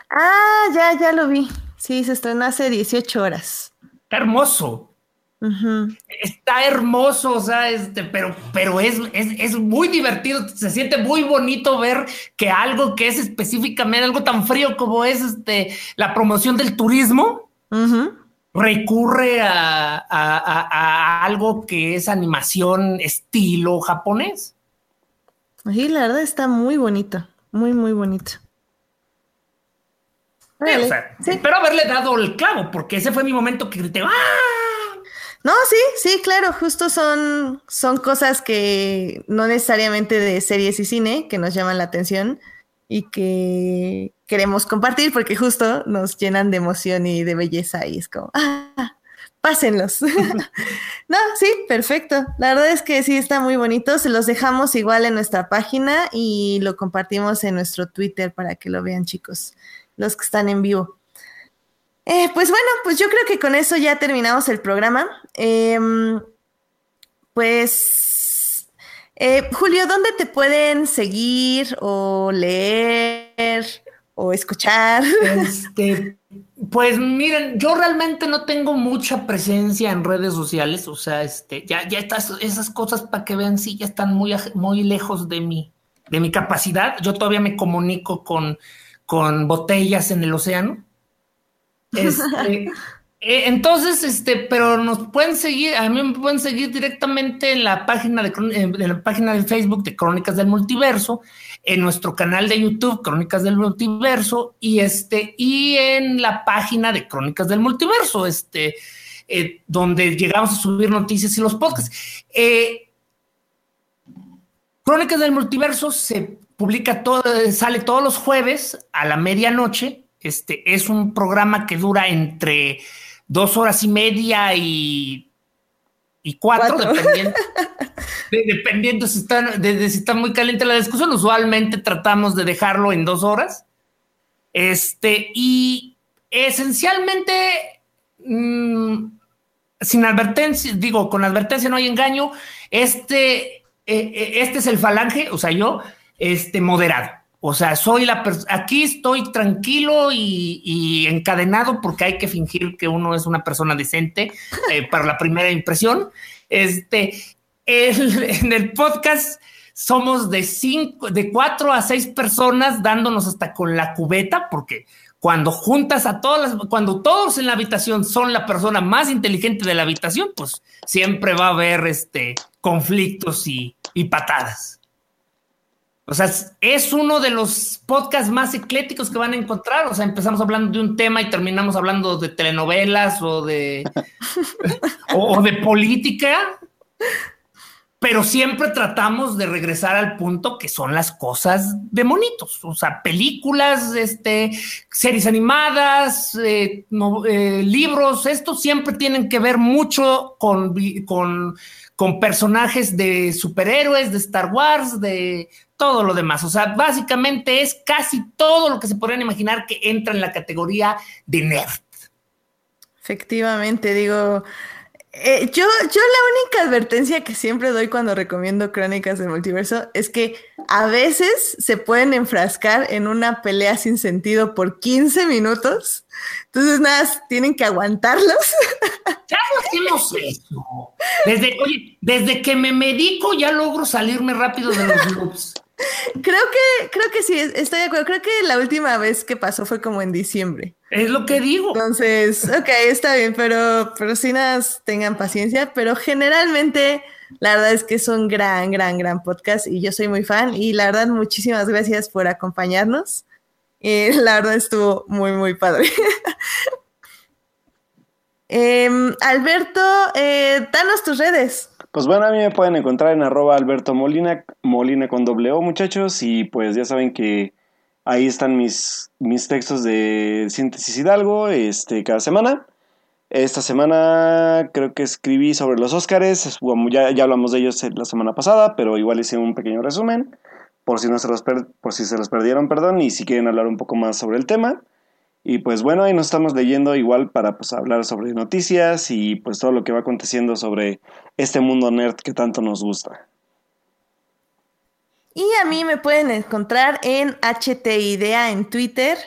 Ah, ya, ya lo vi. Sí, se estrenó hace 18 horas. hermoso. Está hermoso, o sea, este, pero, pero es, es, muy divertido, se siente muy bonito ver que algo que es específicamente algo tan frío como es este, la promoción del turismo, recurre a, algo que es animación estilo japonés. Sí, la verdad está muy bonito, muy, muy bonito. Pero haberle dado el clavo, porque ese fue mi momento que grité, ¡ah! No, sí, sí, claro, justo son, son cosas que no necesariamente de series y cine que nos llaman la atención y que queremos compartir porque justo nos llenan de emoción y de belleza y es como, ah, pásenlos. no, sí, perfecto. La verdad es que sí está muy bonito. Se los dejamos igual en nuestra página y lo compartimos en nuestro Twitter para que lo vean, chicos, los que están en vivo. Eh, pues bueno, pues yo creo que con eso ya terminamos el programa. Em, pues, eh, Julio, ¿dónde te pueden seguir o leer o escuchar? Este, pues miren, yo realmente no tengo mucha presencia en redes sociales, o sea, este, ya, ya estas, esas cosas para que vean, sí, ya están muy, muy lejos de mi, de mi capacidad. Yo todavía me comunico con, con botellas en el océano. Este, eh, entonces, este, pero nos pueden seguir, a mí me pueden seguir directamente en la página de, en la página de Facebook de Crónicas del Multiverso, en nuestro canal de YouTube Crónicas del Multiverso y este y en la página de Crónicas del Multiverso, este, eh, donde llegamos a subir noticias y los podcasts. Eh, Crónicas del Multiverso se publica todo, sale todos los jueves a la medianoche. Este es un programa que dura entre dos horas y media y, y cuatro, dependiendo, dependiendo si, está, de, si está muy caliente la discusión. Usualmente tratamos de dejarlo en dos horas. Este, y esencialmente, mmm, sin advertencia, digo, con advertencia no hay engaño, este, eh, eh, este es el falange, o sea, yo, este, moderado. O sea, soy la aquí estoy tranquilo y, encadenado porque hay que fingir que uno es una persona decente eh, para la primera impresión. Este, en el podcast somos de cinco, de cuatro a seis personas dándonos hasta con la cubeta, porque cuando juntas a todas las, cuando todos en la habitación son la persona más inteligente de la habitación, pues siempre va a haber este conflictos y, y patadas. O sea, es uno de los podcasts más ecléticos que van a encontrar. O sea, empezamos hablando de un tema y terminamos hablando de telenovelas o de, o, de política. Pero siempre tratamos de regresar al punto que son las cosas de monitos. O sea, películas, este, series animadas, eh, eh, libros, estos siempre tienen que ver mucho con, con, con personajes de superhéroes, de Star Wars, de todo lo demás. O sea, básicamente es casi todo lo que se podrían imaginar que entra en la categoría de nerd. Efectivamente, digo, eh, yo, yo la única advertencia que siempre doy cuando recomiendo Crónicas del Multiverso es que a veces se pueden enfrascar en una pelea sin sentido por 15 minutos. Entonces, nada, tienen que aguantarlos. Ya hacemos eso. Desde, oye, desde que me medico ya logro salirme rápido de los loops. Creo que, creo que sí, estoy de acuerdo. Creo que la última vez que pasó fue como en diciembre. Es lo que digo. Entonces, ok, está bien, pero, pero sí nada, tengan paciencia. Pero generalmente, la verdad es que es un gran, gran, gran podcast y yo soy muy fan. Y la verdad, muchísimas gracias por acompañarnos. Eh, la verdad estuvo muy, muy padre. Em, Alberto, eh, danos tus redes. Pues bueno, a mí me pueden encontrar en arroba Alberto Molina, Molina con doble O, muchachos, y pues ya saben que ahí están mis, mis textos de Síntesis Hidalgo este, cada semana. Esta semana creo que escribí sobre los Óscares, ya, ya hablamos de ellos la semana pasada, pero igual hice un pequeño resumen, por si, no se los por si se los perdieron, perdón, y si quieren hablar un poco más sobre el tema. Y pues bueno, ahí nos estamos leyendo igual para pues, hablar sobre noticias y pues todo lo que va aconteciendo sobre este mundo nerd que tanto nos gusta. Y a mí me pueden encontrar en HTIDEA en Twitter.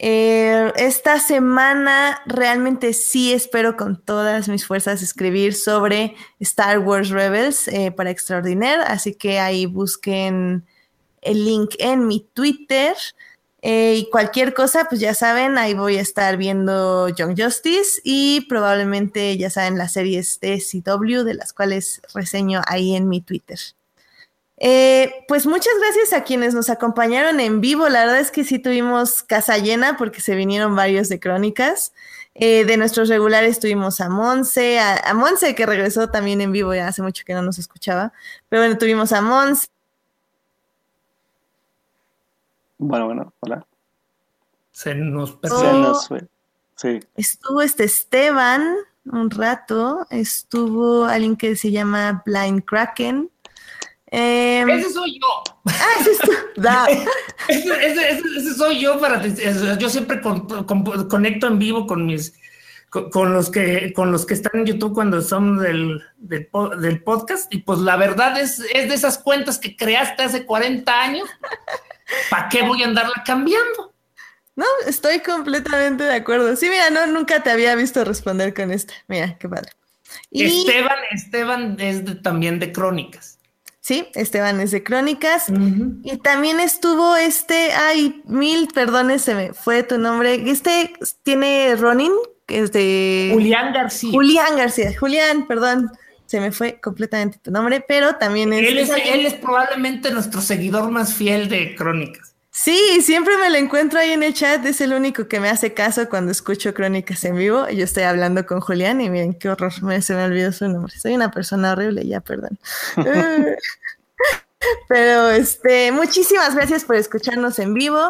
Eh, esta semana realmente sí espero con todas mis fuerzas escribir sobre Star Wars Rebels eh, para Extraordinaire, así que ahí busquen el link en mi Twitter. Eh, y cualquier cosa, pues ya saben, ahí voy a estar viendo Young Justice y probablemente ya saben las series de CW, de las cuales reseño ahí en mi Twitter. Eh, pues muchas gracias a quienes nos acompañaron en vivo. La verdad es que sí tuvimos casa llena porque se vinieron varios de crónicas. Eh, de nuestros regulares tuvimos a Monse, a, a Monse que regresó también en vivo, ya hace mucho que no nos escuchaba. Pero bueno, tuvimos a Monse bueno, bueno, hola. Se nos perdió. Se nos fue. Sí. Estuvo este Esteban un rato. Estuvo alguien que se llama Blind Kraken. Eh, ese soy yo. Ah, ese, es ese, ese, soy yo para yo siempre conecto en vivo con mis con, los que con los que están en YouTube cuando son del, del, del podcast y pues la verdad es, es de esas cuentas que creaste hace 40 años ¿Para qué voy a andarla cambiando? No, estoy completamente de acuerdo. Sí, mira, no, nunca te había visto responder con esta. Mira, qué padre. Esteban, Esteban es también de crónicas. Sí, Esteban es de crónicas. Y también estuvo este, ay, mil perdones, se me fue tu nombre. Este tiene Ronin, que es de... Julián García. Julián García, Julián, perdón se me fue completamente tu nombre, pero también es... Él es, él es probablemente nuestro seguidor más fiel de Crónicas. Sí, siempre me lo encuentro ahí en el chat, es el único que me hace caso cuando escucho Crónicas en vivo. Yo estoy hablando con Julián y miren qué horror, me, se me olvidó su nombre. Soy una persona horrible, ya, perdón. Pero este, muchísimas gracias por escucharnos en vivo.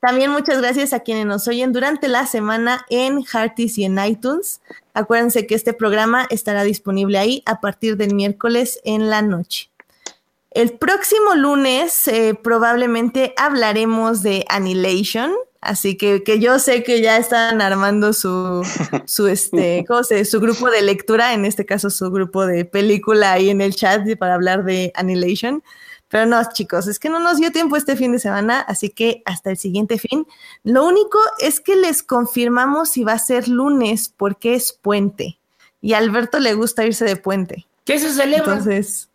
También muchas gracias a quienes nos oyen durante la semana en Hearties y en iTunes. Acuérdense que este programa estará disponible ahí a partir del miércoles en la noche. El próximo lunes eh, probablemente hablaremos de Annihilation, así que, que, yo sé que ya están armando su, su, este, ¿cómo se, su grupo de lectura, en este caso su grupo de película ahí en el chat para hablar de Annihilation. Pero no, chicos, es que no nos dio tiempo este fin de semana, así que hasta el siguiente fin. Lo único es que les confirmamos si va a ser lunes porque es puente. Y a Alberto le gusta irse de puente. ¿Qué se celebra? Entonces,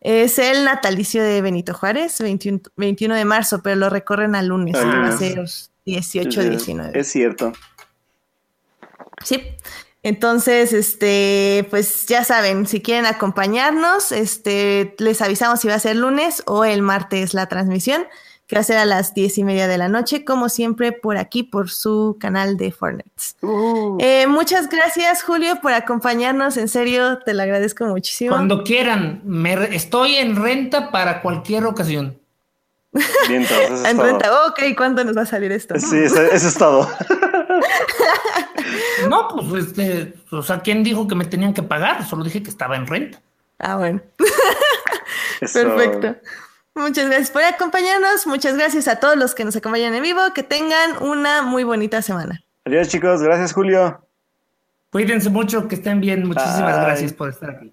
es el natalicio de Benito Juárez, 21, 21 de marzo, pero lo recorren al lunes, que va a ser 18, 19. Es cierto. Sí. Entonces, este, pues ya saben, si quieren acompañarnos, este, les avisamos si va a ser lunes o el martes la transmisión, que va a ser a las diez y media de la noche, como siempre, por aquí, por su canal de Fortnite. Uh. Eh, muchas gracias, Julio, por acompañarnos. En serio, te lo agradezco muchísimo. Cuando quieran, me estoy en renta para cualquier ocasión. Bien, entonces, en renta, ok, ¿cuánto nos va a salir esto? Sí, eso, eso es todo. No, pues este, o sea, ¿quién dijo que me tenían que pagar? Solo dije que estaba en renta. Ah, bueno. Perfecto. Muchas gracias por acompañarnos. Muchas gracias a todos los que nos acompañan en vivo. Que tengan una muy bonita semana. Adiós, chicos. Gracias, Julio. Cuídense mucho, que estén bien. Muchísimas gracias por estar aquí.